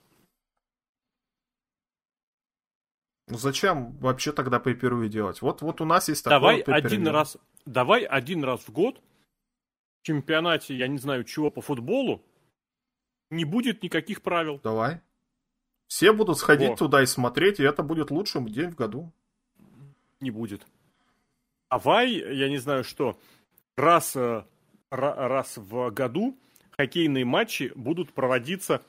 Ну зачем вообще тогда pay делать? Вот, вот у нас есть такой давай один раз, Давай один раз в год в чемпионате, я не знаю чего, по футболу, не будет никаких правил. Давай. Все будут сходить О. туда и смотреть, и это будет лучшим день в году. Не будет. Давай, я не знаю что, раз э, раз в году хоккейные матчи будут проводиться,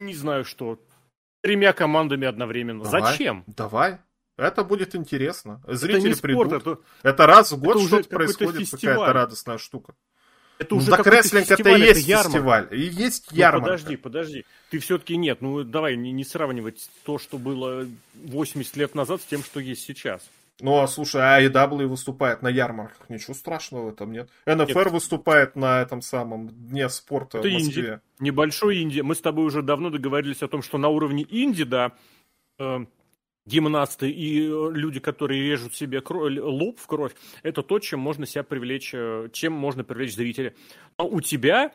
не знаю что, тремя командами одновременно. Давай, Зачем? Давай. Это будет интересно. Зрители это придут. Спорт, это... это раз в год что-то происходит, какая-то радостная штука. Это ну, уже так рестлинг это и есть это фестиваль. И есть ну, ярмарка. Подожди, подожди. Ты все-таки нет. Ну давай не, не сравнивать то, что было 80 лет назад с тем, что есть сейчас. Ну, а слушай, а AEW выступает на ярмарках, ничего страшного в этом нет. НФР нет. выступает на этом самом Дне спорта Это в Москве. Инди. Небольшой инди. Мы с тобой уже давно договорились о том, что на уровне инди, да, э, гимнасты и э, люди, которые режут себе кровь, лоб в кровь, это то, чем можно себя привлечь, э, чем можно привлечь зрителя. Но у тебя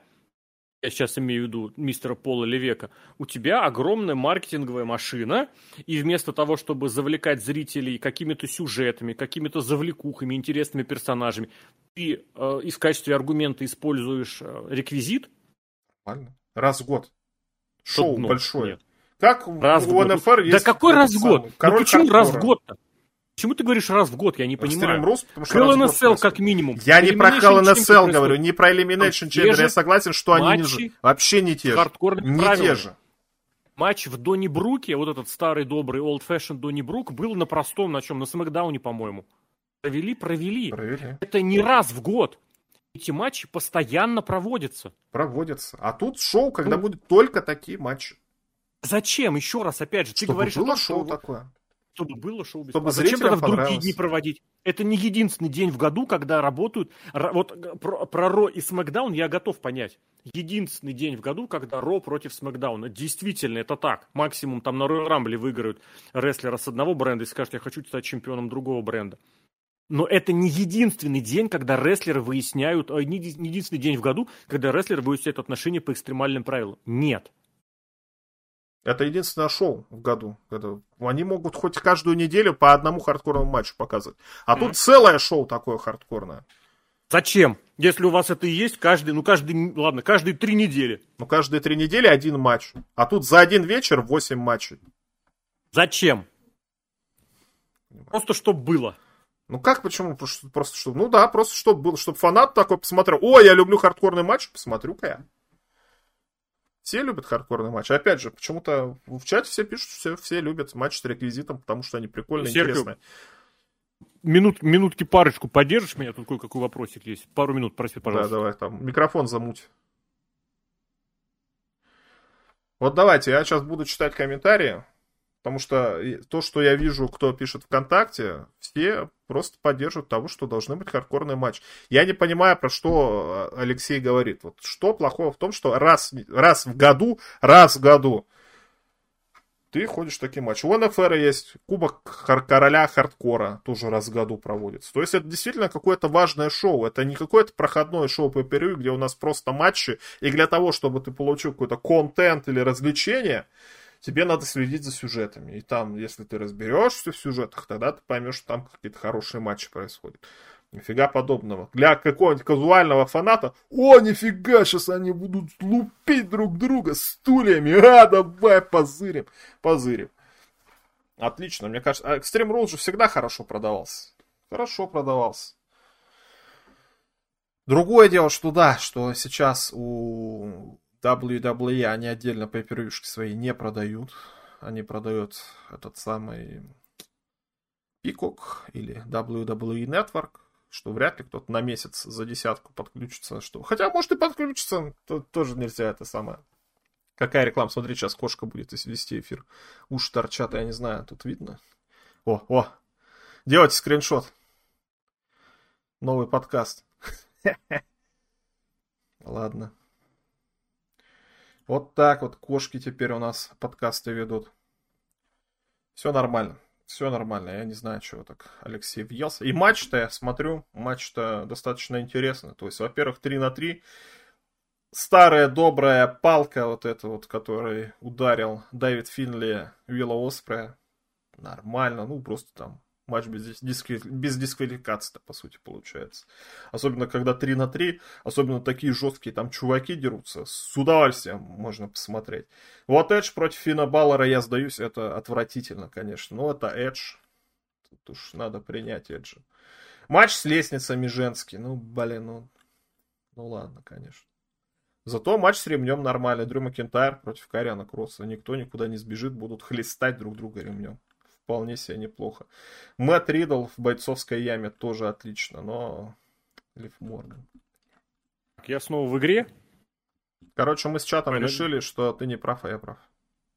я сейчас имею в виду мистера Пола Левека, у тебя огромная маркетинговая машина, и вместо того, чтобы завлекать зрителей какими-то сюжетами, какими-то завлекухами, интересными персонажами, ты э, и в качестве аргумента используешь э, реквизит. Нормально. Раз в год. Шоу ну, большое. Нет. Как раз у НФР есть... Да какой раз в год? Ну почему раз в год-то? Почему ты говоришь раз в год? Я не понимаю. Рус, потому что Hell in как минимум. Я не про Hell in говорю, не про Elimination Chamber. Я согласен, что они не, вообще не те же. Не те же. Матч в Донни Бруке, вот этот старый добрый old fashioned Донни Брук, был на простом, на чем? На Смакдауне, по-моему. Провели, провели. Провели. Это не раз в год. Эти матчи постоянно проводятся. Проводятся. А тут шоу, когда ну, будут только такие матчи. Зачем? Еще раз, опять же, ты Чтобы говоришь... было том, шоу что... такое чтобы было шоу бесплатно. Чтобы Зачем тогда в другие дни проводить? Это не единственный день в году, когда работают... Вот э, про, про Ро и Смакдаун я готов понять. Единственный день в году, когда Ро против Смакдауна. Действительно, это так. Максимум там на Royal Рамбле выиграют рестлера с одного бренда и скажут, я хочу стать чемпионом другого бренда. Но это не единственный день, когда рестлеры выясняют, э, не единственный день в году, когда рестлеры выясняют отношения по экстремальным правилам. Нет. Это единственное шоу в году. Когда они могут хоть каждую неделю по одному хардкорному матчу показывать. А mm-hmm. тут целое шоу такое хардкорное. Зачем? Если у вас это и есть, каждый, ну каждый, ладно, каждые три недели. Ну каждые три недели один матч. А тут за один вечер восемь матчей. Зачем? Просто чтобы было. Ну как, почему? Просто, просто чтобы, ну да, просто чтобы было, чтобы фанат такой посмотрел, о, я люблю хардкорный матч, посмотрю-ка я. Все любят хардкорный матч. Опять же, почему-то в чате все пишут, что все, все любят матч с реквизитом, потому что они прикольные, Серхио, интересные. Минут, минутки парочку поддержишь меня? Тут кое-какой вопросик есть. Пару минут, проси, пожалуйста. Да, давай, там, микрофон замуть. Вот давайте, я сейчас буду читать комментарии. Потому что то, что я вижу, кто пишет ВКонтакте, все просто поддерживают того, что должны быть хардкорный матч. Я не понимаю, про что э, Алексей говорит. Вот что плохого в том, что раз, раз в году, раз в году ты ходишь в такие матчи. У НФР есть Кубок Короля Хардкора, тоже раз в году проводится. То есть это действительно какое-то важное шоу. Это не какое-то проходное шоу по где у нас просто матчи. И для того, чтобы ты получил какой-то контент или развлечение, тебе надо следить за сюжетами. И там, если ты разберешься в сюжетах, тогда ты поймешь, что там какие-то хорошие матчи происходят. Нифига подобного. Для какого-нибудь казуального фаната, о, нифига, сейчас они будут лупить друг друга стульями, а, давай позырим, позырим. Отлично, мне кажется. А Extreme Rules же всегда хорошо продавался. Хорошо продавался. Другое дело, что да, что сейчас у WWE они отдельно по свои не продают. Они продают этот самый Peacock или WWE Network, что вряд ли кто-то на месяц за десятку подключится. Что... Хотя, может, и подключится, то, тоже нельзя это самое. Какая реклама? Смотри, сейчас кошка будет вести эфир. Уши торчат, я не знаю, тут видно. О, о, делайте скриншот. Новый подкаст. Ладно. Вот так вот кошки теперь у нас подкасты ведут. Все нормально. Все нормально. Я не знаю, чего так Алексей въелся. И матч-то я смотрю. Матч-то достаточно интересный. То есть, во-первых, 3 на 3. Старая добрая палка вот эта вот, которой ударил Дэвид Финли Вилла Оспрея. Нормально. Ну, просто там матч без, дисквали... без дисквалификации, по сути, получается. Особенно, когда 3 на 3, особенно такие жесткие там чуваки дерутся, с удовольствием можно посмотреть. Вот Эдж против Фина Баллера, я сдаюсь, это отвратительно, конечно. Но это Эдж. Тут уж надо принять Эджа. Матч с лестницами женский. Ну, блин, ну... Ну ладно, конечно. Зато матч с ремнем нормальный. Дрю Макентайр против Кариана Кросса. Никто никуда не сбежит, будут хлестать друг друга ремнем вполне себе неплохо. Мэтт Ридл в бойцовской яме тоже отлично, но Лив Морган. Я снова в игре. Короче, мы с чатом Понятно. решили, что ты не прав, а я прав.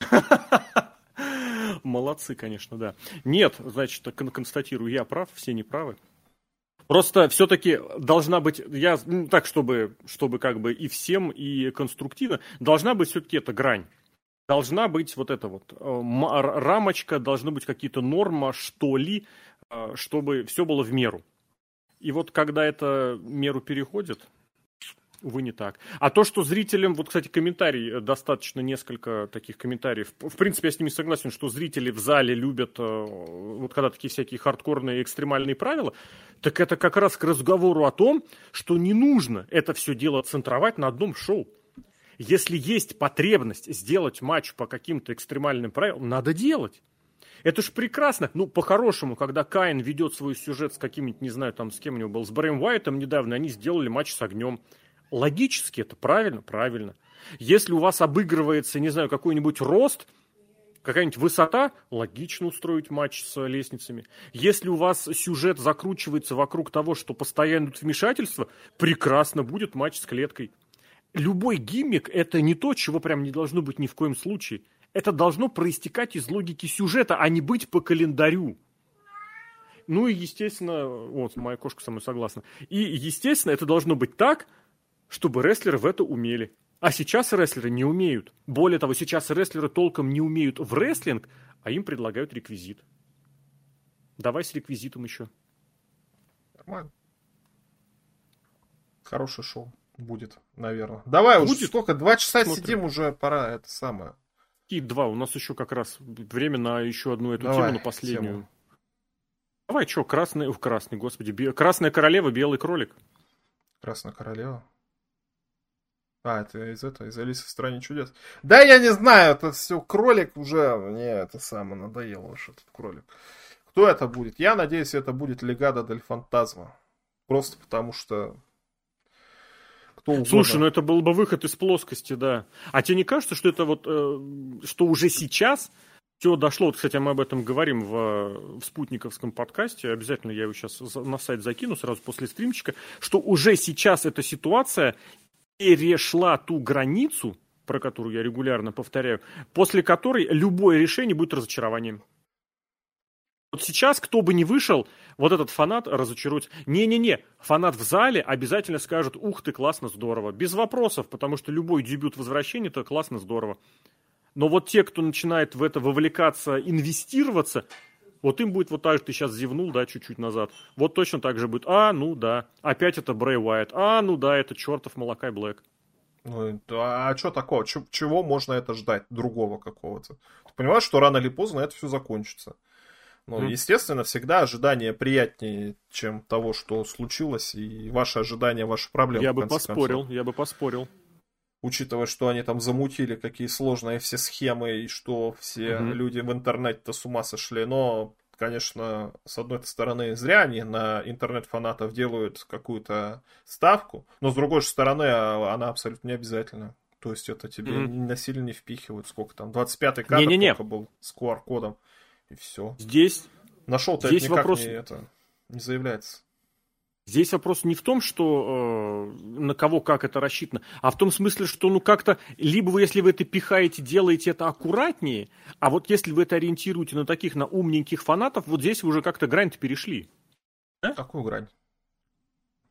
Молодцы, конечно, да. Нет, значит, констатирую, я прав, все неправы. Просто все-таки должна быть, я ну, так, чтобы, чтобы как бы и всем, и конструктивно, должна быть все-таки эта грань должна быть вот эта вот э, рамочка, должны быть какие-то нормы, что ли, э, чтобы все было в меру. И вот когда это меру переходит, увы, не так. А то, что зрителям, вот, кстати, комментарий, э, достаточно несколько таких комментариев. В принципе, я с ними согласен, что зрители в зале любят, вот когда такие всякие хардкорные экстремальные правила, так это как раз к разговору о том, что не нужно это все дело центровать на одном шоу. Если есть потребность сделать матч по каким-то экстремальным правилам, надо делать. Это ж прекрасно. Ну, по-хорошему, когда Каин ведет свой сюжет с каким-нибудь, не знаю, там, с кем у него был, с Брэем Уайтом недавно, они сделали матч с огнем. Логически это правильно? Правильно. Если у вас обыгрывается, не знаю, какой-нибудь рост, какая-нибудь высота, логично устроить матч с лестницами. Если у вас сюжет закручивается вокруг того, что постоянно идут вмешательства, прекрасно будет матч с клеткой любой гиммик – это не то, чего прям не должно быть ни в коем случае. Это должно проистекать из логики сюжета, а не быть по календарю. Ну и, естественно, вот, моя кошка со мной согласна. И, естественно, это должно быть так, чтобы рестлеры в это умели. А сейчас рестлеры не умеют. Более того, сейчас рестлеры толком не умеют в рестлинг, а им предлагают реквизит. Давай с реквизитом еще. Нормально. Хорошее шоу будет, наверное. Давай будет? уже, сколько? Два часа Смотрим. сидим, уже пора это самое. И два, у нас еще как раз время на еще одну эту Давай, тему, на последнюю. Тему. Давай, что, красный, ух, красный, господи, бе... красная королева, белый кролик. Красная королева? А, это из этого, из Алисы в стране чудес. Да, я не знаю, это все кролик уже, мне это самое надоело уж этот кролик. Кто это будет? Я надеюсь, это будет Легада Дель Фантазма. Просто потому что кто угодно. Слушай, ну это был бы выход из плоскости, да. А тебе не кажется, что это вот, э, что уже сейчас все дошло, вот, кстати, мы об этом говорим в, в спутниковском подкасте, обязательно я его сейчас на сайт закину сразу после стримчика, что уже сейчас эта ситуация перешла ту границу, про которую я регулярно повторяю, после которой любое решение будет разочарованием. Вот сейчас, кто бы ни вышел, вот этот фанат разочаруется. Не-не-не, фанат в зале обязательно скажет, ух ты, классно, здорово. Без вопросов, потому что любой дебют возвращения, это классно, здорово. Но вот те, кто начинает в это вовлекаться, инвестироваться, вот им будет вот так же, ты сейчас зевнул, да, чуть-чуть назад. Вот точно так же будет, а, ну да, опять это Брэй Уайт, а, ну да, это чертов Малакай Блэк. Ну, а, что такого? Чего можно это ждать другого какого-то? Ты понимаешь, что рано или поздно это все закончится. Ну, mm. естественно, всегда ожидание приятнее, чем того, что случилось, и ваши ожидания, ваши проблемы. Я бы поспорил, концов. я бы поспорил. учитывая, что они там замутили, какие сложные все схемы, и что все mm-hmm. люди в интернете-то с ума сошли. Но, конечно, с одной стороны, зря они на интернет-фанатов делают какую-то ставку, но с другой стороны, а, она абсолютно не обязательна. То есть это тебе mm-hmm. насильно не впихивают. Сколько там? 25-й кадр не, не, не. был с QR-кодом. И все. Здесь... Нашел-то Здесь это никак вопрос... не, это, не заявляется. Здесь вопрос не в том, что э, на кого как это рассчитано, а в том смысле, что ну как-то, либо вы, если вы это пихаете, делаете это аккуратнее, а вот если вы это ориентируете на таких, на умненьких фанатов, вот здесь вы уже как-то грань перешли. Да? Какую грань?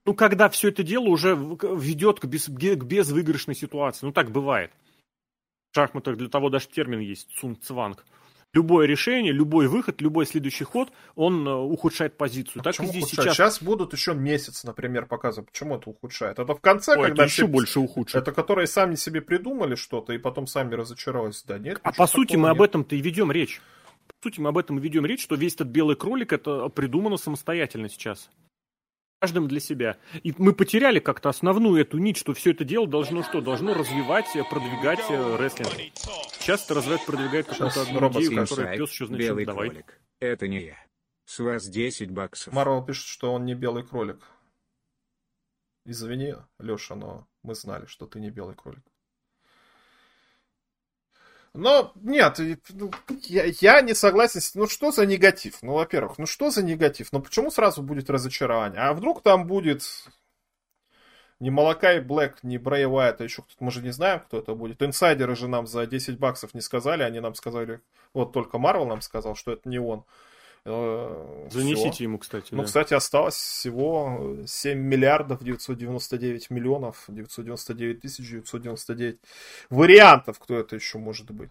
Ну, когда все это дело уже ведет к, без, к безвыигрышной ситуации. Ну, так бывает. В шахматах для того даже термин есть, цун цванг любое решение, любой выход, любой следующий ход, он э, ухудшает позицию. А так здесь сейчас... сейчас будут еще месяц, например, показывать. Почему это ухудшает? Это в конце, Ой, когда это еще все... больше ухудшит. Это которые сами себе придумали что-то и потом сами разочаровались. Да нет. А по сути мы нет. об этом-то и ведем речь. По сути мы об этом и ведем речь, что весь этот белый кролик это придумано самостоятельно сейчас каждым для себя. И мы потеряли как-то основную эту нить, что все это дело должно что? Должно развивать, продвигать э, рестлинг. Сейчас это развивает, продвигает какую-то одну идею, которая пес еще значит, белый давай. Кролик. Это не я. С вас 10 баксов. Марвел пишет, что он не белый кролик. Извини, Леша, но мы знали, что ты не белый кролик. Но нет, ну, я, я не согласен. Ну что за негатив? Ну, во-первых, ну что за негатив? Ну почему сразу будет разочарование? А вдруг там будет не Малакай Блэк, не Брей Уайт, а еще кто-то, мы же не знаем, кто это будет. Инсайдеры же нам за 10 баксов не сказали, они нам сказали, вот только Марвел нам сказал, что это не он. Занесите Все. ему, кстати. Ну, да. кстати, осталось всего 7 миллиардов 999 миллионов 999 тысяч 999 вариантов, кто это еще может быть.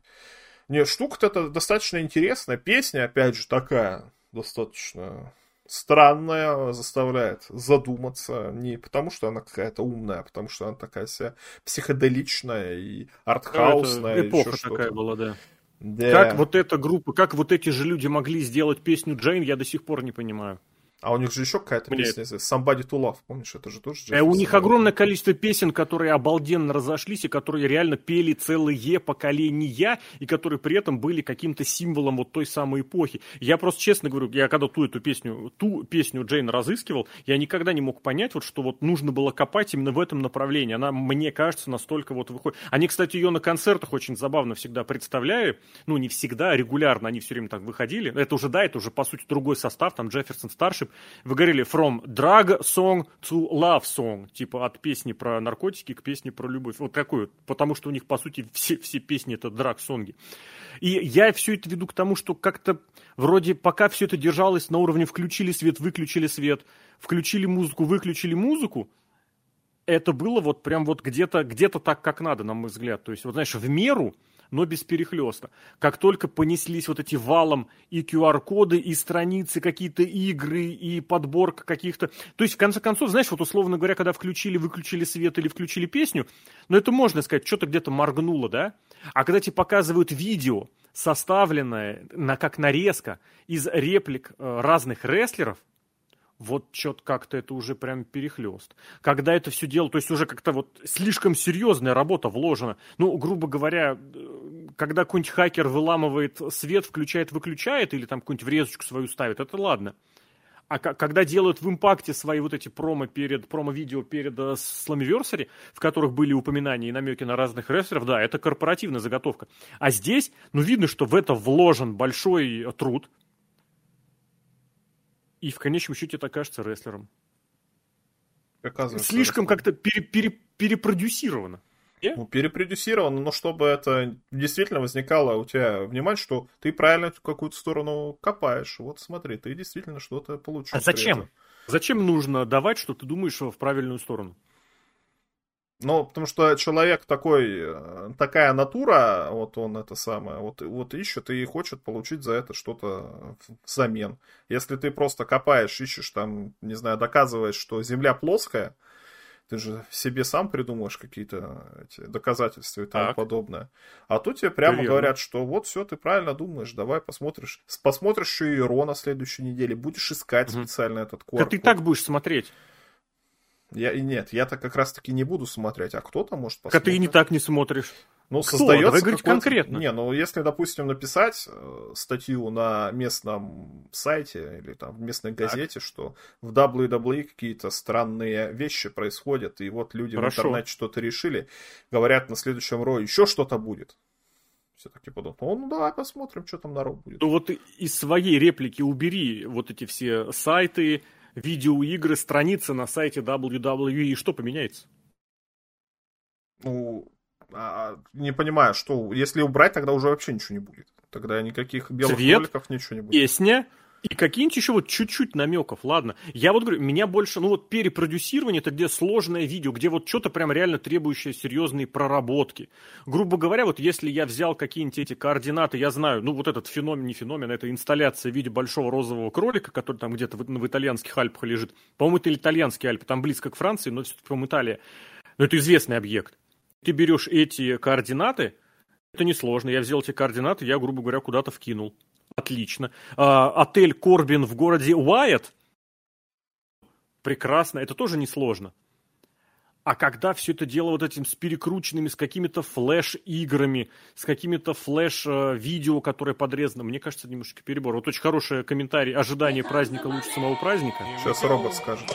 Нет, штука-то это достаточно интересная. Песня, опять же, такая достаточно странная, заставляет задуматься. Не потому, что она какая-то умная, а потому, что она такая вся психоделичная и артхаусная. Это эпоха такая была, да. Да. Как вот эта группа, как вот эти же люди могли сделать песню Джейн, я до сих пор не понимаю. А у них же еще какая-то Мне песня, это... Somebody to Love, помнишь, это же тоже Джефферсон. Э, у них огромное количество песен, которые обалденно разошлись, и которые реально пели целые поколения, и которые при этом были каким-то символом вот той самой эпохи. Я просто честно говорю, я когда ту эту песню, ту песню Джейн разыскивал, я никогда не мог понять, вот, что вот нужно было копать именно в этом направлении. Она, мне кажется, настолько вот выходит. Они, кстати, ее на концертах очень забавно всегда представляли, ну, не всегда, регулярно они все время так выходили. Это уже, да, это уже, по сути, другой состав, там Джефферсон старший, вы говорили from drug song to love song, типа от песни про наркотики к песне про любовь. Вот вот, потому что у них, по сути, все, все песни это драг-сонги. И я все это веду к тому, что как-то вроде пока все это держалось на уровне включили свет, выключили свет, включили музыку, выключили музыку, это было вот прям вот где-то где так, как надо, на мой взгляд. То есть, вот знаешь, в меру, но без перехлеста. Как только понеслись вот эти валом и QR-коды, и страницы, какие-то игры, и подборка каких-то... То есть, в конце концов, знаешь, вот условно говоря, когда включили, выключили свет или включили песню, ну это можно сказать, что-то где-то моргнуло, да? А когда тебе показывают видео, составленное на, как нарезка из реплик э, разных рестлеров, вот что-то как-то это уже прям перехлест. Когда это все дело, то есть уже как-то вот слишком серьезная работа вложена. Ну, грубо говоря, э, когда какой-нибудь хакер выламывает свет, включает, выключает, или там какую-нибудь врезочку свою ставит, это ладно. А когда делают в импакте свои вот эти промо перед промо-видео перед uh, Slammiversary, в которых были упоминания и намеки на разных рестлеров, да, это корпоративная заготовка. А здесь, ну, видно, что в это вложен большой труд, и в конечном счете это окажется рестлером. Слишком как-то пере, пере, перепродюсировано. Yeah? Ну, перепродюсировано, но чтобы это действительно возникало у тебя внимание, что ты правильно в какую-то сторону копаешь. Вот смотри, ты действительно что-то получил. А зачем? Зачем нужно давать, что ты думаешь в правильную сторону? Ну, потому что человек такой, э, такая натура, вот он это самое, вот, вот ищет и хочет получить за это что-то взамен. Если ты просто копаешь, ищешь там, не знаю, доказываешь, что Земля плоская, ты же себе сам придумаешь какие-то эти доказательства и тому так. подобное. А тут тебе прямо Верно. говорят, что вот все, ты правильно думаешь, давай посмотришь. Посмотришь еще и Ро на следующей неделе, будешь искать угу. специально этот код. Да ты так будешь смотреть. Я, нет, я-то как раз-таки не буду смотреть, а кто-то может посмотреть. Как ты и не так не смотришь. Ну, Кто? создается Давай говорить конкретно. Не, ну если, допустим, написать э, статью на местном сайте или там в местной газете, так. что в WWE какие-то странные вещи происходят, и вот люди Хорошо. в интернете что-то решили, говорят, на следующем Ро еще что-то будет. Все таки подумают, ну давай посмотрим, что там народ будет. Ну вот из своей реплики убери вот эти все сайты, видеоигры, страницы на сайте WWE, и что поменяется? Ну, а, не понимаю, что если убрать, тогда уже вообще ничего не будет. Тогда никаких белых Цвет, роликов ничего не будет. Песня, и какие-нибудь еще вот чуть-чуть намеков, ладно. Я вот говорю, меня больше, ну вот перепродюсирование, это где сложное видео, где вот что-то прям реально требующее серьезные проработки. Грубо говоря, вот если я взял какие-нибудь эти координаты, я знаю, ну вот этот феномен, не феномен, это инсталляция в виде большого розового кролика, который там где-то в, в итальянских Альпах лежит. По-моему, это итальянские Альпы, там близко к Франции, но все-таки, по-моему, Италия. Но это известный объект. Ты берешь эти координаты, это несложно. Я взял эти координаты, я, грубо говоря, куда-то вкинул. Отлично. А, отель Корбин в городе Уайт. Прекрасно. Это тоже несложно. А когда все это дело вот этим с перекрученными, с какими-то флеш-играми, с какими-то флеш-видео, которые подрезаны, мне кажется, это немножко перебор. Вот очень хороший комментарий. Ожидание праздника лучше самого праздника. Сейчас робот скажет.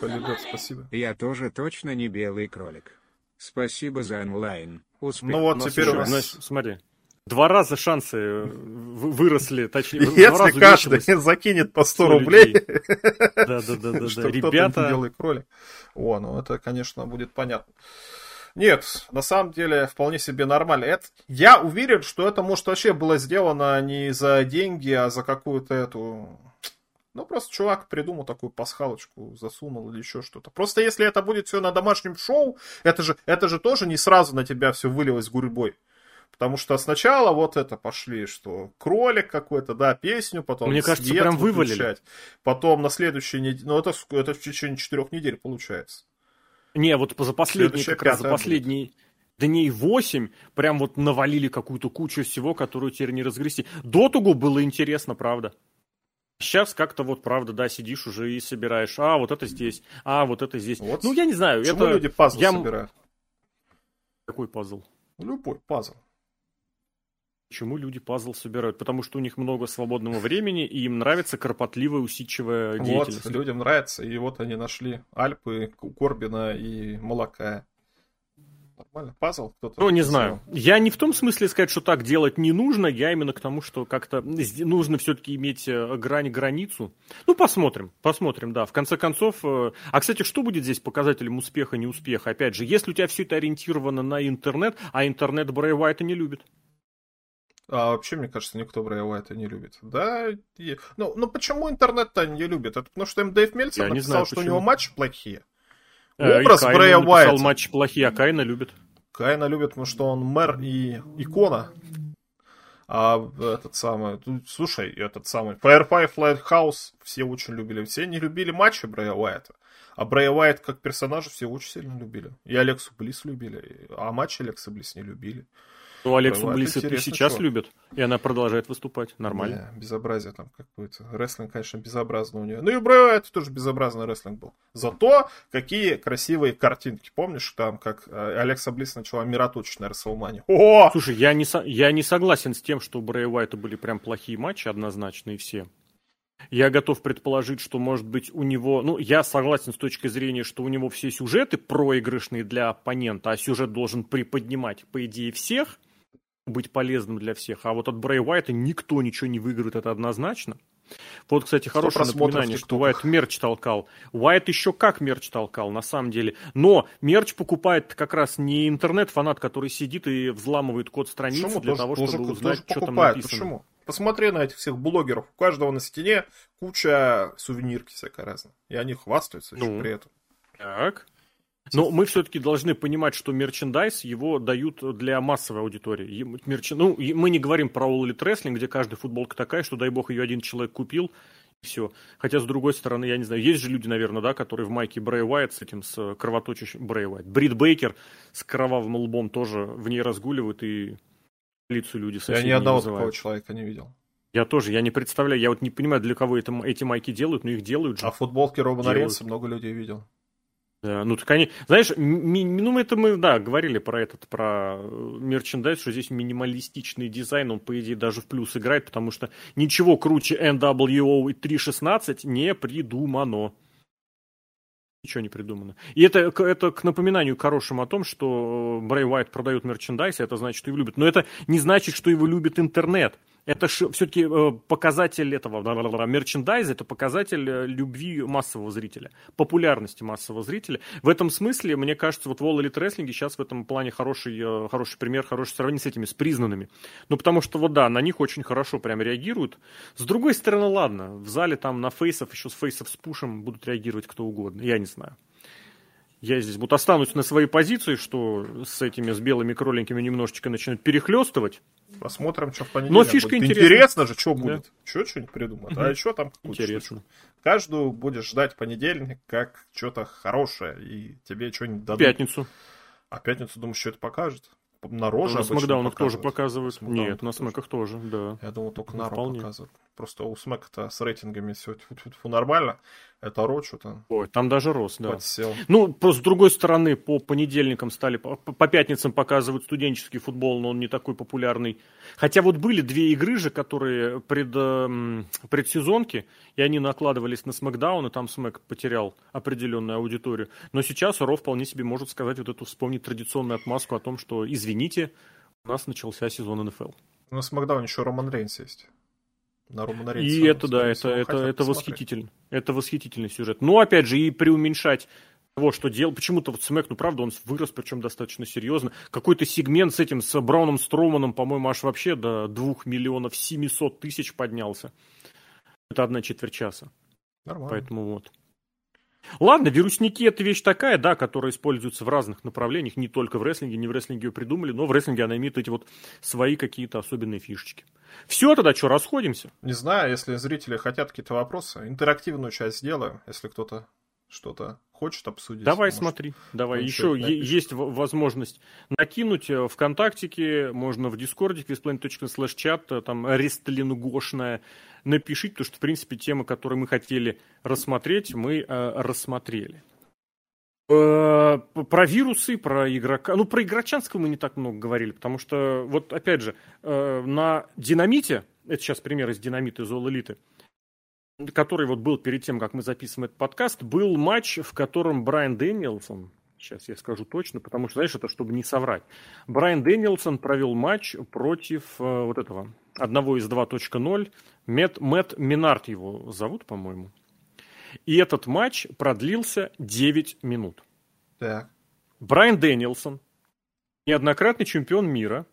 Полидор, спасибо. Я тоже точно не белый кролик. Спасибо за онлайн. Успех. Ну вот теперь у нас... Смотри. Два раза шансы э, выросли, точнее, Если каждый закинет по 100 рублей, да, да, да, да, что ребята... белый кролик. О, ну это, конечно, будет понятно. Нет, на самом деле вполне себе нормально. Это, я уверен, что это, может, вообще было сделано не за деньги, а за какую-то эту ну, просто чувак придумал такую пасхалочку, засунул или еще что-то. Просто если это будет все на домашнем шоу, это же, это же тоже не сразу на тебя все вылилось гурьбой. Потому что сначала вот это пошли, что кролик какой-то, да, песню, потом Мне кажется, прям вывалили. Потом на следующей неделе, ну это, это в течение четырех недель получается. Не, вот за последние, как раз за последние дней 8 прям вот навалили какую-то кучу всего, которую теперь не разгрести. Дотугу было интересно, правда. Сейчас как-то вот, правда, да, сидишь уже и собираешь, а, вот это здесь, а, вот это здесь. Вот. Ну, я не знаю. Почему это... люди пазл я... собирают? Какой пазл? Любой пазл. Почему люди пазл собирают? Потому что у них много свободного времени, и им нравится кропотливая, усидчивая деятельность. Вот, людям нравится, и вот они нашли Альпы, Корбина и Молока. Нормально, пазл кто-то. Ну, не знаю. Я не в том смысле сказать, что так делать не нужно, я именно к тому, что как-то нужно все-таки иметь э, грань, границу. Ну, посмотрим, посмотрим, да. В конце концов, э, а, кстати, что будет здесь показателем успеха, неуспеха? Опять же, если у тебя все это ориентировано на интернет, а интернет Брэй Уайта не любит. А вообще, мне кажется, никто Брэй Уайта не любит. Да, и... ну, ну почему интернет-то не любит? Это потому что Дэйв Мельцер написал, знаю, что почему. у него матчи плохие. Э, Образ Брэя Уайта. матчи плохие, а Кайна любит. Кайна любит, потому что он мэр и икона. А этот самый, слушай, этот самый Firefly Lighthouse все очень любили. Все не любили матчи Брэя Уайта. А Брэя Уайт как персонажа все очень сильно любили. И Алексу Близ любили, а матчи Алекса Близ не любили. Ну, Алексу Близ это сейчас чувак. любят, и она продолжает выступать. Нормально. Не, безобразие там какое-то. Рестлинг, конечно, безобразно у нее. Ну и Брэя это тоже безобразный рестлинг был. Зато какие красивые картинки. Помнишь, там, как э, Алекса Близ начала мироточить на Рестлмане? О! Слушай, я не, со... я не согласен с тем, что у Брэя Уайта были прям плохие матчи, однозначные все. Я готов предположить, что, может быть, у него... Ну, я согласен с точки зрения, что у него все сюжеты проигрышные для оппонента, а сюжет должен приподнимать, по идее, всех быть полезным для всех. А вот от Брэй Уайта никто ничего не выиграет, это однозначно. Вот, кстати, хорошее напоминание, что Уайт мерч толкал. Уайт еще как мерч толкал, на самом деле. Но мерч покупает как раз не интернет-фанат, который сидит и взламывает код страницы Почему? для тоже, того, чтобы тоже, узнать, тоже что там написано. Почему? Посмотри на этих всех блогеров. У каждого на стене куча сувенирки всякой разной. И они хвастаются ну, еще при этом. Так. Но мы все-таки должны понимать, что мерчендайз его дают для массовой аудитории. Мерч... Ну, мы не говорим про All Elite Wrestling, где каждая футболка такая, что, дай бог, ее один человек купил, и все. Хотя, с другой стороны, я не знаю, есть же люди, наверное, да, которые в майке Брэй Уайт с этим, с кровоточащим Брэй Уайт. Брит Бейкер с кровавым лбом тоже в ней разгуливают, и лицу люди Я ни одного такого человека не видел. Я тоже, я не представляю, я вот не понимаю, для кого это, эти майки делают, но их делают же. А футболки Робана Рейнса много людей видел. Да, ну так они, знаешь, ми, ну это мы, да, говорили про этот, про э, мерчендайз, что здесь минималистичный дизайн, он, по идее, даже в плюс играет, потому что ничего круче NWO 3.16 не придумано. Ничего не придумано. И это, это к напоминанию хорошим о том, что Брэй Уайт продает мерчендайз, это значит, что его любят. Но это не значит, что его любит интернет это все-таки э, показатель этого мерчендайза, это показатель э, любви массового зрителя, популярности массового зрителя. В этом смысле, мне кажется, вот Wall Elite Wrestling сейчас в этом плане хороший, э, хороший пример, хорошее сравнение с этими, с признанными. Ну, потому что, вот да, на них очень хорошо прям реагируют. С другой стороны, ладно, в зале там на фейсов, еще с фейсов с пушем будут реагировать кто угодно, я не знаю. Я здесь вот останусь на своей позиции, что с этими, с белыми кроленькими немножечко начинают перехлестывать. Посмотрим, что в понедельник Но фишка будет. интересна. Интересно же, что будет. Да. Что что-нибудь придумают. Угу. А что там Интересно. Штучку. Каждую будешь ждать понедельник как что-то хорошее, и тебе что-нибудь дадут. Пятницу. А пятницу, думаю, что это покажет? На роже ну, На Смакдаунах тоже показывают. Смакдаун Нет, на Смэках тоже, да. Я думал, только на Ро показывают. Просто у Смэка-то с рейтингами все нормально. Это Ро что-то. Ой, там даже рос, да. Подсел. Ну, просто с другой стороны, по понедельникам стали, по, по пятницам показывают студенческий футбол, но он не такой популярный. Хотя вот были две игры же, которые пред, предсезонки, и они накладывались на Смакдаун, и там Смэк потерял определенную аудиторию. Но сейчас Ро вполне себе может сказать вот эту, вспомнить традиционную отмазку о том, что, извините, у нас начался сезон НФЛ. На Смакдаун еще Роман Рейнс есть на Романа Рейнса. И это, да, это, это, это восхитительно. Это восхитительный сюжет. Но, опять же, и преуменьшать того, что делал. Почему-то вот Смэк, ну правда, он вырос, причем достаточно серьезно. Какой-то сегмент с этим, с Брауном Строуманом, по-моему, аж вообще до 2 миллионов 700 тысяч поднялся. Это одна четверть часа. Нормально. Поэтому вот. Ладно, вирусники это вещь такая, да, которая используется в разных направлениях, не только в рестлинге, не в рестлинге ее придумали, но в рестлинге она имеет эти вот свои какие-то особенные фишечки. Все, тогда что, расходимся? Не знаю, если зрители хотят какие-то вопросы, интерактивную часть сделаю, если кто-то что-то хочет обсудить. Давай, может, смотри, давай. Еще есть возможность накинуть э, ВКонтактике, можно в Дискорде, quizplanet.slash чат, э, там рестлингошная, напишите, потому что, в принципе, темы, которые мы хотели рассмотреть, мы э, рассмотрели. Э, про вирусы, про игрока. Ну, про игрочанского мы не так много говорили, потому что, вот опять же, э, на динамите, это сейчас пример из динамита из All который вот был перед тем, как мы записываем этот подкаст, был матч, в котором Брайан Дэниелсон, сейчас я скажу точно, потому что, знаешь, это чтобы не соврать, Брайан Дэниелсон провел матч против э, вот этого, одного из 2.0, Мэтт, Мэтт Минард его зовут, по-моему. И этот матч продлился 9 минут. Так. Брайан Дэниелсон, неоднократный чемпион мира,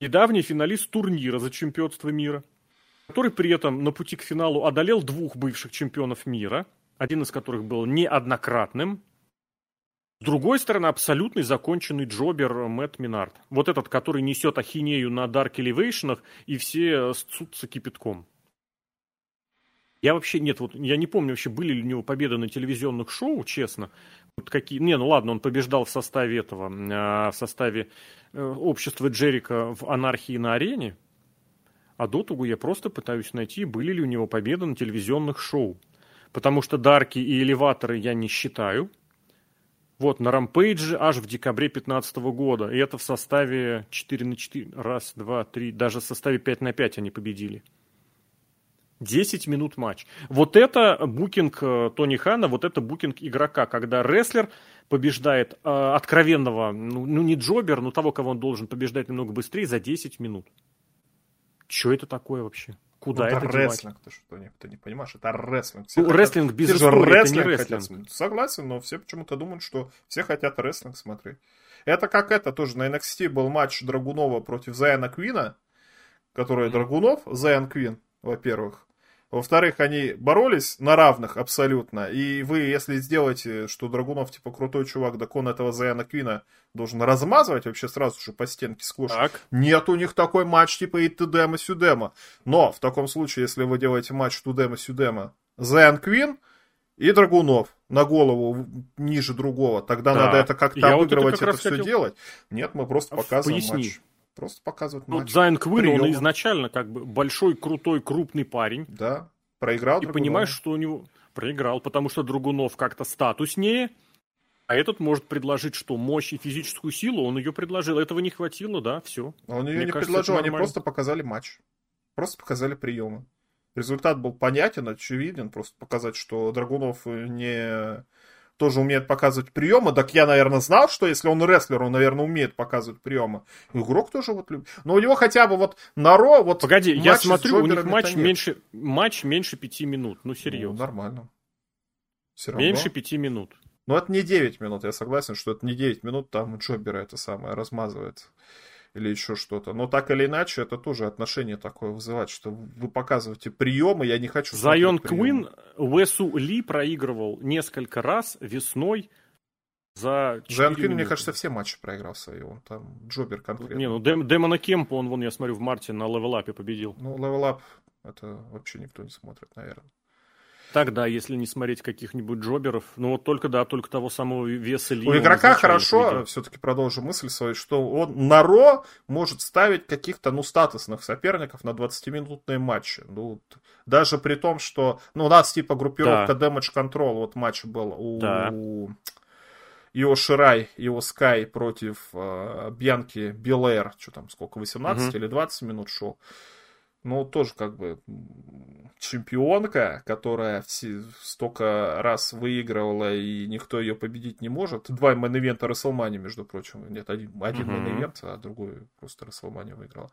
недавний финалист турнира за чемпионство мира – который при этом на пути к финалу одолел двух бывших чемпионов мира, один из которых был неоднократным. С другой стороны, абсолютный законченный джобер Мэтт Минард. Вот этот, который несет ахинею на Dark Elevation и все ссутся кипятком. Я вообще, нет, вот я не помню вообще, были ли у него победы на телевизионных шоу, честно. Вот какие, не, ну ладно, он побеждал в составе этого, а, в составе э, общества Джерика в анархии на арене. А до того я просто пытаюсь найти, были ли у него победы на телевизионных шоу. Потому что дарки и элеваторы я не считаю. Вот, на Рампейдже аж в декабре 2015 года. И это в составе 4 на 4. Раз, два, три. Даже в составе 5 на 5 они победили. 10 минут матч. Вот это букинг э, Тони Хана, вот это букинг игрока, когда рестлер побеждает э, откровенного, ну, ну не джобер, но того, кого он должен побеждать немного быстрее за 10 минут. Что это такое вообще? Куда ну, это, это рестлинг, ты что, не, ты не понимаешь, это рестлинг. Все ну, хотят, рестлинг без истории, рестлинг это не рестлинг. Хотят, согласен, но все почему-то думают, что все хотят рестлинг смотреть. Это как это тоже, на NXT был матч Драгунова против Зайана Квина, который mm-hmm. Драгунов, Зайан Квин, во-первых, во-вторых, они боролись на равных абсолютно. И вы, если сделаете, что Драгунов типа крутой чувак, так он этого Заяна Квина должен размазывать вообще сразу же по стенке сквозь. Так. Нет у них такой матч типа и Тудема Сюдема. Но в таком случае, если вы делаете матч Тудема Сюдема, Заян Квин и Драгунов на голову ниже другого, тогда да. надо это как-то обыгрывать, вот это, как это все хотел... делать. Нет, мы просто показываем Поясни. матч. Просто показывают матч. Вот Зайн Квин, он изначально как бы большой, крутой, крупный парень. Да, проиграл И понимаешь, что у него... Проиграл, потому что Другунов как-то статуснее, а этот может предложить что? Мощь и физическую силу, он ее предложил. Этого не хватило, да, все. Он ее Мне не кажется, предложил, они просто показали матч. Просто показали приемы. Результат был понятен, очевиден. Просто показать, что Драгунов не тоже умеет показывать приемы. Так я, наверное, знал, что если он рестлер, он, наверное, умеет показывать приемы. Игрок тоже вот любит. Но у него хотя бы вот на Ро, вот Погоди, я смотрю, у них матч меньше, матч меньше пяти минут. Ну, серьезно. Ну, нормально. Все равно. Меньше пяти минут. Ну, это не 9 минут, я согласен, что это не 9 минут, там Джобера это самое размазывает или еще что-то. Но так или иначе, это тоже отношение такое вызывает, что вы показываете приемы, я не хочу... Зайон Куин Уэсу Ли проигрывал несколько раз весной за Зайон Куин, мне кажется, все матчи проиграл свои. Он там Джобер конкретно. Не, ну Дэм, Дэмона Кемпа, он, вон, я смотрю, в марте на Level Up'е победил. Ну, Level Up, это вообще никто не смотрит, наверное. Тогда, если не смотреть каких-нибудь джоберов, ну вот только, да, только того самого веса Ли. У игрока хорошо, все-таки продолжу мысль свою, что он на Raw может ставить каких-то, ну, статусных соперников на 20-минутные матчи. Ну, даже при том, что, ну, у нас типа группировка да. Damage Control, вот матч был у... Да. Ио Ширай, Ио Скай против э, Бьянки Билэр, что там, сколько, 18 угу. или 20 минут шел ну, тоже как бы чемпионка, которая все, столько раз выигрывала, и никто ее победить не может. Два WrestleMania, между прочим. Нет, один, один mm-hmm. main event, а другой просто WrestleMania выиграла.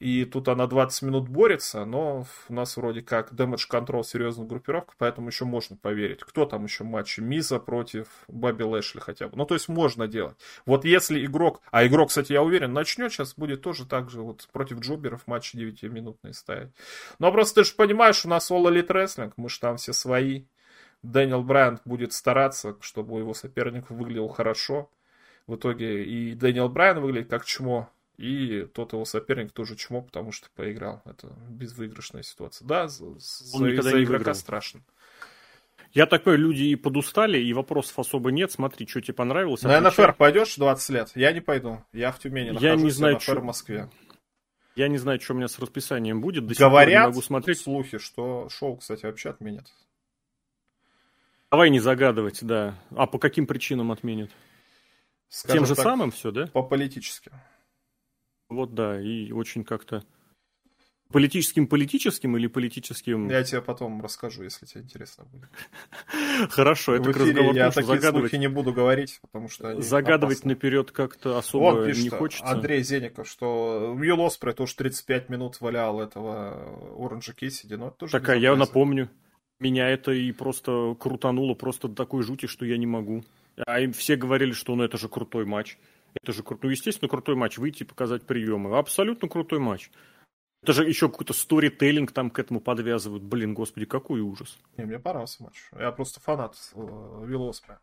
И тут она 20 минут борется, но у нас вроде как Damage Control серьезная группировка, поэтому еще можно поверить. Кто там еще матчи? Миза против Бобби Лэшли хотя бы. Ну, то есть можно делать. Вот если игрок, а игрок, кстати, я уверен, начнет сейчас, будет тоже так же вот против джоберов матчи 9-минутные ставить. Но просто ты же понимаешь, у нас All Elite Wrestling, мы же там все свои. Дэниел Брайант будет стараться, чтобы его соперник выглядел хорошо. В итоге и Дэниел Брайан выглядит как чмо, и тот его соперник тоже чмо, потому что проиграл. Это безвыигрышная ситуация. Да, за, Он за, за игрока выиграл. страшно. Я такой, люди и подустали, и вопросов особо нет. Смотри, что тебе понравилось. На НФР пойдешь 20 лет? Я не пойду. Я в Тюмени нахожусь, я не знаю, НФР в Москве. Я не знаю, что у меня с расписанием будет. До Говорят, могу смотреть. слухи, что шоу, кстати, вообще отменят. Давай не загадывать, да. А по каким причинам отменят? Скажу Тем же так, самым все, да? По политическим. Вот да, и очень как-то политическим политическим или политическим... Я тебе потом расскажу, если тебе интересно будет. Хорошо, это к разговору я такие загадывать... слухи не буду говорить, потому что Загадывать опасны. наперед как-то особо Он пишет, не хочется. Андрей Зеников, что Вилл Оспрей тоже 35 минут валял этого Оранжа Киссиди, но это тоже Так, а я напомню, меня это и просто крутануло просто до такой жути, что я не могу. А им все говорили, что ну это же крутой матч. Это же крутой, ну, естественно, крутой матч. Выйти и показать приемы. Абсолютно крутой матч. Это же еще какой-то сторителлинг там к этому подвязывают. Блин, господи, какой ужас. Не, мне понравился матч. Я просто фанат э, Вилоспа.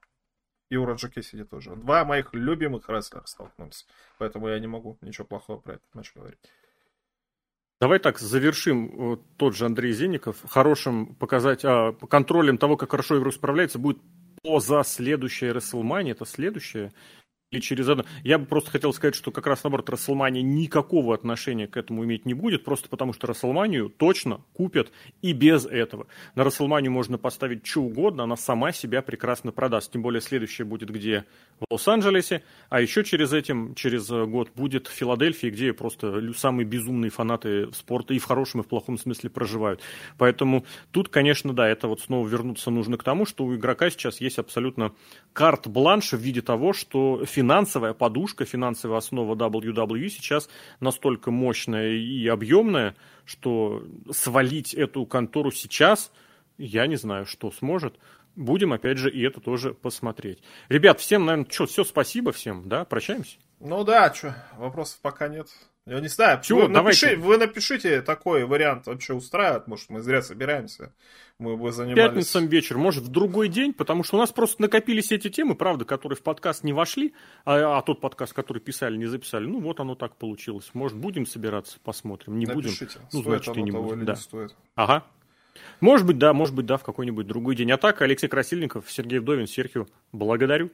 И у Раджа Кессиди тоже. Два моих любимых рестлера столкнулись. Поэтому я не могу ничего плохого про этот матч говорить. Давай так, завершим. Тот же Андрей Зенников хорошим показать, а, контролем того, как хорошо игру справляется, будет поза следующая WrestleMania, это следующая или через одно. Я бы просто хотел сказать, что как раз наоборот, Расселмания никакого отношения к этому иметь не будет, просто потому что Расселманию точно купят и без этого. На Расселманию можно поставить что угодно, она сама себя прекрасно продаст. Тем более следующее будет где? В Лос-Анджелесе, а еще через этим, через год будет в Филадельфии, где просто самые безумные фанаты спорта и в хорошем, и в плохом смысле проживают. Поэтому тут, конечно, да, это вот снова вернуться нужно к тому, что у игрока сейчас есть абсолютно карт-бланш в виде того, что финансовая подушка, финансовая основа WWE сейчас настолько мощная и объемная, что свалить эту контору сейчас, я не знаю, что сможет. Будем, опять же, и это тоже посмотреть. Ребят, всем, наверное, что, все, спасибо всем, да, прощаемся? Ну да, что, вопросов пока нет. Я не знаю, Чего, вы, напиши, вы напишите такой вариант, вообще устраивает, может, мы зря собираемся, мы бы занимались... Пятницам вечер, может, в другой день, потому что у нас просто накопились эти темы, правда, которые в подкаст не вошли, а, а тот подкаст, который писали, не записали, ну вот оно так получилось. Может, будем собираться, посмотрим, не Напишите, будем, ну, значит, и не будем. Да. Не стоит. Ага. Может быть, да, может быть, да, в какой-нибудь другой день. А так, Алексей Красильников, Сергей Вдовин, Серхио, благодарю.